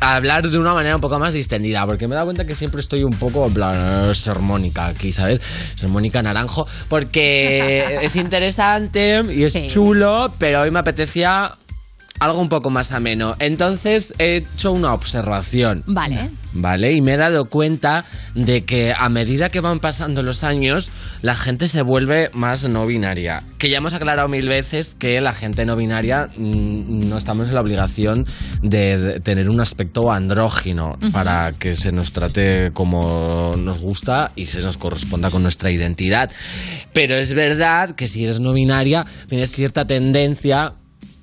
A hablar de una manera un poco más distendida, porque me he dado cuenta que siempre estoy un poco en plan eh, sermónica aquí, ¿sabes? Sermónica naranjo, porque es interesante y es chulo, pero hoy me apetecía algo un poco más ameno. Entonces he hecho una observación. Vale. ¿Vale? Y me he dado cuenta de que a medida que van pasando los años, la gente se vuelve más no binaria. Que ya hemos aclarado mil veces que la gente no binaria mm, no estamos en la obligación de, de tener un aspecto andrógino para que se nos trate como nos gusta y se nos corresponda con nuestra identidad. Pero es verdad que si eres no binaria, tienes cierta tendencia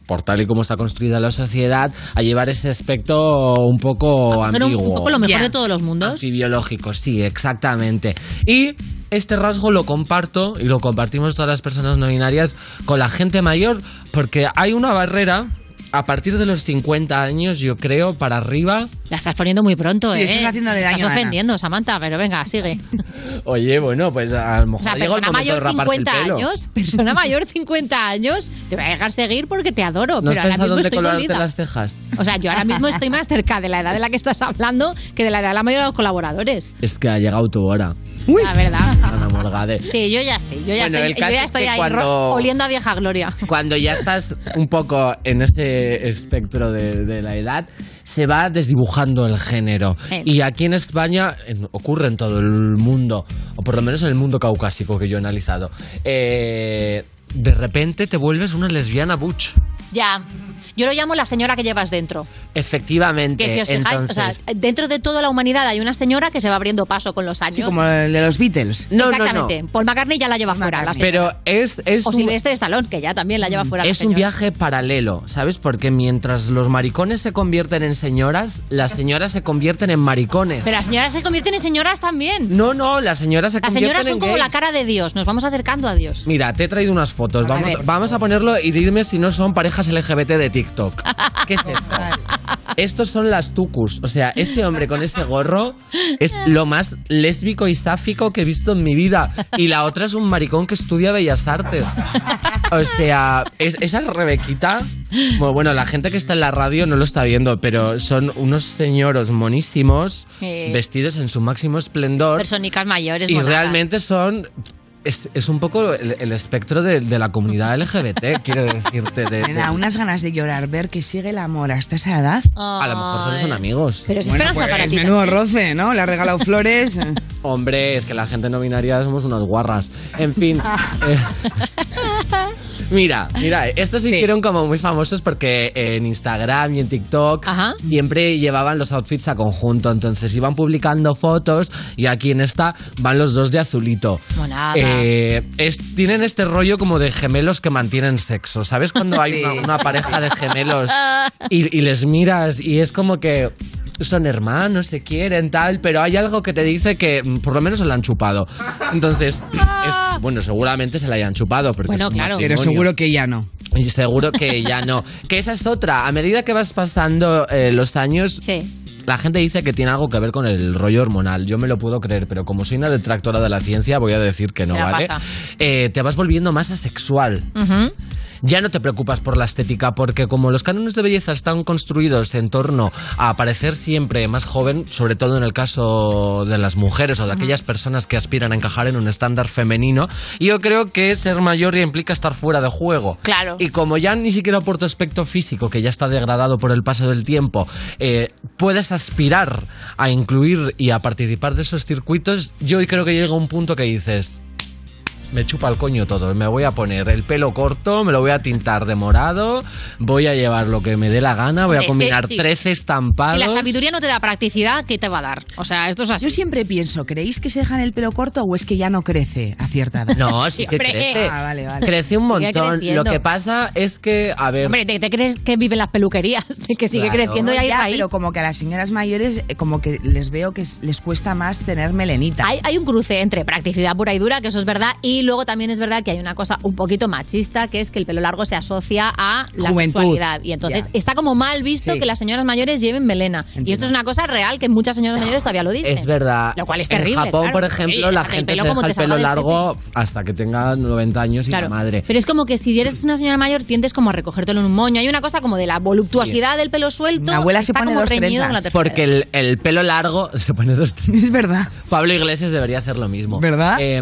por tal y como está construida la sociedad, a llevar ese aspecto un poco Pero un, ambiguo. un poco lo mejor de todos los mundos. Antibiológico, sí, exactamente. Y este rasgo lo comparto y lo compartimos todas las personas no binarias con la gente mayor porque hay una barrera a partir de los 50 años, yo creo, para arriba. La estás poniendo muy pronto, Sí, ¿eh? estás haciéndole daño Estás ofendiendo, Samantha, pero venga, sigue. *laughs* Oye, bueno, pues a lo mejor O sea, llegó el persona de mayor el 50 pelo. años, *laughs* persona mayor 50 años, te voy a dejar seguir porque te adoro, ¿No has pero ahora pensado mismo dónde estoy dolida. las cejas? O sea, yo ahora mismo *laughs* estoy más cerca de la edad de la que estás hablando que de la edad de la mayoría de los colaboradores. Es que ha llegado tu hora, La verdad. Ana Morgade. Sí, yo ya sé, yo ya Bueno, el estoy, yo ya es estoy que ahí cuando- oliendo a vieja gloria. Cuando ya estás un poco en ese espectro de, de la edad, se va desdibujando el género. Eh. Y aquí en España en- ocurre en todo el mundo, o por lo menos en el mundo caucásico que yo he analizado. eh, de repente te vuelves una lesbiana butch. Ya. Yo lo llamo la señora que llevas dentro. Efectivamente. Que si os fijáis, o sea, dentro de toda la humanidad hay una señora que se va abriendo paso con los años. Sí, como el de los Beatles. Exactamente. Paul McCartney ya la lleva fuera. La señora. Pero es, es o un- Silvestre Stallone, que ya también la lleva fuera. la Es un viaje paralelo, ¿sabes? Porque mientras los maricones se convierten en señoras, las señoras se convierten en maricones. Pero las señoras se convierten en señoras también. No, no, las señoras se Las convierten señoras son en como gays. la cara de Dios. Nos vamos acercando a Dios. Mira, te he traído unas fotos. A Vamos, ver. vamos a ponerlo y dime si no son parejas LGBT de TikTok. *laughs* ¿Qué es esto? Estos son las tucus. O sea, este hombre con este gorro es lo más lésbico y sáfico que he visto en mi vida. Y la otra es un maricón que estudia Bellas Artes. O sea, es- esa Rebequita. Bueno, bueno, la gente que está en la radio no lo está viendo, pero son unos señoros monísimos, Sí. vestidos en su máximo esplendor. Personicas mayores. Y realmente son. Es, es un poco el, el espectro de, de la comunidad LGBT, quiero decirte. De, *laughs* Me da unas ganas de llorar ver que sigue el amor hasta esa edad. a lo mejor solo son amigos. Pero es Bueno, esperanza pues, para ti. menudo también. roce, ¿no? Le ha regalado flores. *laughs* Hombre, es que la gente no binaria somos unas guarras. En fin. *laughs* eh, Mira, mira, estos se hicieron como muy famosos porque en Instagram y en TikTok siempre llevaban los outfits a conjunto, entonces iban publicando fotos y aquí en esta van los dos de azulito. Monada. Eh, es- tienen este rollo como de gemelos que mantienen sexo, ¿sabes? Cuando hay una, una pareja de gemelos *laughs* y, y les miras y es como que son hermanos, se quieren, tal, pero hay algo que te dice que mm, por lo menos se la han chupado. Entonces, es- *laughs* bueno, seguramente se la hayan chupado. Porque Bueno, claro. Pero seguro que ya no. Y seguro que ya no. Que esa es otra. A medida que vas pasando eh, los años, la gente dice que tiene algo que ver con el rollo hormonal. Yo me lo puedo creer, pero como soy una detractora de la ciencia, voy a decir que no, ¿vale? Eh, te vas volviendo más asexual. Ujú. Ya no te preocupas por la estética, porque como los cánones de belleza están construidos en torno a parecer siempre más joven, sobre todo en el caso de las mujeres o de aquellas personas que aspiran a encajar en un estándar femenino, yo creo que ser mayor ya implica estar fuera de juego. Claro. Y como ya ni siquiera por tu aspecto físico, que ya está degradado por el paso del tiempo, eh, puedes aspirar a incluir y a participar de esos circuitos, yo hoy creo que llega un punto que dices, me chupa el coño todo. Me voy a poner el pelo corto, me lo voy a tintar de morado, voy a llevar lo que me dé la gana, voy a Es que combinar sí. 13 estampados. Y la sabiduría no te da practicidad, ¿qué te va a dar? O sea, esto es así. Yo siempre pienso, ¿creéis que se dejan el pelo corto o es que ya no crece a cierta edad? No, sí que Hombre. crece. Ah, vale, vale. Crece un montón. Lo que pasa es que, a ver, Hombre, ¿te, te crees que viven las peluquerías? *laughs* Que sigue Claro. creciendo y hay ya, raíz. pero como que a las señoras mayores, eh, como que les veo que es- les cuesta más tener melenita. Hay, hay un cruce entre practicidad pura y dura, que eso es verdad, y luego también es verdad que hay una cosa un poquito machista, que es que el pelo largo se asocia a la Juventud. sexualidad. Y entonces está como mal visto Sí. que las señoras mayores lleven melena. Y esto es una cosa real que muchas señoras mayores todavía lo dicen. es verdad. Lo cual es En terrible. Japón, claro. por ejemplo, la gente el se deja el pelo largo hasta que tenga 90 años y Claro. la madre. Pero es como que si eres una señora mayor tiendes como a recogértelo en un moño. Hay una cosa como de la voluptuosidad del pelo suelto. Mi abuela se está pone como dos reñido trenzas. con la tercera Porque el, el pelo largo se pone dos *laughs* Es verdad. Pablo Iglesias debería hacer lo mismo. ¿Verdad? Eh,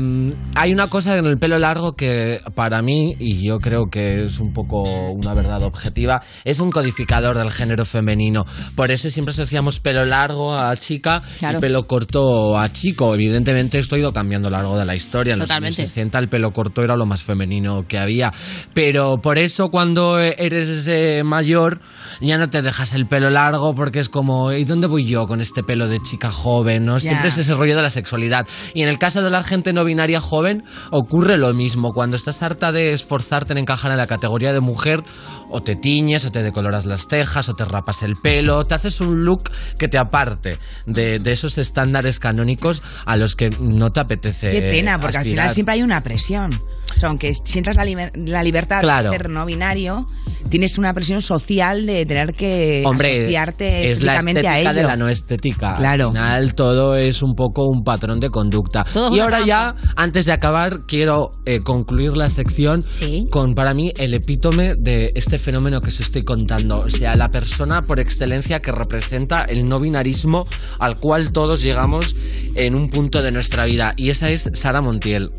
hay una cosa en el pelo largo que para mí, y yo creo que es un poco una verdad objetiva, es un codificador del género femenino. Por eso siempre asociamos pelo largo a chica Claro. y pelo corto a chico. Evidentemente esto ha ido cambiando a lo largo de la historia. En los años Totalmente. 60 el pelo corto era lo más femenino que había. Pero por eso cuando eres eh, mayor ya no te dejas el pelo largo porque es como, ¿y dónde voy yo con este pelo de chica joven? Siempre es ese rollo de la sexualidad. Y en el caso de la gente no binaria joven ocurre lo mismo. Cuando estás harta de esforzarte en encajar en la categoría de mujer, o te tiñes, o te decoloras las cejas, o te rapas el pelo, te haces un look que te aparte de, de esos estándares canónicos a los que no te apetece. Qué pena, porque al final siempre hay una presión. O sea, aunque sientas la, liber- la libertad Claro. de ser no binario, tienes una presión social de tener que Hombre, asociarte es la estrictamente a estética ello. de la no estética. Claro. Al final todo es un poco un patrón de conducta. Todo y ahora trampa. ya, antes de acabar, quiero eh, concluir la sección con para mí el epítome de este fenómeno que os estoy contando. O sea, la persona por excelencia que representa el no binarismo al cual todos llegamos en un punto de nuestra vida. Y esa es Sara Montiel.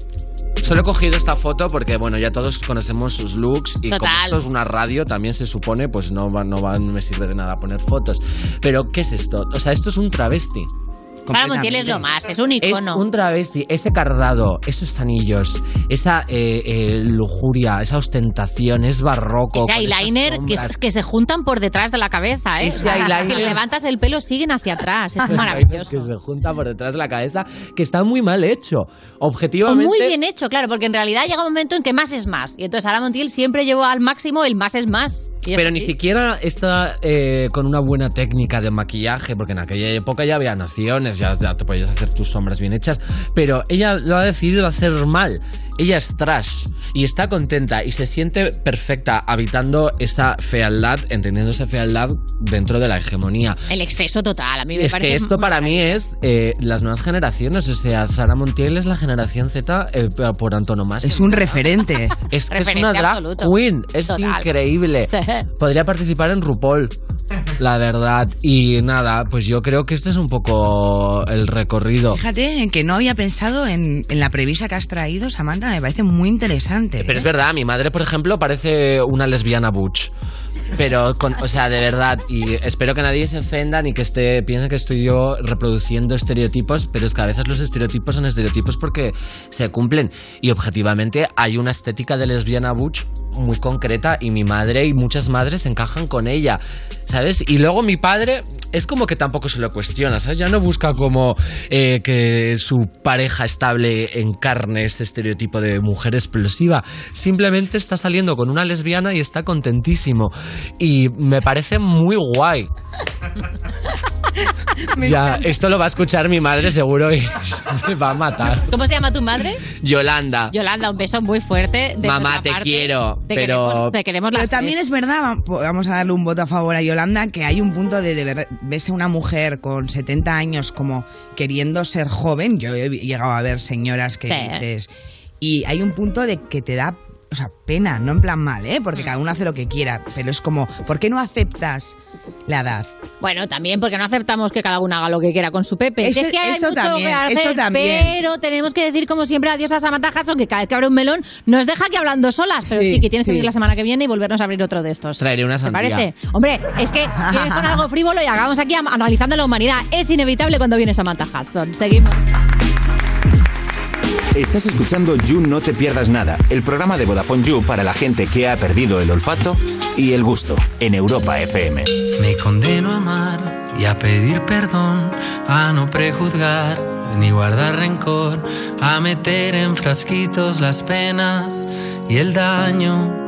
Solo he cogido esta foto porque, bueno, ya todos conocemos sus looks y como esto es una radio, también se supone, pues no, va, no, va, no me sirve de nada poner fotos. Pero, ¿qué es esto? O sea, esto es un travesti. Sara Montiel es lo más, es un icono. Es un travesti, ese cardado, esos anillos, esa eh, eh, lujuria, esa ostentación, es barroco. Ese eyeliner que, que se juntan por detrás de la cabeza, ¿eh? Ese eyeliner. Si le levantas el pelo, siguen hacia atrás. Es *laughs* maravilloso. Que se junta por detrás de la cabeza, que está muy mal hecho. Objetivamente. muy bien hecho, claro, porque en realidad llega un momento en que más es más. Y entonces Sara Montiel siempre llevó al máximo el más es más. Pero ni siquiera está eh, con una buena técnica de maquillaje, porque en aquella época ya había naciones, ya, ya te podías hacer tus sombras bien hechas, pero ella lo ha decidido hacer mal. Ella es trash y está contenta y se siente perfecta habitando esa fealdad, entendiendo esa fealdad dentro de la hegemonía. El exceso total, a mí me Es parece... que esto para mí es eh, las nuevas generaciones, o sea, Sara Montiel es la generación Z eh, por antonomasia. Es un referente. Es, que es Referente una drag absoluto. queen, es Total. increíble. *laughs* Podría participar en RuPaul, *laughs* la verdad. Y nada, pues yo creo que este es un poco el recorrido. Fíjate en que no había pensado en, en la premisa que has traído, Samantha, me parece muy interesante. Pero es verdad, mi madre, por ejemplo, parece una lesbiana butch. Pero, con, o sea, de verdad, y espero que nadie se ofenda ni que esté, piense que estoy yo reproduciendo estereotipos, pero es que a veces los estereotipos son estereotipos porque se cumplen. Y objetivamente hay una estética de lesbiana butch muy concreta y mi madre y muchas madres encajan con ella, ¿sabes? Y luego mi padre es como que tampoco se lo cuestiona, ¿sabes? Ya no busca como eh, que su pareja estable encarne este estereotipo de mujer explosiva. Simplemente está saliendo con una lesbiana y está contentísimo. Y me parece muy guay. *laughs* *laughs* ya, esto lo va a escuchar mi madre seguro y *laughs* me va a matar. ¿Cómo se llama tu madre? Yolanda. Yolanda, un beso muy fuerte. De Mamá, te parte. quiero, Te pero- queremos, te queremos las Pero también tres. es verdad, va- vamos a darle un voto a favor a Yolanda, que hay un punto de, de ver, ves a una mujer con 70 años como queriendo ser joven. Yo he llegado a ver señoras que Sí. dices. Y hay un punto de que te da, o sea, pena, no en plan mal, ¿eh? Porque cada uno hace lo que quiera. Pero es como, ¿por qué no aceptas la edad? Bueno, también porque no aceptamos que cada uno haga lo que quiera con su Pepe. Eso- es que hay eso mucho también, que hacer, eso también. pero tenemos que decir como siempre adiós a Samantha Hudson, que cada vez que abre un melón nos deja aquí hablando solas. Pero sí, Sí, que tienes que sí. venir la semana que viene y volvernos a abrir otro de estos. Traeré una ¿Te sandía. parece? Hombre, es que vienes con algo frívolo y acabamos aquí analizando la humanidad. Es inevitable cuando viene Samantha Hudson. Seguimos. Estás escuchando You No Te Pierdas Nada, el programa de Vodafone You para la gente que ha perdido el olfato y el gusto en Europa FM. Me condeno a amar y a pedir perdón, a no prejuzgar ni guardar rencor, a meter en frasquitos las penas y el daño.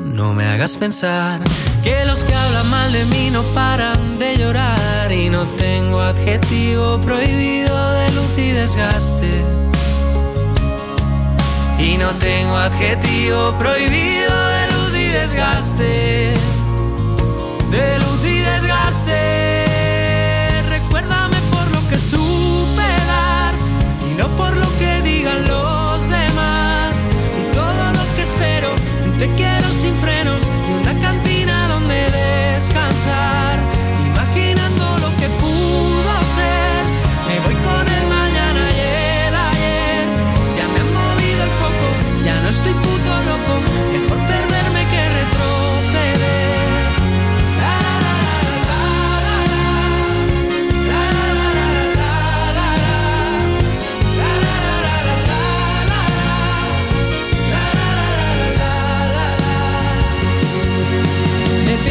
no me hagas pensar que los que hablan mal de mí no paran de llorar y no tengo adjetivo prohibido de luz y desgaste. Y no tengo adjetivo prohibido de luz y desgaste. De luz y desgaste. Recuérdame por lo que supe dar y no por lo que digan los demás. Y todo lo que espero, te quiero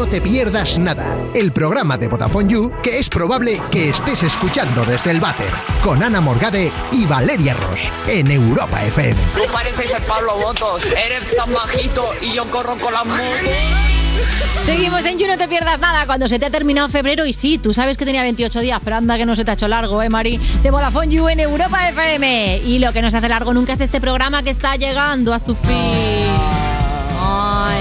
No Te Pierdas Nada, el programa de Vodafone You que es probable que estés escuchando desde el váter, con Ana Morgade y Valeria Ross, en Europa FM. Tú pareces el Pablo Botos, eres tan bajito y yo corro con las motos. Seguimos en You, no te pierdas nada cuando se te ha terminado febrero y sí, tú sabes que tenía 28 días, pero anda que no se te ha hecho largo, ¿eh, Mari? De Vodafone You en Europa FM. Y lo que nos hace largo nunca es este programa que está llegando a su fin.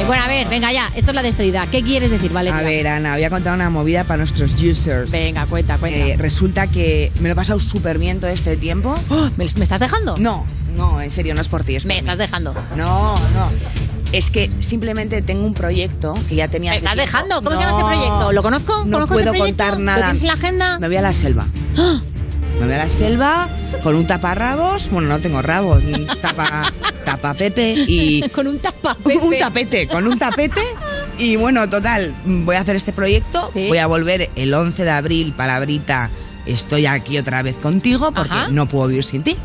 Bueno, a ver, venga ya, esto es la despedida. ¿Qué quieres decir, Valeria? A ver, Ana, voy a contar una movida para nuestros users. Venga, cuenta, cuenta. Eh, resulta que me lo he pasado súper bien todo este tiempo. *gasps* ¿Me, me estás dejando? No, no, en serio, no es por ti. Es Me estás dejando. No, no. Es que simplemente tengo un proyecto que ya tenía. ¿Me estás tiempo. dejando? ¿Cómo se llama ese proyecto? ¿Lo conozco? No ¿Conozco puedo ese contar ¿Lo nada. tienes en la agenda? Me voy a la selva. *gasps* Me voy a la selva con un taparrabos. Bueno, no tengo rabos. Un tapa, *laughs* tapa Pepe y. Con un tapa *laughs* Un tapete, con un tapete. Y bueno, total, voy a hacer este proyecto. Voy a volver el 11 de abril, palabrita. Estoy aquí otra vez contigo porque Ajá. no puedo vivir sin ti.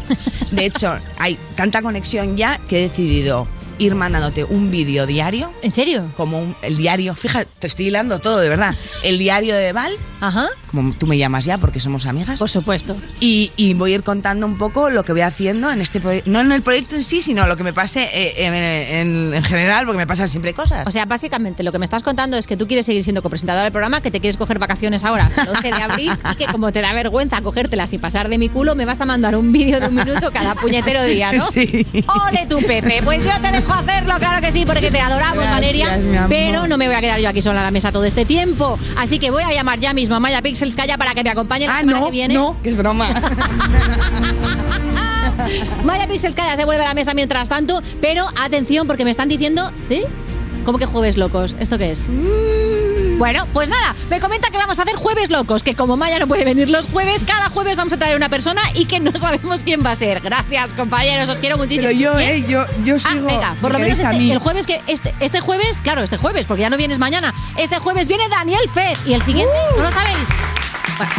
De hecho, hay tanta conexión ya que he decidido ir mandándote un vídeo diario. ¿En serio? Como un- el diario, fíjate, te estoy hilando todo, de verdad. El diario de Val, Ajá. como tú me llamas ya porque somos amigas. Por supuesto. Y, y voy a ir contando un poco lo que voy haciendo en este proyecto. No en el proyecto en sí, sino lo que me pase eh, en, en- en general, porque me pasan siempre cosas. O sea, básicamente lo que me estás contando es que tú quieres seguir siendo copresentadora del programa, que te quieres coger vacaciones ahora, el 11 de abril, y que como te da vergüenza cogértelas y pasar de mi culo, me vas a mandar un vídeo de un minuto cada puñetero día, ¿no? *laughs* Sí. ¡Ole tú, Pepe! Pues yo te dejo hacerlo, claro que sí, porque te adoramos, Gracias, Valeria. Pero no me voy a quedar yo aquí sola a la mesa todo este tiempo. Así que voy a llamar ya mismo a Maya Pixels Calla para que me acompañe la ah, semana no, que viene. no, que es broma. *laughs* Maya Pixel Calla se vuelve a la mesa mientras tanto, pero atención porque me están diciendo, ¿sí? ¿Cómo que jueves locos? ¿Esto qué es? Bueno, pues nada, me comenta que vamos a hacer jueves locos, que como Maya no puede venir los jueves, cada jueves vamos a traer una persona y que no sabemos quién va a ser. Gracias, compañeros, os quiero muchísimo. Pero yo, ¿Bien? eh, yo, yo Ah, sigo. venga, por lo me menos este- el jueves que este, este jueves, claro, este jueves, porque ya no vienes mañana. Este jueves viene Daniel Fez y el siguiente, Uh. ¿no lo sabéis?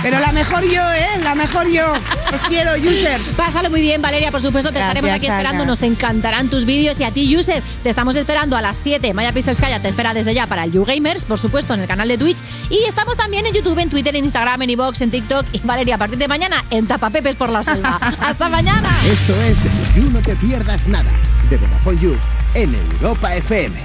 Pero la mejor yo, ¿eh? La mejor yo. Os quiero, user. Pásalo muy bien, Valeria, por supuesto, te Gracias, estaremos aquí esperando, Ana. nos encantarán tus vídeos y a ti, user, te estamos esperando a las 7. Maya Pixels Calla te espera desde ya para el YouGamers, por supuesto, en el canal de Twitch y estamos también en YouTube, en Twitter, en Instagram, en iVoox, en TikTok y Valeria, a partir de mañana en Tapapepes por la selva. *laughs* ¡Hasta mañana! Esto es You No Te Pierdas Nada, de Vodafone You, en Europa FM.